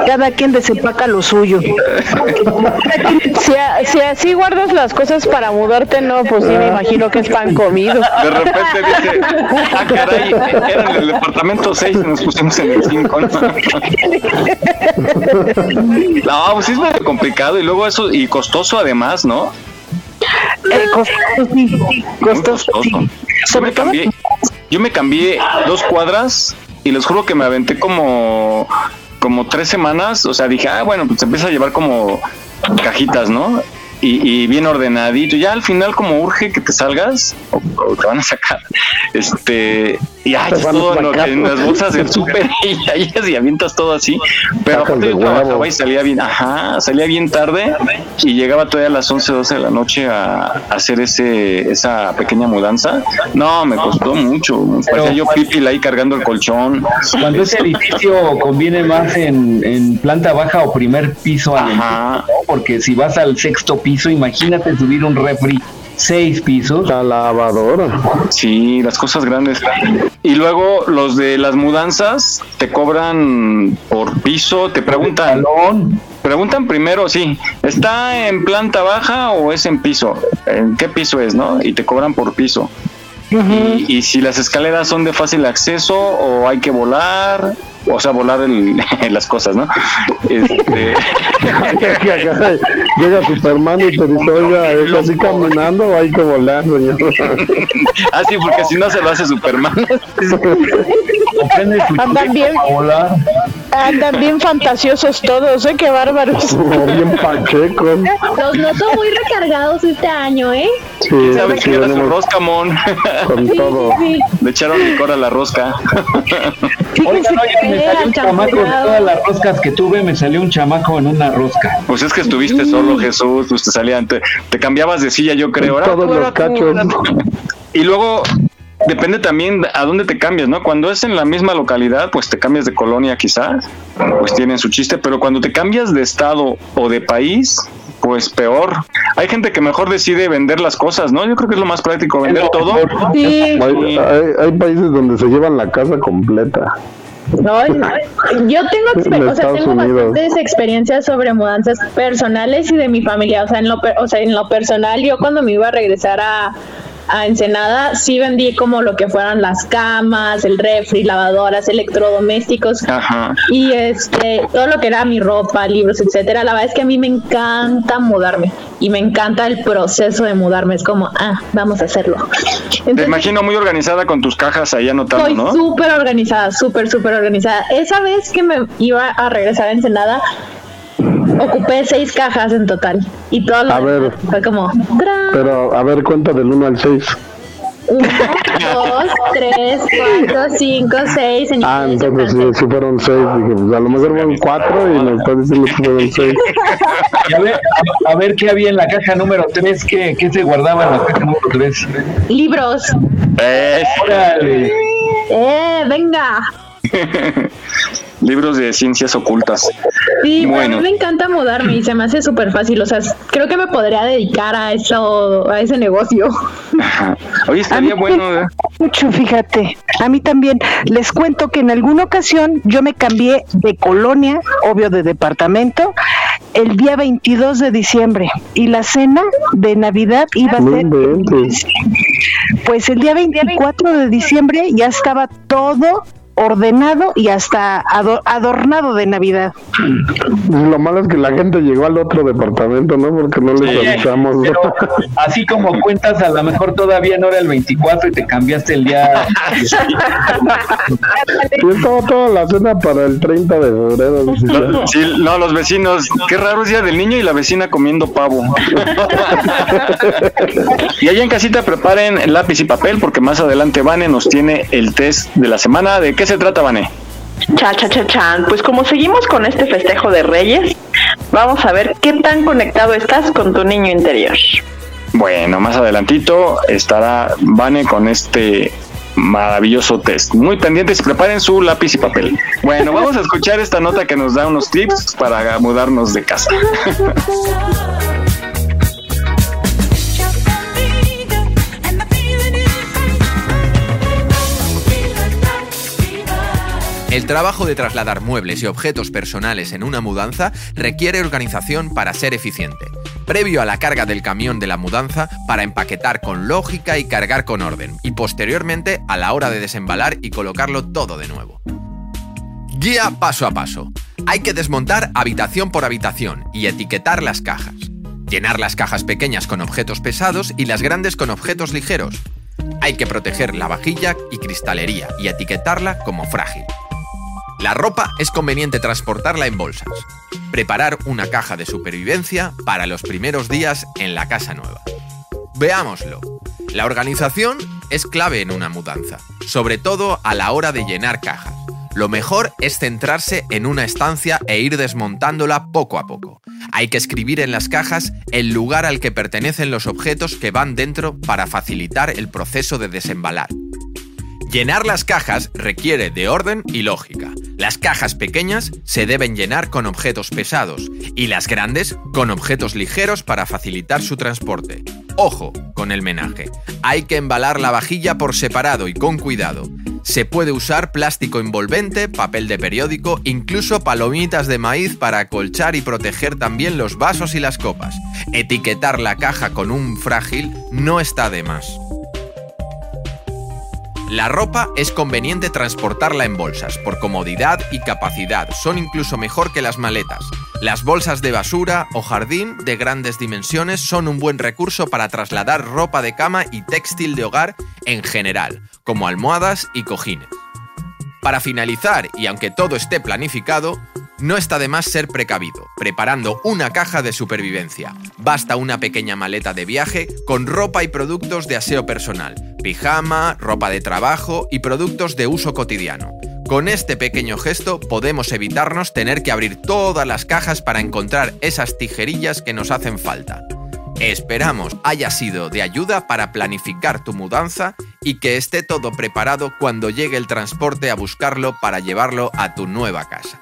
Cada quien desempaca lo suyo. Si, a- si así guardas las cosas para mudarte, no, pues sí me imagino que es pan comido. De repente dice, ah, caray, era en el departamento 6 y nos pusimos en el 5. No, no pues sí es medio complicado y luego eso, y costoso además, ¿no? Eh, costoso, sí, Muy costoso, sí. Yo me cambié, yo me cambié dos cuadras y les juro que me aventé como, como tres semanas. O sea, dije, ah, bueno, pues empieza a llevar como cajitas, ¿no? Y, y bien ordenadito. Ya al final, como urge que te salgas, o, o te van a sacar, este, y ay, Te van a todo en, lo que- en las bolsas del súper y ahí y avientas todo así. Pero aparte yo trabajaba y salía bien, ajá, salía bien tarde y llegaba todavía a las 11, 12 de la noche a, a hacer ese esa pequeña mudanza. No, me costó mucho. Me parecía yo pipil ahí cargando el colchón. Cuando ese edificio conviene más en, en planta baja o primer piso al edificio, ¿no? Porque si vas al sexto piso, imagínate subir un refri seis pisos. La lavadora. Sí, las cosas grandes. Y luego los de las mudanzas te cobran por piso, te preguntan. Preguntan primero, sí, ¿está en planta baja o es en piso? ¿En qué piso es, no? Y te cobran por piso. Y, y si las escaleras son de fácil acceso o hay que volar, o sea, volar el- las cosas, ¿no? Este, Llega Superman y te dice, oiga, ¿es así caminando o hay que volar, señor? ah, sí, porque si no se lo hace Superman. Andan bien, andan bien fantasiosos todos, ¿eh? Qué bárbaros. bien pachecos. Los noto muy recargados este año, ¿eh? Sí, ¿Sabes sí, qué era su rosca, mon? con todo. Le echaron licor a la rosca. Oiga, no, me salió un chamaco de todas las roscas que tuve, me salió un chamaco en una rosca. Pues es que estuviste solo, Jesús, pues te salían, te, te cambiabas de silla, yo creo. Ahora Todos los cachos. Y luego depende también a dónde te cambias, ¿no? Cuando es en la misma localidad, pues te cambias de colonia quizás, pues tienen su chiste, pero cuando te cambias de estado o de país, pues peor. Hay gente que mejor decide vender las cosas, ¿no? Yo creo que es lo más práctico, vender todo. Sí. Hay, hay- hay países donde se llevan la casa completa. No, no. Yo tengo, o sea, tengo bastantes experiencias sobre mudanzas personales y de mi familia. O sea, en lo, per- o sea, en lo personal, yo cuando me iba a regresar a, a Ensenada, sí vendí como lo que fueran las camas, el refri, lavadoras, electrodomésticos. Ajá. Y este, todo lo que era mi ropa, libros, etcétera, la verdad es que a mí me encanta mudarme y me encanta el proceso de mudarme. Es como, ah, vamos a hacerlo. Te imagino muy organizada con tus cajas ahí anotando, Soy ¿no? súper organizada, súper, súper organizada. Esa vez que me iba a regresar a Ensenada, ocupé seis cajas en total. Y todo lo A ver. demás fue como, ¡tran! Pero, a ver, cuenta del 1 al 6. uno, dos, tres, cuatro, cinco, seis. En Ah, inglés, entonces sí, sí fueron 6. Dije, pues a lo mejor fueron 4 y nos estás diciendo que fueron 6. Y a ver, a, a ver qué había en la caja número 3, qué, qué se guardaba en la caja número 3. Libros. Órale. Eh, venga. Libros de ciencias ocultas. Sí, Bueno. a mí me encanta mudarme y se me hace súper fácil. O sea, creo que me podría dedicar a eso, a ese negocio. Oye, estaría bueno. ¿eh? Mucho, fíjate. A mí también. Les cuento que en alguna ocasión yo me cambié de colonia, obvio de departamento, el día 22 de diciembre. Y la cena de Navidad iba a ser. Pues el día 24 de diciembre ya estaba todo ordenado y hasta ado- adornado de Navidad. Lo malo es que la gente llegó al otro departamento, ¿no? Porque no les Sí, avisamos. pero así como cuentas, a lo mejor todavía no era el 24 y te cambiaste el día. Y estaba toda la cena para el 30 de febrero. No, sí, no, los vecinos, qué raro es día del niño y la vecina comiendo pavo. y allá en casita preparen lápiz y papel porque más adelante Vane nos tiene el test de la semana. ¿De qué se trata, Vane? Cha, cha, cha, chan. Pues como seguimos con este festejo de Reyes, vamos a ver qué tan conectado estás con tu niño interior. Bueno, más adelantito estará Vane con este maravilloso test. Muy pendientes, preparen su lápiz y papel. Bueno, vamos a escuchar esta nota que nos da unos tips para mudarnos de casa. El trabajo de trasladar muebles y objetos personales en una mudanza requiere organización para ser eficiente. Previo a la carga del camión de la mudanza, para empaquetar con lógica y cargar con orden, y posteriormente a la hora de desembalar y colocarlo todo de nuevo. Guía paso a paso. Hay que desmontar habitación por habitación y etiquetar las cajas. Llenar las cajas pequeñas con objetos pesados y las grandes con objetos ligeros. Hay que proteger la vajilla y cristalería y etiquetarla como frágil. La ropa es conveniente transportarla en bolsas. Preparar una caja de supervivencia para los primeros días en la casa nueva. Veámoslo. La organización es clave en una mudanza, sobre todo a la hora de llenar cajas. Lo mejor es centrarse en una estancia e ir desmontándola poco a poco. Hay que escribir en las cajas el lugar al que pertenecen los objetos que van dentro para facilitar el proceso de desembalar. Llenar las cajas requiere de orden y lógica. Las cajas pequeñas se deben llenar con objetos pesados y las grandes con objetos ligeros para facilitar su transporte. Ojo con el menaje. Hay que embalar la vajilla por separado y con cuidado. Se puede usar plástico envolvente, papel de periódico, incluso palomitas de maíz para acolchar y proteger también los vasos y las copas. Etiquetar la caja con un frágil no está de más. La ropa es conveniente transportarla en bolsas, por comodidad y capacidad, son incluso mejor que las maletas. Las bolsas de basura o jardín de grandes dimensiones son un buen recurso para trasladar ropa de cama y textil de hogar en general, como almohadas y cojines. Para finalizar, y aunque todo esté planificado, no está de más ser precavido, preparando una caja de supervivencia. Basta una pequeña maleta de viaje con ropa y productos de aseo personal, pijama, ropa de trabajo y productos de uso cotidiano. Con este pequeño gesto podemos evitarnos tener que abrir todas las cajas para encontrar esas tijerillas que nos hacen falta. Esperamos haya sido de ayuda para planificar tu mudanza y que esté todo preparado cuando llegue el transporte a buscarlo para llevarlo a tu nueva casa.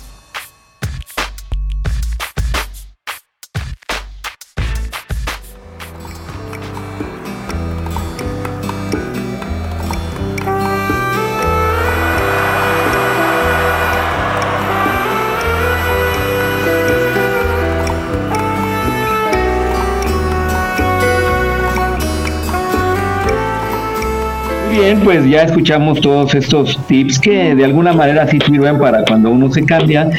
Pues ya escuchamos todos estos tips que de alguna manera sí sirven para cuando uno se cambia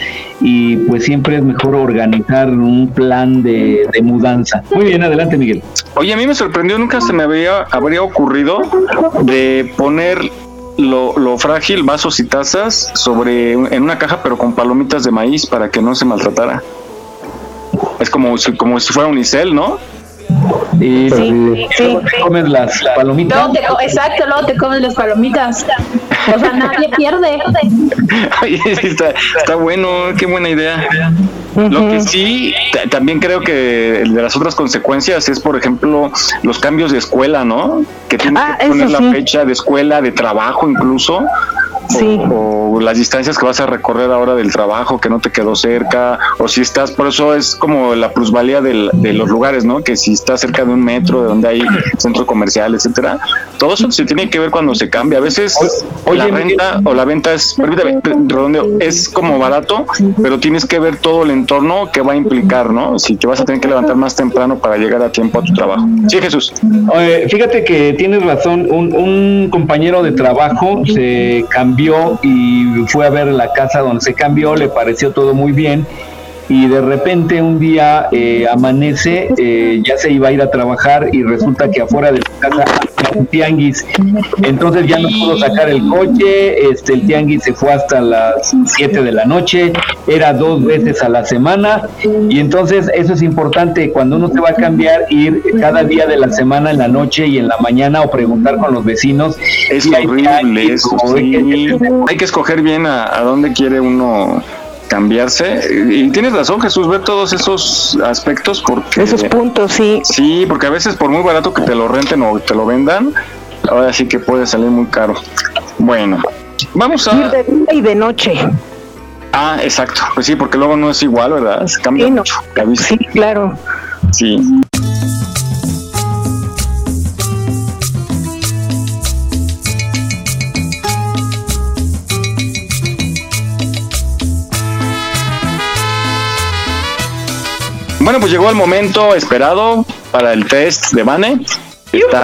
y pues siempre es mejor organizar un plan de, mudanza. Muy bien, adelante Miguel. Oye, a mí me sorprendió, nunca se me había, habría ocurrido de poner lo, frágil, vasos y tazas sobre en una caja pero con palomitas de maíz para que no se maltratara. Es como, como si fuera un isel, ¿no? Y sí, sí, comes las palomitas. exacto, luego te comes las palomitas. O sea, nadie pierde. está, está bueno, qué buena idea. Lo que sí, también creo que de las otras consecuencias es, por ejemplo, los cambios de escuela, ¿no? Que tienes ah, que poner la fecha de escuela, de trabajo incluso, Sí. O, las distancias que vas a recorrer ahora del trabajo que no te quedó cerca, o si estás, por eso es como la plusvalía del, de los lugares, ¿no? Que si estás cerca de un metro, de donde hay centro comercial, etcétera, todo eso se tiene que ver cuando se cambia. A veces la renta o la venta es, permítame, redondeo, es como barato, pero tienes que ver todo el entorno que va a implicar, ¿no? Si te vas a tener que levantar más temprano para llegar a tiempo a tu trabajo. Sí, Jesús. fíjate que tienes razón, un, un compañero de trabajo se cambió y fue a ver la casa donde se cambió, le pareció todo muy bien y de repente un día eh, amanece, eh, ya se iba a ir a trabajar y resulta que afuera de su casa había un tianguis, entonces ya no pudo sacar el coche, este, el tianguis se fue hasta las 7 de la noche, era dos veces a la semana y entonces eso es importante cuando uno se va a cambiar, ir cada día de la semana en la noche y en la mañana o preguntar con los vecinos. Es horrible eso, hay que escoger bien a, a dónde quiere uno cambiarse. Y tienes razón, Jesús, ver todos esos aspectos porque... Esos puntos, sí. Sí, porque a veces por muy barato que te lo renten o te lo vendan, ahora sí que puede salir muy caro. Bueno, vamos a... de día y de noche. Ah, exacto. Pues sí, porque luego no es igual, ¿verdad? Se cambia mucho. Sí, claro. Sí. Bueno, pues llegó el momento esperado para el test de Vane. Está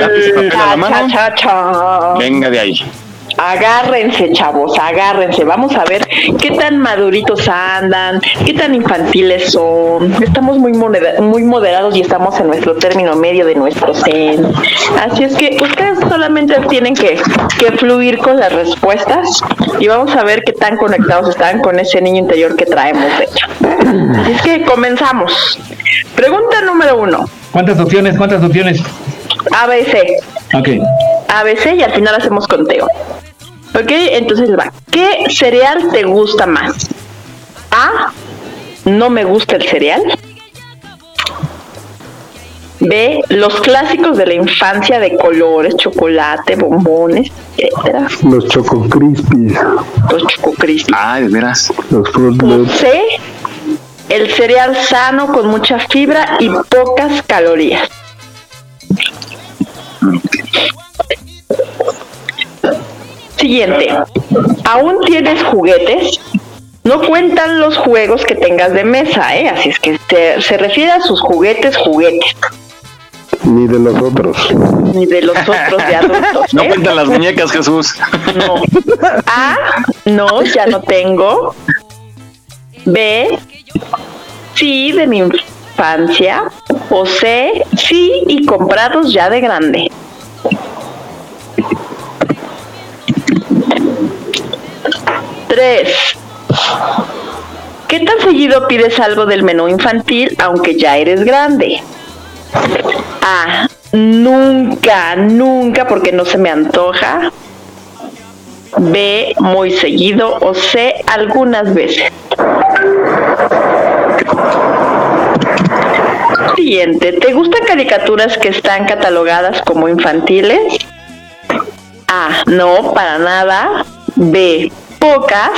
lápiz y papel a la mano. Cha, cha, cha. Venga de ahí. Agárrense, chavos, agárrense. Vamos a ver qué tan maduritos andan, qué tan infantiles son. Estamos muy, muy moderados y estamos en nuestro término medio de nuestro zen. Así es que ustedes solamente tienen que, que fluir con las respuestas y vamos a ver qué tan conectados están con ese niño interior que traemos dentro. Así es que comenzamos. Pregunta número uno. ¿Cuántas opciones? ¿Cuántas opciones? ABC. Ok. ABC y al final hacemos conteo. Ok, entonces va. ¿Qué cereal te gusta más? A. No me gusta el cereal. B. Los clásicos de la infancia de colores, chocolate, bombones, etcétera. Los Choco Crispies. Los Choco Crispies. Ah, de veras. Los Fruit Loops. C. El cereal sano con mucha fibra y pocas calorías. Siguiente. ¿Aún tienes juguetes? No cuentan los juegos que tengas de mesa, ¿eh? Así es que se, se refiere a sus juguetes, juguetes, Ni de los otros. ni de los otros de adultos. No ¿eh? cuentan las muñecas, Jesús. No. A, no, ya no tengo. B, sí, de mi infancia. O C, sí, y comprados ya de grande. Tres. ¿Qué tan seguido pides algo del menú infantil aunque ya eres grande? A. Nunca, nunca porque no se me antoja. B. Muy seguido. O C. Algunas veces. Siguiente. ¿Te gustan caricaturas que están catalogadas como infantiles? A. No, para nada. B. Pocas.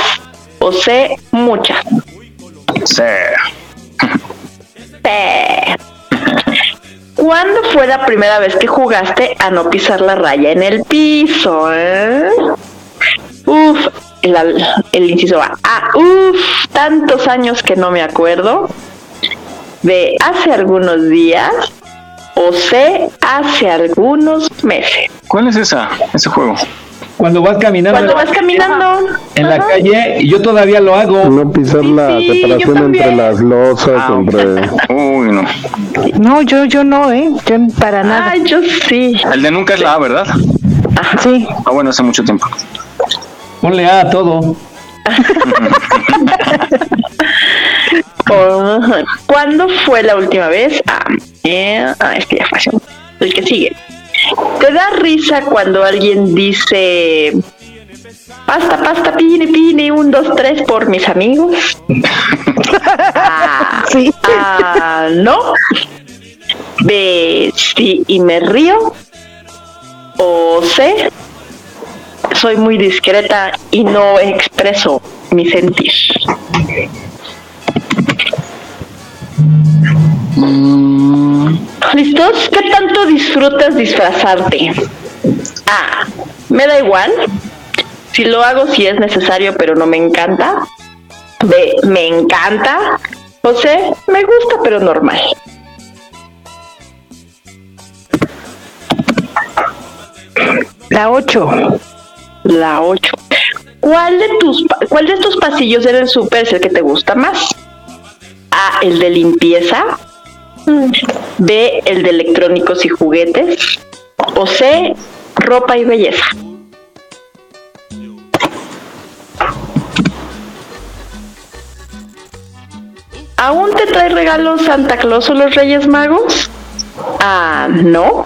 O C. Muchas. C. ¿Cuándo fue la primera vez que jugaste a no pisar la raya en el piso? eh? Uf, el, el inciso A. Ah, uf, tantos años que no me acuerdo. B, hace algunos días. O C, hace algunos meses. ¿Cuál es esa? Ese juego. Cuando vas caminando Cuando vas caminando. en la Ajá. calle, yo todavía lo hago. No pisar la Sí, separación entre las losas, Ah, entre... Uy, no. No, yo, yo no, ¿eh? Yo para nada. Ah, yo sí. El de nunca es la A, ¿verdad? Sí. Ah, bueno, hace mucho tiempo. Ponle A a todo. Oh, ¿Cuándo fue la última vez? Ah, eh, ah, este ya fue. El que sigue. ¿Te da risa cuando alguien dice pasta, pasta, pine, pine, un, dos, tres por mis amigos? Ah, Sí. ah, no. B, sí, y me río. O C, soy muy discreta y no expreso mi sentir. ¿Listos? ¿Qué tanto disfrutas disfrazarte? A. Me da igual. Si lo hago si es necesario, pero no me encanta. B. Me encanta. O C. Me gusta, pero normal. La 8. La 8. ¿Cuál de tus cuál de estos pasillos del súper es el que te gusta más? A, el de limpieza. B, el de electrónicos y juguetes. O C, ropa y belleza. ¿Aún te trae regalos Santa Claus o los Reyes Magos? A, no.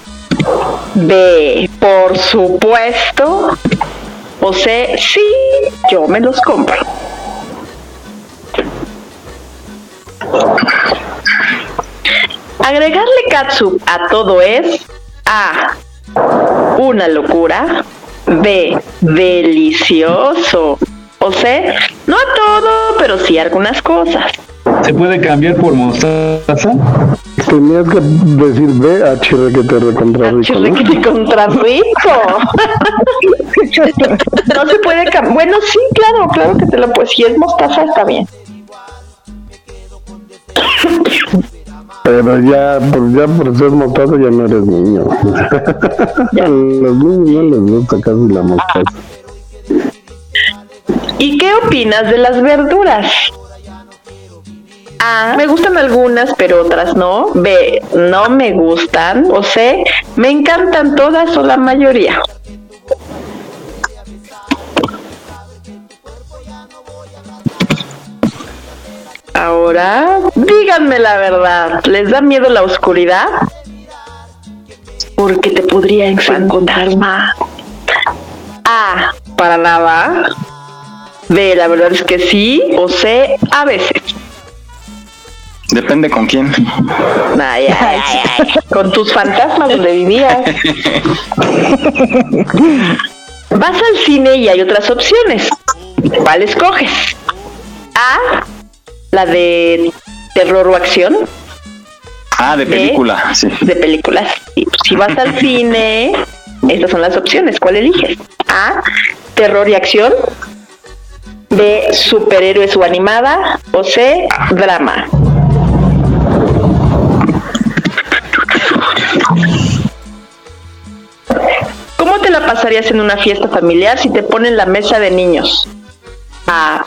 B, por supuesto. O C, sí, yo me los compro. Agregarle catsup a todo es A. Una locura. B. Delicioso. O C. No a todo, pero sí a algunas cosas. ¿Se puede cambiar por mostaza? Tenías que decir B, H, que te recontra rico, ¿no? Chirriquiti contra rico. no se puede cambiar. Bueno, sí, claro, claro que te lo puedes. Si es mostaza, está bien. Pero ya, pues ya por ser mostaza ya no eres niño. A los niños no les gusta casi la mostaza. ¿Y qué opinas de las verduras? A. Me gustan algunas, pero otras no. B. No me gustan. O C. Me encantan todas o la mayoría. Ahora, díganme la verdad. ¿Les da miedo la oscuridad? Porque te podría encontrar más. A. Para nada. B. La verdad es que sí. O C. A veces. Depende con quién. Ay, ay, ay, ay. Con tus fantasmas donde vivías. Vas al cine y hay otras opciones. ¿Cuál escoges? A. La de terror o acción. Ah, de película, sí. De películas. Y, pues, si vas al cine, estas son las opciones. ¿Cuál eliges? A. Terror y acción. B. Superhéroes o animada. O C. Drama. ¿Cómo te la pasarías en una fiesta familiar si te ponen la mesa de niños? A.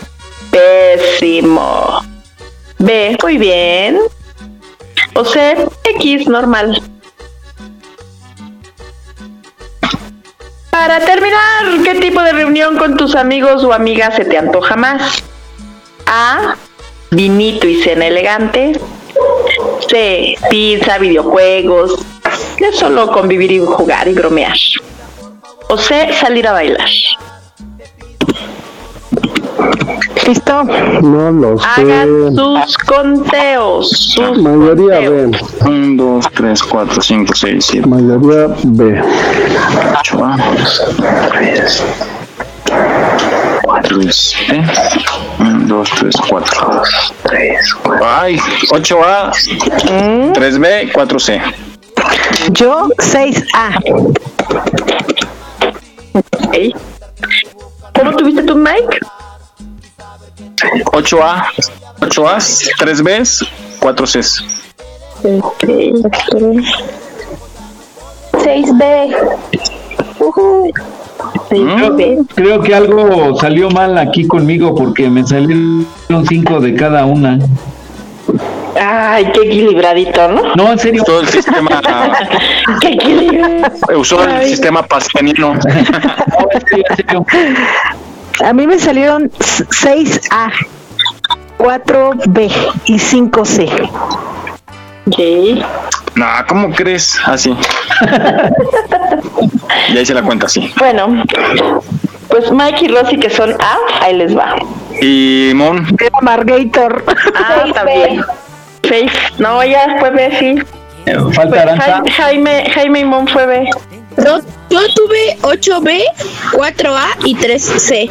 Pésimo. B. Muy bien. O C. X. Normal. Para terminar, ¿qué tipo de reunión con tus amigos o amigas se te antoja más? A. Vinito y cena elegante. C. Pizza, videojuegos. Es solo convivir y jugar y bromear. O C. Salir a bailar. ¿Listo? No lo sé. Hagan sus conteos. Sus Mayoría B. 1, 2, 3, 4, 5, 6, 7, Mayoría B. 8, A. 3. 3, B. 1, 2, 3, 4. 3, 4. Ay, 8A, 3B, 4C. Yo 6A. Ok. ¿Cómo tuviste tu mic? 8A, 8A, 3B, 4C. Ok. 6B. Mm, Creo que algo salió mal aquí conmigo porque me salieron cinco de cada una. Ay, qué equilibradito, ¿no? No, en serio. Todo el sistema, Qué equilibrado. usó el sistema pasteniano. A mí me salieron 6A, 4B y 5C. Ok. No, ¿cómo crees? Así. y ahí se la cuenta así. Bueno, pues Mike y Rosy que son A, ahí les va. Y Mon, Era Margator. Ah, también. Faith. No, ya fue B, sí. Falta Pues Aranza. Jaime, Jaime, y Mon fue B. Yo, yo tuve 8B, 4A y 3C.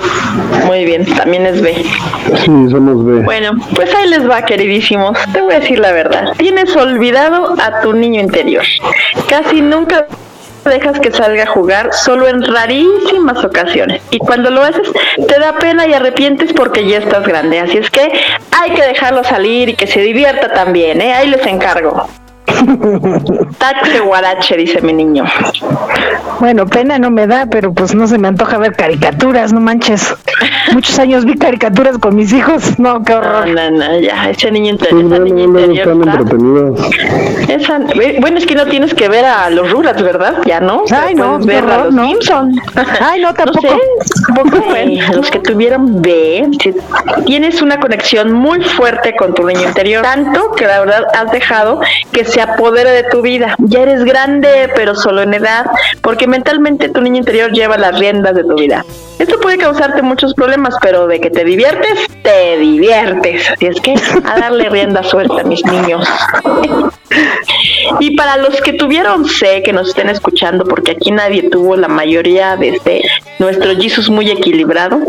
Muy bien, también es B. Sí, somos B. Bueno, pues ahí les va, queridísimos. Te voy a decir la verdad. Tienes olvidado a tu niño interior. Casi nunca dejas que salga a jugar, solo en rarísimas ocasiones. Y cuando lo haces, te da pena y arrepientes porque ya estás grande. Así es que hay que dejarlo salir y que se divierta también, ¿eh? Ahí les encargo. Tache guarache, dice mi niño. Bueno, pena no me da, pero pues no se me antoja ver caricaturas, no manches. Muchos años vi caricaturas con mis hijos. No, qué No, horror. no, no, ya, ese niño Pues interior, esa niña está- entretenidos. Esa, ve- bueno, es que no tienes que ver a los Rugrats, ¿verdad? Ya no. Ay, no, ver a los no. Simpson. Ay, no, tampoco. sé. Los que tuvieron B, tienes una conexión muy fuerte con tu niño interior, tanto que la verdad has dejado que se apodere de tu vida. Ya eres grande, pero solo en edad, porque mentalmente tu niño interior lleva las riendas de tu vida. Esto puede causarte muchos problemas, pero de que te diviertes, te diviertes. Así es que a darle rienda suelta, mis niños. Y para los que tuvieron C, que nos estén escuchando, porque aquí nadie tuvo la mayoría de este, nuestro Jesus muy equilibrado.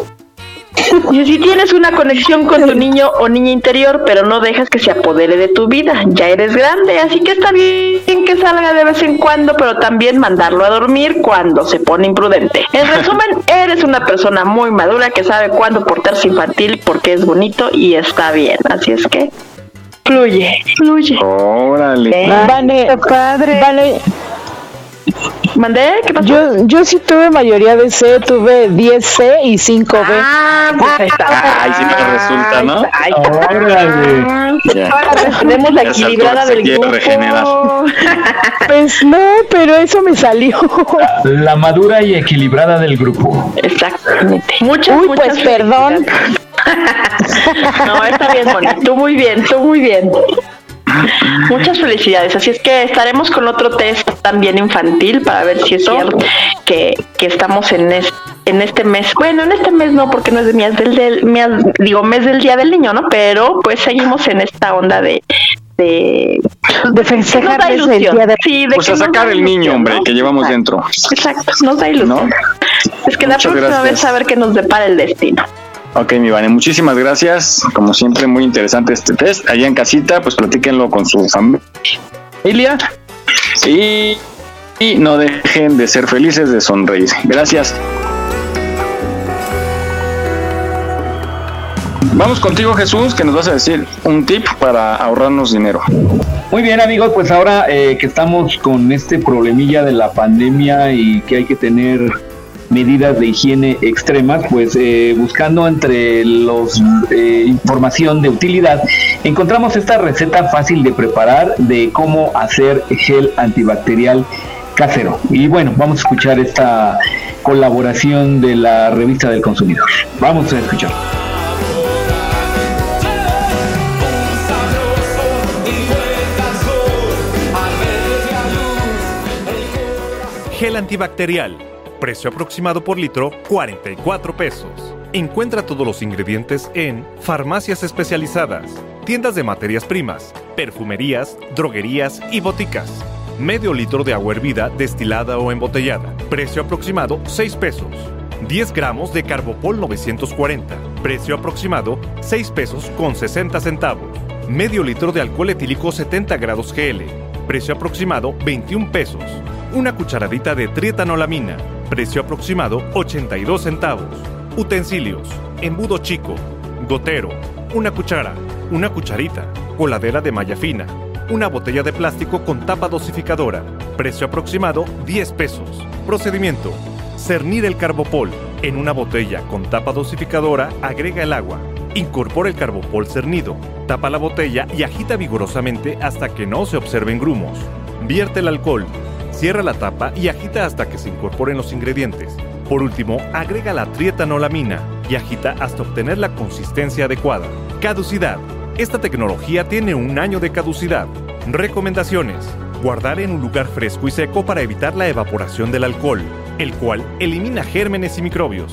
Y si tienes una conexión con tu niño o niña interior, pero no dejas que se apodere de tu vida, ya eres grande, así que está bien que salga de vez en cuando, pero también mandarlo a dormir cuando se pone imprudente. En resumen, eres una persona muy madura que sabe cuándo portarse infantil porque es bonito y está bien. Así es que Fluye, fluye. Órale. Vale, padre. Vale. ¿Mandé? ¿Qué pasó? Yo, yo sí tuve mayoría de C, tuve 10C y 5B. Ah, pues ahí está. Ay, sí me resulta, ¿no? Ahí Órale. Ya. Ahora tenemos la equilibrada del grupo. regenerar. Pues no, pero eso me salió. La madura y equilibrada del grupo. Exactamente. Muchas, Uy, muchas pues perdón. No, está bien, Moni. Tú muy bien, tú muy bien. Muchas felicidades. Así es que estaremos con otro test también infantil para ver si es cierto que, que estamos en, es- en este mes. Bueno, en este mes no, porque no es de mes del, del mes- digo mes del día del niño, ¿no? Pero pues seguimos en esta onda de de, de festejar el día de- Sí, de Pues que a sacar el niño, hombre, ¿no? que llevamos dentro. Exacto, nos da ilusión. Es que la próxima gracias. vez a ver qué nos depara el destino. Ok, mi Vane, muchísimas gracias. Como siempre, muy interesante este test. Allá en casita, pues platíquenlo con su familia. Y, y no dejen de ser felices, de sonreír. Gracias. Vamos contigo, Jesús, que nos vas a decir un tip para ahorrarnos dinero. Muy bien amigos, pues ahora eh, que estamos con este problemilla de la pandemia y que hay que tener medidas de higiene extremas, pues eh, buscando entre los eh, información de utilidad, encontramos esta receta fácil de preparar de cómo hacer gel antibacterial casero. Y bueno, vamos a escuchar esta colaboración de la revista del consumidor. Vamos a escuchar. Gel antibacterial. Precio aproximado por litro 44 pesos. Encuentra todos los ingredientes en farmacias especializadas, tiendas de materias primas, perfumerías, droguerías y boticas. Medio litro de agua hervida, destilada o embotellada. Precio aproximado 6 pesos. 10 gramos de Carbopol 940. Precio aproximado 6 pesos con 60 centavos. Medio litro de alcohol etílico 70 grados GL. Precio aproximado 21 pesos. Una cucharadita de trietanolamina. Precio aproximado 82 centavos. Utensilios. Embudo chico. Gotero. Una cuchara. Una cucharita. Coladera de malla fina. Una botella de plástico con tapa dosificadora. Precio aproximado 10 pesos. Procedimiento. Cernir el carbopol. En una botella con tapa dosificadora agrega el agua. Incorpora el carbopol cernido. Tapa la botella y agita vigorosamente hasta que no se observen grumos. Vierte el alcohol. Cierra la tapa y agita hasta que se incorporen los ingredientes. Por último, agrega la trietanolamina y agita hasta obtener la consistencia adecuada. Caducidad. Esta tecnología tiene un año de caducidad. Recomendaciones. Guardar en un lugar fresco y seco para evitar la evaporación del alcohol, el cual elimina gérmenes y microbios.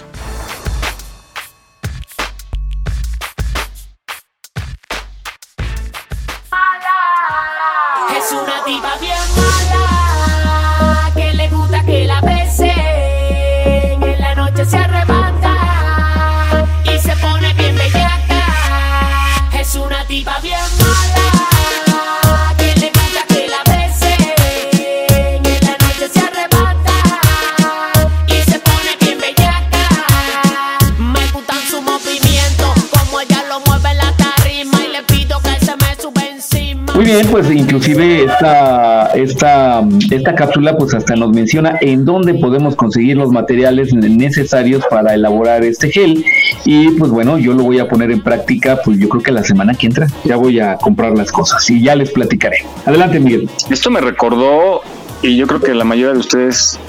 Muy bien, pues inclusive esta, esta, esta cápsula pues hasta nos menciona en dónde podemos conseguir los materiales necesarios para elaborar este gel y pues bueno, yo lo voy a poner en práctica pues yo creo que la semana que entra ya voy a comprar las cosas y ya les platicaré. Adelante Miguel. Esto me recordó, y yo creo que la mayoría de ustedes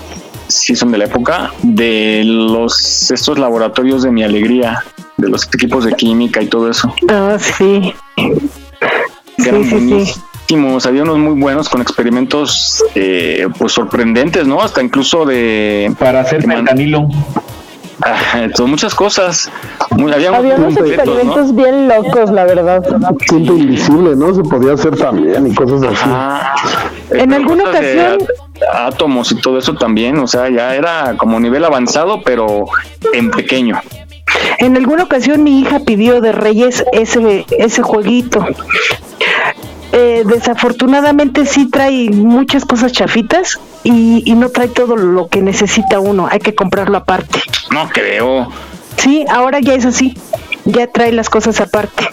sí son de la época, de los estos laboratorios de mi alegría, de los equipos de química y todo eso. Ah, sí. Que eran Sí, sí, sí. buenísimos. Había unos muy buenos con experimentos eh, pues sorprendentes, ¿no? Hasta incluso de... Para hacer fentanilo. Son muchas cosas. Muy- había, Había unos experimentos bien locos, la verdad. Tiempo invisible, ¿no? Se podía hacer también y cosas así. En alguna ocasión, átomos y todo eso también, o sea, ya era como nivel avanzado, pero en pequeño. En alguna ocasión mi hija pidió de Reyes ese, ese jueguito. Eh, desafortunadamente sí trae muchas cosas chafitas y, y no trae todo lo que necesita uno, hay que comprarlo aparte. No creo. Sí, ahora ya es así, ya trae las cosas aparte.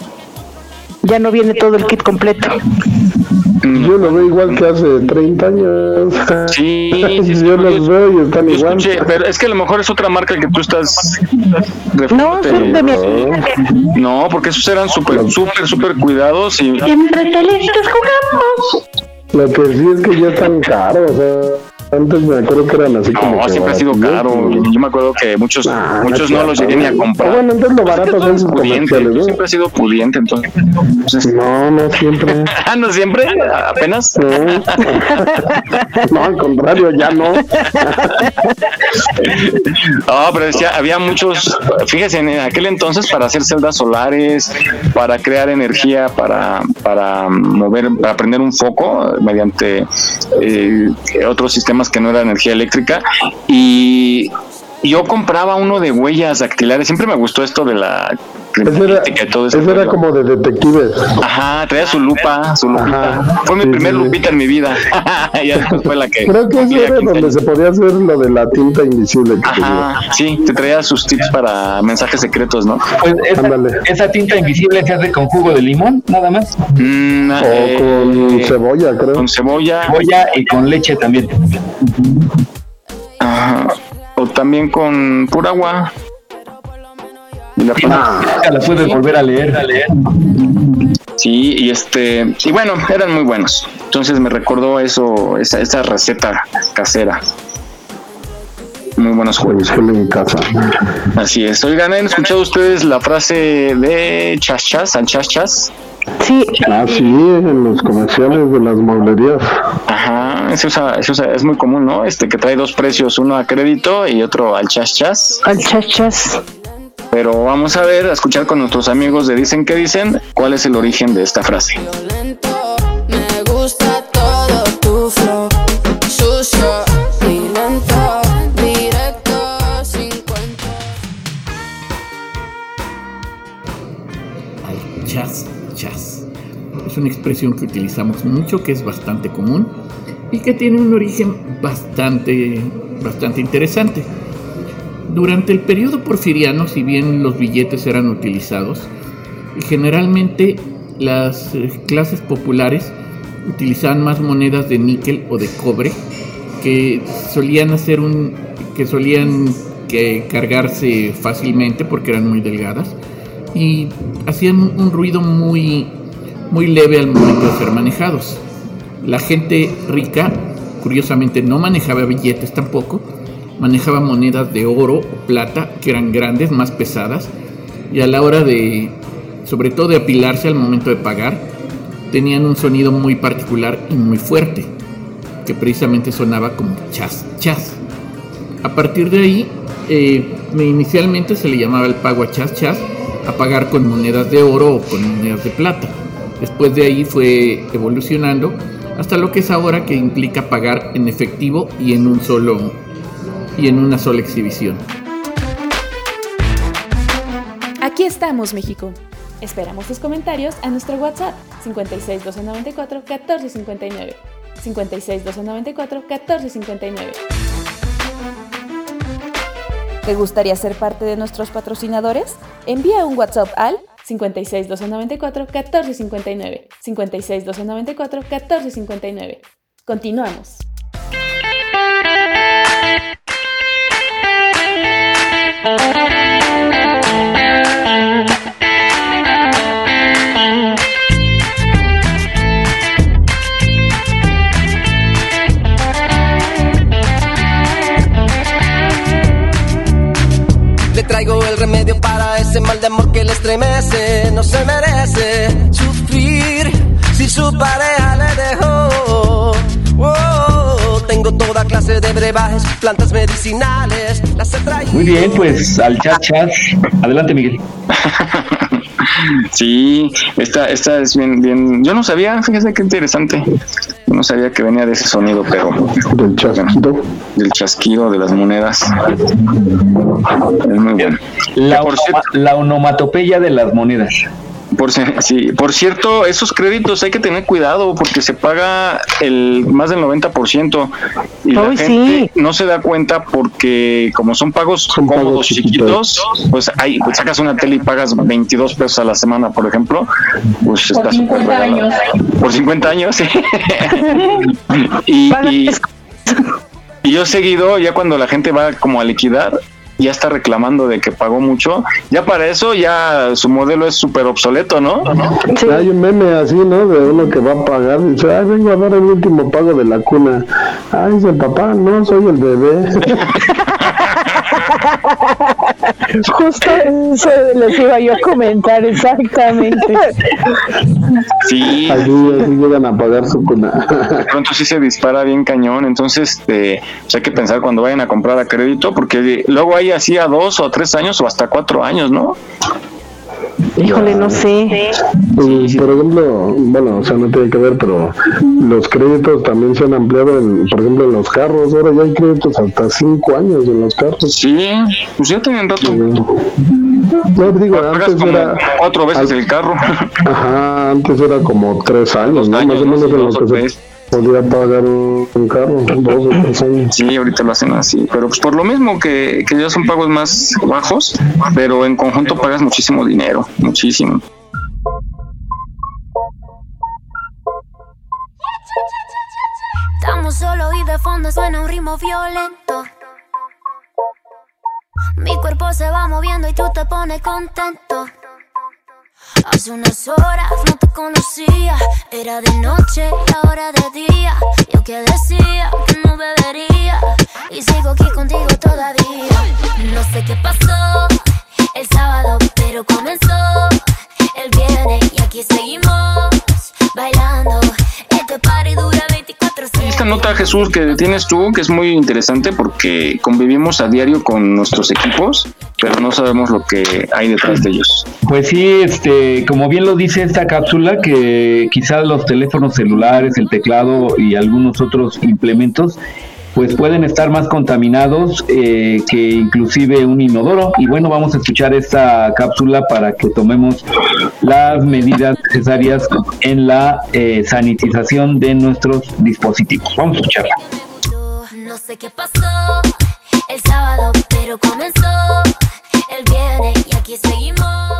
Ya no viene todo el kit completo. Yo lo veo igual que hace 30 años. Sí, yo los veo y están Yo igual. escuché, pero es que a lo mejor es otra marca que tú estás No, son de mi No, porque esos eran súper, súper, súper cuidados y Siempre felices jugamos. Lo que sí es que ya están caros. Sea, antes me acuerdo que eran así como. no, que siempre ha sido caro. Yo me acuerdo que muchos, muchos no los llegué ni a comprar. Ah, bueno, entonces lo barato Pudiente, yo ¿no? siempre he sido pudiente, entonces. No, no siempre. Ah, no siempre, apenas. No, al contrario, ya no. No, pero decía, había muchos, fíjese, en aquel entonces para hacer celdas solares, para crear energía, para, para mover, para prender un foco mediante eh, otros que no era energía eléctrica. Y yo compraba uno de huellas dactilares, siempre me gustó esto de la todo. Ese era como de detectives. Ajá, traía su lupa, su lupita. Fue mi primer lupita en mi vida. ya después fue la que... Creo que ese era donde se podía hacer lo de la tinta invisible. que. Ajá, sí, te traía sus tips para mensajes secretos, ¿no? Pues esa, esa tinta invisible se hace con jugo de limón, nada más. Mm, O eh, con cebolla, creo. Con cebolla. Cebolla y con leche también. Ajá. O también con pura agua. Y la Ya la puedes volver a leer. A leer. Sí, y este, y bueno, eran muy buenos. Entonces me recordó eso, esa, esa receta casera. Muy buenos juegos. en casa. Así es. Oigan, ¿han escuchado ustedes la frase de chas chas, al chas chas? Sí. Ah, sí, en los comerciales de las mueblerías. Ajá, se usa, se usa- es muy común, ¿no? Este que trae dos precios, uno a crédito y otro al chas chas. Al chas chas. Pero vamos a ver, a escuchar con nuestros amigos de Dicen que Dicen, cuál es el origen de esta frase. Me gusta todo tu flow, sucio. Es una expresión que utilizamos mucho, que es bastante común y que tiene un origen bastante, bastante interesante. Durante el periodo porfiriano, si bien los billetes eran utilizados, generalmente las eh, clases populares utilizaban más monedas de níquel o de cobre que solían hacer un que solían que cargarse fácilmente porque eran muy delgadas y hacían un ruido muy muy leve al momento de ser manejados. La gente rica, curiosamente, no manejaba billetes tampoco, manejaba monedas de oro o plata que eran grandes, más pesadas y a la hora de, sobre todo de apilarse al momento de pagar, tenían un sonido muy particular y muy fuerte, que precisamente sonaba como chas, chas. A partir de ahí, eh, inicialmente se le llamaba el pago a chas, chas, a pagar con monedas de oro o con monedas de plata. Después de ahí fue evolucionando hasta lo que es ahora que implica pagar en efectivo y en un solo y en una sola exhibición. Aquí estamos, México. Esperamos tus comentarios a nuestro WhatsApp 56 294 1459. 56 294 1459. ¿Te gustaría ser parte de nuestros patrocinadores? Envía un WhatsApp al 56 294 1459. 56 294 1459. Continuamos. Le traigo el remedio para ese mal de amor que le estremece. No se merece sufrir si su pareja le dejó. Tengo toda clase de brebajes, plantas medicinales. Las he traído. Muy bien, pues al chat chat. Adelante, Miguel. Sí, esta, esta es bien, bien. Yo no sabía, fíjese qué interesante. Yo no sabía que venía de ese sonido, pero. Del chasquido. Del chasquido de las monedas. Es muy bueno. La, la onomatopeya de las monedas. Por, si- sí, por cierto, esos créditos hay que tener cuidado porque se paga el más del 90% y la gente no se da cuenta porque como son pagos cómodos chiquitos, pues ahí pues, sacas una tele y pagas 22 pesos a la semana, por ejemplo, pues Por está súper 50 regalado. años. Por 50 años, sí. y, y- y yo seguido, ya cuando la gente va como a liquidar, ya está reclamando de que pagó mucho. Ya para eso, ya su modelo es súper obsoleto, ¿no? Hay un meme así, ¿no? De uno que va a pagar y dice, ay, vengo a dar el último pago de la cuna. Ay, es el papá, no, soy el bebé. Justo eso les iba yo a comentar exactamente. Sí. Así, así llegan a pagar su cuna. De pronto sí se dispara bien cañón, entonces este, pues hay que pensar cuando vayan a comprar a crédito, porque luego hay así a dos o a tres años o hasta cuatro años, ¿no? Híjole, no sé. Y, por ejemplo, bueno, o sea, no tiene que ver, pero los créditos también se han ampliado, en, por ejemplo, en los carros. Ahora ya hay créditos hasta cinco años en los carros. Sí, pues ya tienen rato. No, digo, antes como era... cuatro veces el carro. Ajá, antes era como tres años, ¿no? Más o menos en lo que se podía pagar un, un carro, dos o tres años. Sí, ahorita lo hacen así, pero pues por lo mismo que, que ya son pagos más bajos, pero en conjunto pagas muchísimo dinero, muchísimo. Estamos solos y de fondo suena un ritmo violento. Mi cuerpo se va moviendo y tú te pones contento. Hace unas horas no te conocía, era de noche y ahora de día. Yo que decía que no bebería y sigo aquí contigo todavía. No sé qué pasó el sábado, pero comenzó el viernes y aquí seguimos bailando. Este party dura 24 Esta nota, Jesús, que tienes tú, que es muy interesante porque convivimos a diario con nuestros equipos, pero no sabemos lo que hay detrás de ellos. Pues sí, este, como bien lo dice esta cápsula, que quizás los teléfonos celulares, el teclado y algunos otros implementos, pues pueden estar más contaminados eh, que inclusive un inodoro. Y bueno, vamos a escuchar esta cápsula para que tomemos las medidas necesarias en la eh, sanitización de nuestros dispositivos. Vamos a escucharla. No sé qué pasó el sábado, pero comenzó y aquí seguimos.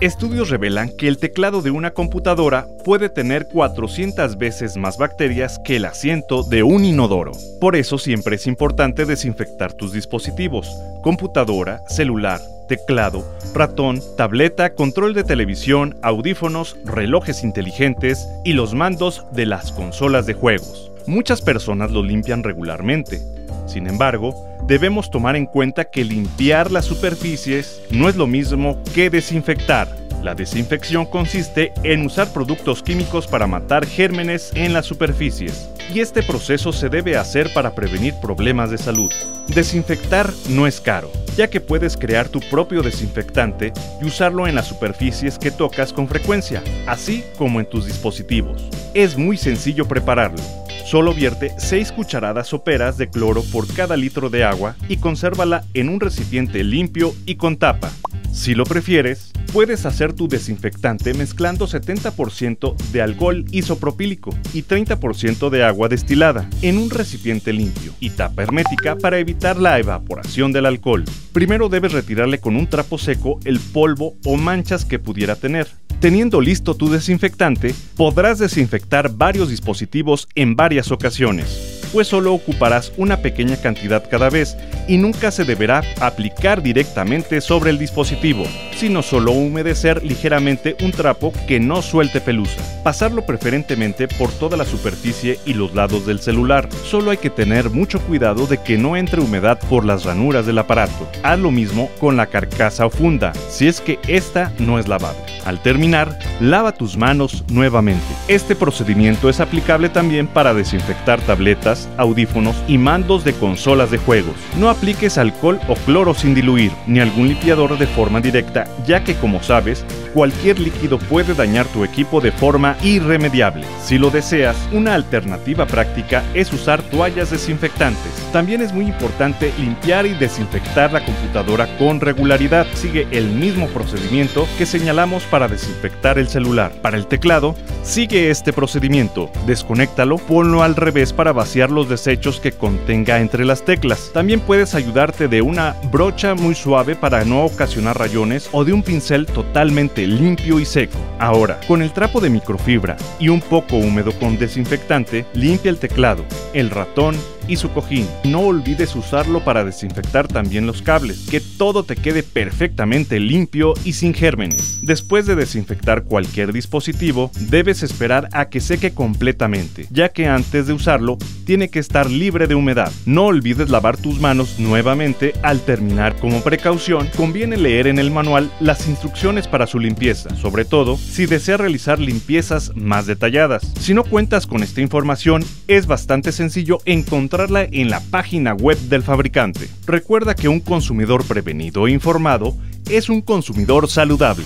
Estudios revelan que el teclado de una computadora puede tener 400 veces más bacterias que el asiento de un inodoro. Por eso siempre es importante desinfectar tus dispositivos, computadora, celular, teclado, ratón, tableta, control de televisión, audífonos, relojes inteligentes y los mandos de las consolas de juegos. Muchas personas lo limpian regularmente. Sin embargo, debemos tomar en cuenta que limpiar las superficies no es lo mismo que desinfectar. La desinfección consiste en usar productos químicos para matar gérmenes en las superficies, y este proceso se debe hacer para prevenir problemas de salud. Desinfectar no es caro, ya que puedes crear tu propio desinfectante y usarlo en las superficies que tocas con frecuencia, así como en tus dispositivos. Es muy sencillo prepararlo. Solo vierte 6 cucharadas soperas de cloro por cada litro de agua y consérvala en un recipiente limpio y con tapa. Si lo prefieres, puedes hacer tu desinfectante mezclando 70% de alcohol isopropílico y 30% de agua destilada en un recipiente limpio y tapa hermética para evitar la evaporación del alcohol. Primero debes retirarle con un trapo seco el polvo o manchas que pudiera tener. Teniendo listo tu desinfectante, podrás desinfectar varios dispositivos en varias ocasiones, pues solo ocuparás una pequeña cantidad cada vez y nunca se deberá aplicar directamente sobre el dispositivo, sino solo humedecer ligeramente un trapo que no suelte pelusa. Pasarlo preferentemente por toda la superficie y los lados del celular. Solo hay que tener mucho cuidado de que no entre humedad por las ranuras del aparato. Haz lo mismo con la carcasa o funda, si es que esta no es lavable. Al terminar, lava tus manos nuevamente. Este procedimiento es aplicable también para desinfectar tabletas, audífonos y mandos de consolas de juegos. No apliques alcohol o cloro sin diluir, ni algún limpiador de forma directa, ya que como sabes, cualquier líquido puede dañar tu equipo de forma irremediable. Si lo deseas, una alternativa práctica es usar toallas desinfectantes. También es muy importante limpiar y desinfectar la computadora con regularidad. Sigue el mismo procedimiento que señalamos para desinfectar el celular. Para el teclado, sigue este procedimiento. Desconéctalo, ponlo al revés para vaciar los desechos que contenga entre las teclas. También puedes ayudarte de una brocha muy suave para no ocasionar rayones o de un pincel totalmente limpio y seco. Ahora, con el trapo de microfibra y un poco húmedo con desinfectante, limpia el teclado, el ratón y su cojín. No olvides usarlo para desinfectar también los cables, que todo te quede perfectamente limpio y sin gérmenes. Después de desinfectar cualquier dispositivo, debes esperar a que seque completamente, ya que antes de usarlo tiene que estar libre de humedad. No olvides lavar tus manos nuevamente al terminar. Como precaución, conviene leer en el manual las instrucciones para su limpieza, sobre todo si deseas realizar limpiezas más detalladas. Si no cuentas con esta información, es bastante sencillo encontrar en la página web del fabricante. Recuerda que un consumidor prevenido e informado es un consumidor saludable.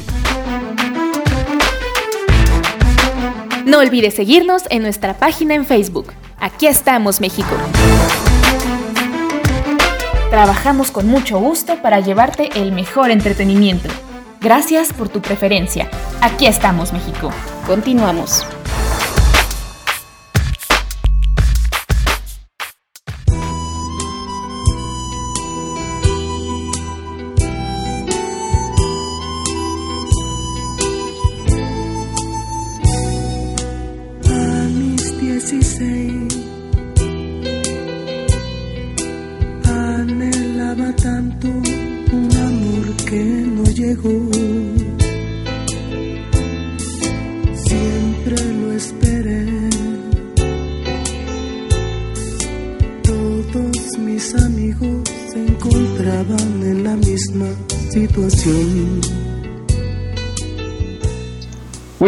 No olvides seguirnos en nuestra página en Facebook. Aquí estamos, México. Trabajamos con mucho gusto para llevarte el mejor entretenimiento. Gracias por tu preferencia. Aquí estamos, México. Continuamos.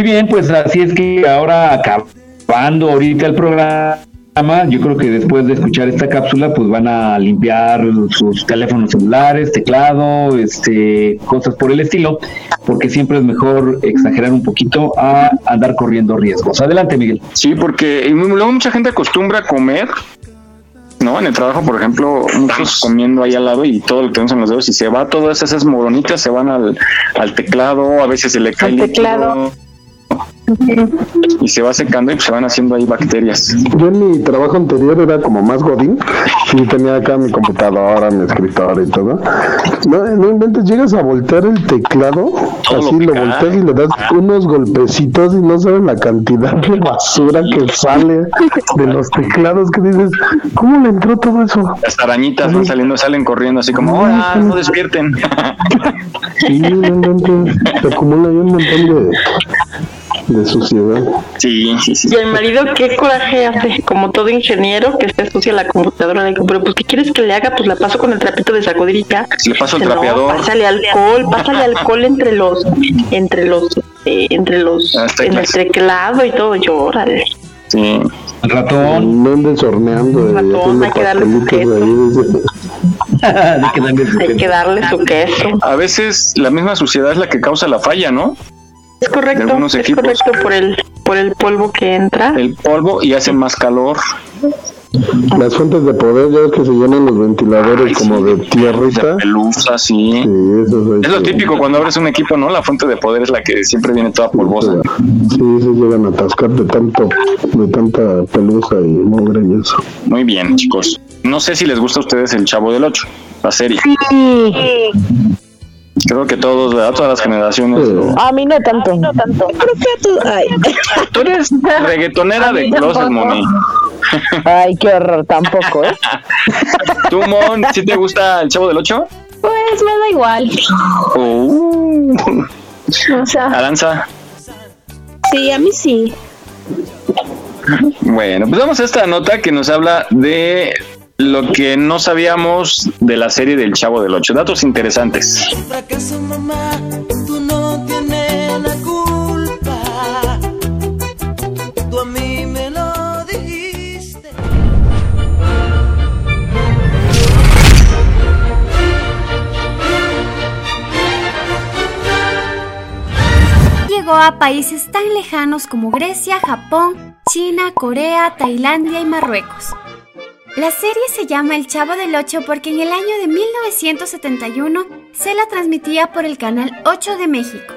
Bien, pues así es que ahora acabando ahorita el programa, yo creo que después de escuchar esta cápsula, pues van a limpiar sus teléfonos celulares, teclado, este, cosas por el estilo, porque siempre es mejor exagerar un poquito a andar corriendo riesgos. Adelante, Miguel. Sí, porque luego mucha gente acostumbra a comer ¿no? En el trabajo, por ejemplo, muchos comiendo ahí al lado y todo lo que tenemos en los dedos y se va todas esas moronitas, se van al, al teclado, a veces se le cae. el teclado y se va secando y se van haciendo ahí bacterias. Yo en mi trabajo anterior era como más godín y tenía acá mi computadora, mi escritorio y todo. No, no inventes, llegas a voltear el teclado, así lo, volteas y le das unos golpecitos y no sabes la cantidad de basura que sale de los teclados que dices, ¿cómo le entró todo eso? Las arañitas van saliendo, salen corriendo así como, ¡hola! No despierten. Sí, no se acumula un montón de de suciedad. Sí, sí, sí. Y el marido, ¿qué coraje hace? Como todo ingeniero que se sucia la computadora. pero pues, ¿qué quieres que le haga? Pues la paso con el trapito de sacudir y ya. Le paso el trapeador. pásale alcohol, pásale alcohol entre los, entre los, eh, entre los, ah, en el teclado y todo. Llórale. Sí. El ratón. No andes horneando. El ratón, hay que darle su queso. hay que darle su queso. A veces la misma suciedad es la que causa la falla, ¿no? Es correcto, es correcto por el, por el polvo que entra. El polvo y hace más calor. Las fuentes de poder, ya que se llenan los ventiladores como de tierrita. De pelusa, sí. es, lo típico cuando abres un equipo, ¿no? La fuente de poder es la que siempre viene toda polvosa. Sí, se llegan a atascar de tanto, de tanta pelusa y mugre y eso. Muy bien, chicos. No sé si les gusta a ustedes el Chavo del 8, la serie. Sí. Creo que todos, ¿verdad? Todas las generaciones. A mí no tanto. A mí no tanto. Creo que tú. Ay. Tú eres reggaetonera de closet, Moni. Ay, qué horror, tampoco, ¿eh? ¿Tú, Mon, si te gusta el Chavo del 8? Pues me da igual. Uh. O sea. Aranza. Sí, a mí sí. Bueno, pues vamos a esta nota que nos habla de lo que no sabíamos de la serie del Chavo del Ocho. Datos interesantes. llegó a países tan lejanos como Grecia, Japón, China, Corea, Tailandia y Marruecos. La serie se llama El Chavo del Ocho porque en el año de 1971 se la transmitía por el canal 8 de México.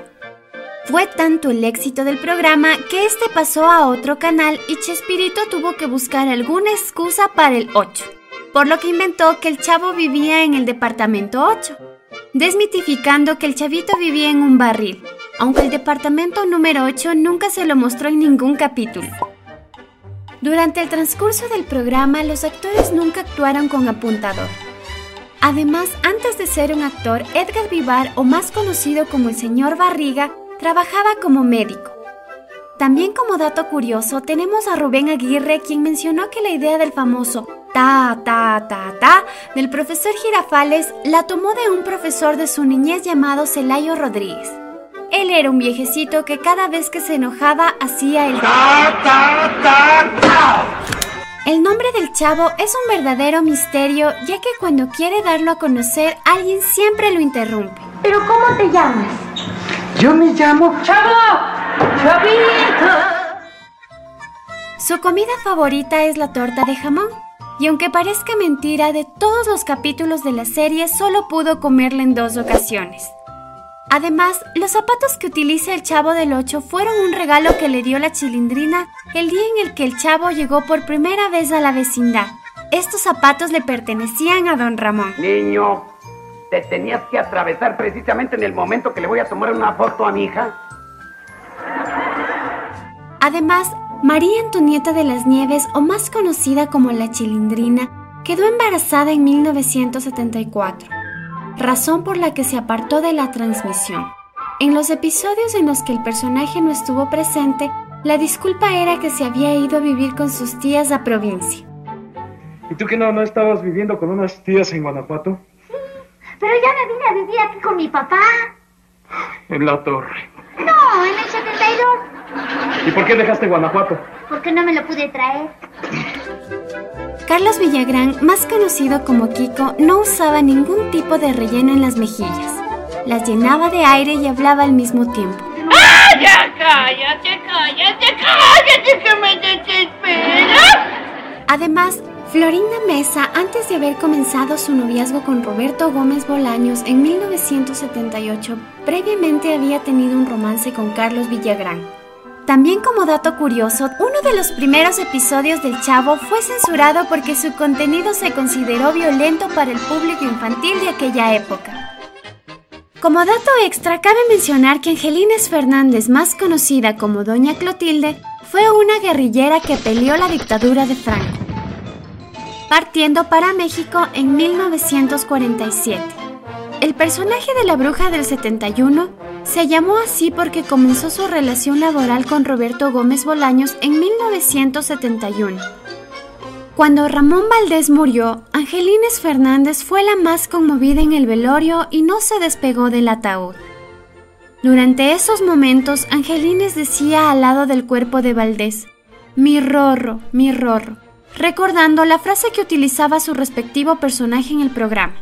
Fue tanto el éxito del programa que este pasó a otro canal y Chespirito tuvo que buscar alguna excusa para el 8, por lo que inventó que el chavo vivía en el departamento 8, desmitificando que el chavito vivía en un barril, aunque el departamento número 8 nunca se lo mostró en ningún capítulo. Durante el transcurso del programa, los actores nunca actuaron con apuntador. Además, antes de ser un actor, Edgar Vivar, o más conocido como el señor Barriga, trabajaba como médico. También como dato curioso, tenemos a Rubén Aguirre, quien mencionó que la idea del famoso ta, ta, ta, ta del profesor Girafales la tomó de un profesor de su niñez llamado Celayo Rodríguez. Él era un viejecito que cada vez que se enojaba hacía el... El nombre del chavo es un verdadero misterio, ya que cuando quiere darlo a conocer, alguien siempre lo interrumpe. ¿Pero cómo te llamas? Yo me llamo... ¡Chavo! ¡Chavito! Su comida favorita es la torta de jamón. Y aunque parezca mentira, de todos los capítulos de la serie solo pudo comerla en dos ocasiones. Además, los zapatos que utiliza el Chavo del Ocho fueron un regalo que le dio la chilindrina el día en el que el Chavo llegó por primera vez a la vecindad. Estos zapatos le pertenecían a don Ramón. Niño, te tenías que atravesar precisamente en el momento que le voy a tomar una foto a mi hija. Además, María Antonieta de las Nieves, o más conocida como la Chilindrina, quedó embarazada en 1974 razón por la que se apartó de la transmisión. En los episodios en los que el personaje no estuvo presente, la disculpa era que se había ido a vivir con sus tías a provincia. ¿Y tú que no, no estabas viviendo con unas tías en Guanajuato? Sí, pero ya me vine a vivir aquí con mi papá. En la torre. No, en el 72. ¿Y por qué dejaste Guanajuato? Porque no me lo pude traer. Carlos Villagrán, más conocido como Kiko, no usaba ningún tipo de relleno en las mejillas. Las llenaba de aire y hablaba al mismo tiempo. ¡Ah, ya cállate, cállate, cállate, que me desespera! Además, Florinda Mesa, antes de haber comenzado su noviazgo con Roberto Gómez Bolaños en 1978, previamente había tenido un romance con Carlos Villagrán. También como dato curioso, uno de los primeros episodios del Chavo fue censurado porque su contenido se consideró violento para el público infantil de aquella época. Como dato extra, cabe mencionar que Angelines Fernández, más conocida como Doña Clotilde, fue una guerrillera que peleó la dictadura de Franco, partiendo para México en 1947. El personaje de la bruja del 71 se llamó así porque comenzó su relación laboral con Roberto Gómez Bolaños en 1971. Cuando Ramón Valdés murió, Angelines Fernández fue la más conmovida en el velorio y no se despegó del ataúd. Durante esos momentos, Angelines decía al lado del cuerpo de Valdés, mi rorro, mi rorro, recordando la frase que utilizaba su respectivo personaje en el programa.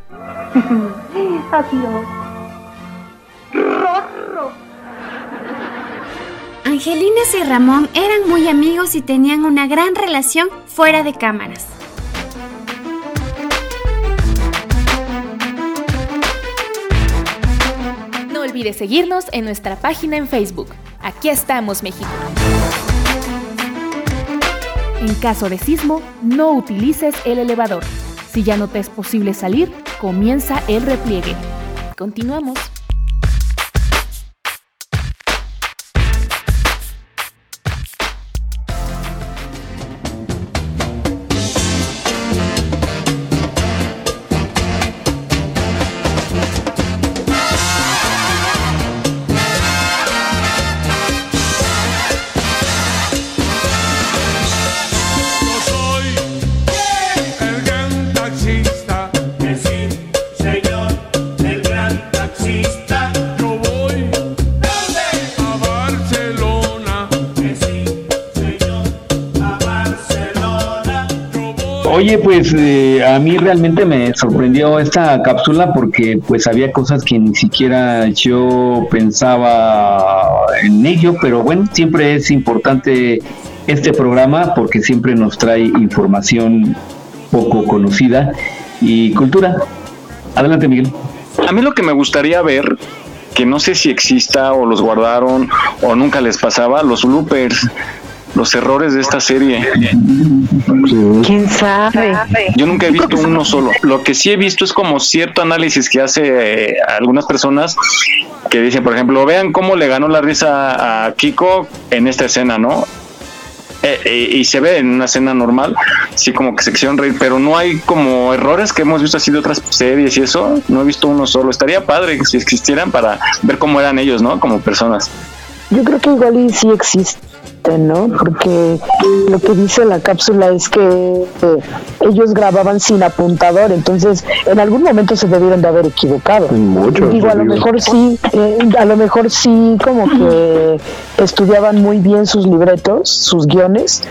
Adiós. Rorro. Angelines y Ramón eran muy amigos y tenían una gran relación fuera de cámaras. No olvides seguirnos en nuestra página en Facebook. Aquí estamos, México. En caso de sismo, no utilices el elevador. Si ya no te es posible salir, comienza el repliegue. Continuamos. Pues eh, a mí realmente me sorprendió esta cápsula porque pues había cosas que ni siquiera yo pensaba en ello, pero bueno, siempre es importante este programa porque siempre nos trae información poco conocida y cultura. Adelante, Miguel. A mí lo que me gustaría ver, que no sé si exista o los guardaron o nunca les pasaba, los bloopers, los errores de esta serie. ¿Quién sabe? Yo nunca he visto uno solo. Lo que sí he visto es como cierto análisis que hace eh, algunas personas que dicen, por ejemplo, vean cómo le ganó la risa a Kiko en esta escena, ¿no? Eh, eh, y se ve en una escena normal, sí como que se quisieron reír, pero no hay como errores que hemos visto así de otras series y eso, no he visto uno solo. Estaría padre si existieran para ver cómo eran ellos, ¿no? Como personas. Yo creo que igual y sí existe, ¿no? Porque lo que dice la cápsula es que eh, ellos grababan sin apuntador, entonces en algún momento se debieron de haber equivocado. Muchos, Digo, a lo mejor sí, eh, a lo mejor sí como que estudiaban muy bien sus libretos, sus guiones,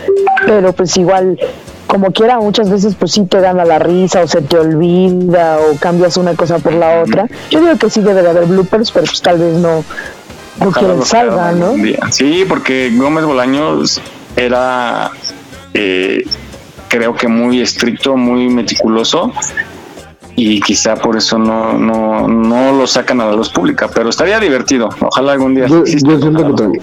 pero pues igual como quiera muchas veces pues sí te gana la risa o se te olvida o cambias una cosa por la otra. Yo digo que sí debe de haber bloopers, pero pues tal vez no no quieren salga, ¿no? Sí, porque Gómez Bolaños era, eh, creo que muy estricto, muy meticuloso y quizá por eso no, no, no lo sacan a la luz pública, pero estaría divertido. Ojalá algún día. Yo, siento que,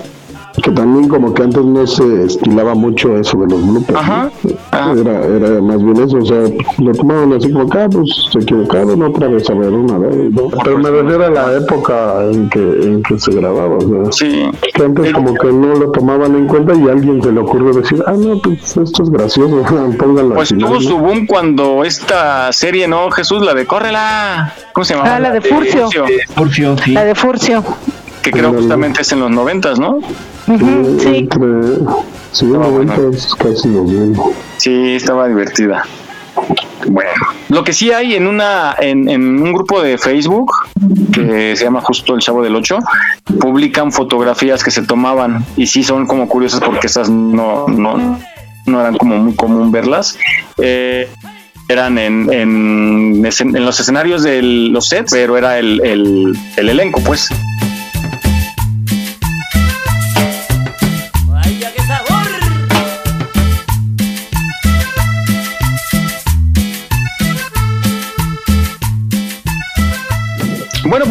que también como que antes no se estilaba mucho eso de los bloopers. ¿no? Era, era más bien eso, o sea, lo tomaban así como acá, pues se equivocaron otra vez a ver una vez, ¿no? Pero me refiero a la época en que, en que se grababa, o sea, que antes como que no lo tomaban en cuenta y a alguien se le ocurrió decir, ah, no, pues esto es gracioso, pónganlo Pues tuvo su boom cuando esta serie, ¿no? Jesús, la de Córrela. ¿Cómo se llama? Ah, la de Furcio. Furcio, sí. La de Furcio. Que creo justamente es en los noventas, ¿no? sí. Entre, sí, noventas, casi los. Sí, estaba divertida. Bueno, lo que sí hay en una en, en un grupo de Facebook que se llama justo el Chavo del 8, publican fotografías que se tomaban y sí son como curiosas porque esas no no no eran como muy común verlas. Eh, eran en, en, en los escenarios de los sets, pero era el, el, el elenco, pues.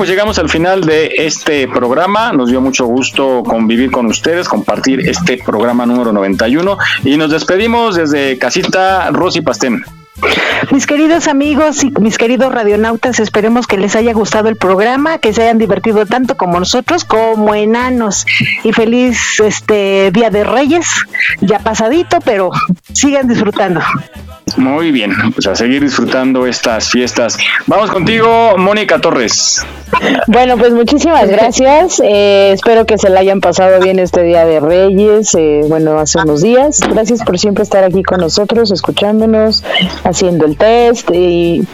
Pues llegamos al final de este programa. Nos dio mucho gusto convivir con ustedes, compartir este programa número 91 y nos despedimos desde Casita Rosy Pastén. Mis queridos amigos y mis queridos radionautas, esperemos que les haya gustado el programa, que se hayan divertido tanto como nosotros, como enanos. Y feliz este Día de Reyes, ya pasadito, pero sigan disfrutando. Muy bien, pues a seguir disfrutando estas fiestas. Vamos contigo, Mónica Torres. Bueno, pues muchísimas gracias. Eh, espero que se la hayan pasado bien este Día de Reyes, eh, bueno, hace unos días. Gracias por siempre estar aquí con nosotros, escuchándonos, haciendo el test y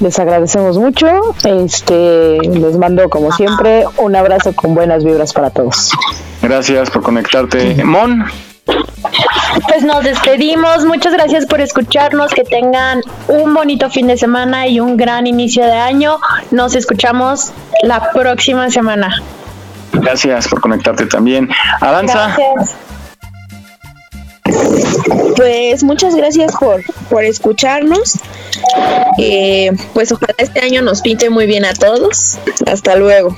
les agradecemos mucho. Este, les mando como siempre un abrazo con buenas vibras para todos. Gracias por conectarte. Mon, Pues nos despedimos. Muchas gracias por escucharnos. Que tengan un bonito fin de semana y un gran inicio de año. Nos escuchamos la próxima semana. gracias por conectarte también. Gracias. Pues muchas gracias por, por escucharnos. Eh, pues ojalá este año nos pinte muy bien a todos. Hasta luego.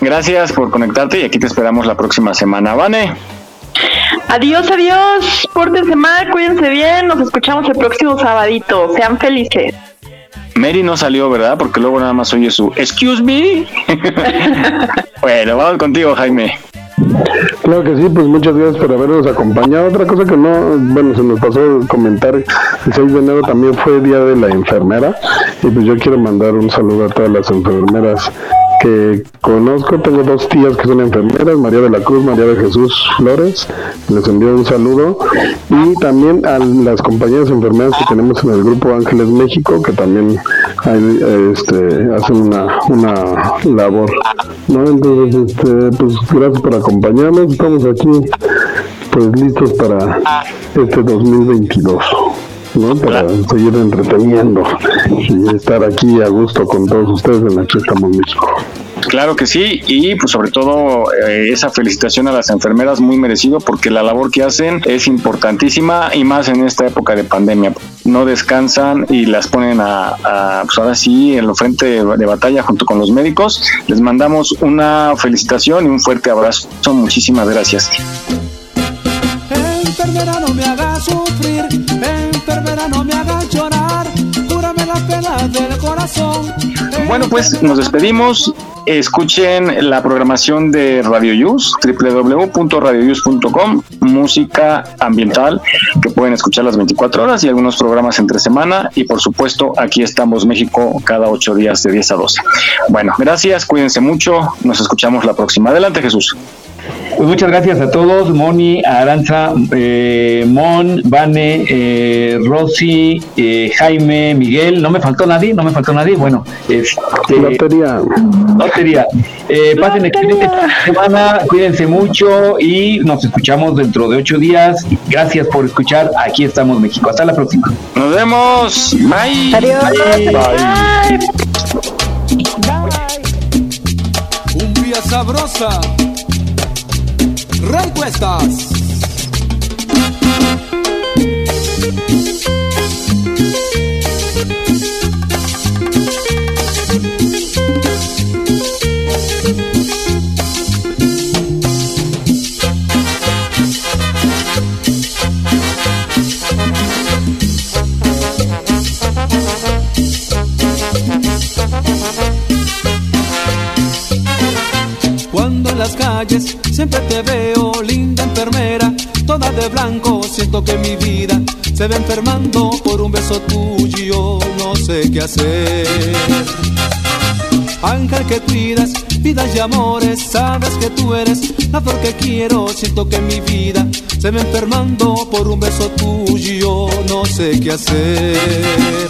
gracias por conectarte y aquí te esperamos la próxima semana. Vane, Adiós, adiós. Pórtense mal, cuídense bien. Nos escuchamos el próximo sabadito. Sean felices. Mary no salió, ¿verdad? Porque luego nada más oye su Excuse me. bueno, vamos contigo, Jaime. Claro que sí, pues muchas gracias por habernos acompañado. Otra cosa que no, bueno, se nos pasó comentar, el 6 de enero también fue Día de la Enfermera y pues yo quiero mandar un saludo a todas las enfermeras que conozco. Tengo dos tías que son enfermeras, María de la Cruz, María de Jesús Flores. Les envío un saludo y también a las compañeras enfermeras que tenemos en el grupo Ángeles México, que también hay, este, hacen una, una labor. ¿no? Entonces, este, pues gracias por acompañarnos. Estamos aquí pues listos para este 2022. ¿No? Para seguir entreteniendo y estar aquí a gusto con todos ustedes en la Fiesta México. Claro que sí, y pues sobre todo eh, esa felicitación a las enfermeras muy merecido porque la labor que hacen es importantísima y más en esta época de pandemia. No descansan y las ponen a, a pues ahora sí en lo frente de, de batalla junto con los médicos. Les mandamos una felicitación y un fuerte abrazo. Muchísimas gracias. Enfermera no me haga sufrir, enfermera no me haga llorar, cúrame la pena del corazón. Bueno, pues nos despedimos. Escuchen la programación de Radio Yus, www.radioyus.com, música ambiental que pueden escuchar las 24 horas y algunos programas entre semana. Y por supuesto, aquí estamos México cada 8 días de 10 a 12. Bueno, gracias, cuídense mucho. Nos escuchamos la próxima. Adelante, Jesús. Pues muchas gracias a todos, Moni, Aranza, eh, Mon, Vane, eh, Rosy, eh, Jaime, Miguel, no me faltó nadie, no me faltó nadie, bueno, este, Lotería. lotería. Eh, pasen excelente semana, cuídense mucho y nos escuchamos dentro de ocho días. Gracias por escuchar, aquí estamos México, hasta la próxima. Nos vemos, bye. Adiós. Cumbia sabrosa. Respuestas. Cuando en las siempre te veo, linda enfermera, toda de blanco, siento que mi vida se va enfermando por un beso tuyo, no sé qué hacer. Ángel que cuidas, vidas y amores, sabes que tú eres la flor que quiero, siento que mi vida se va enfermando por un beso tuyo, no sé qué hacer.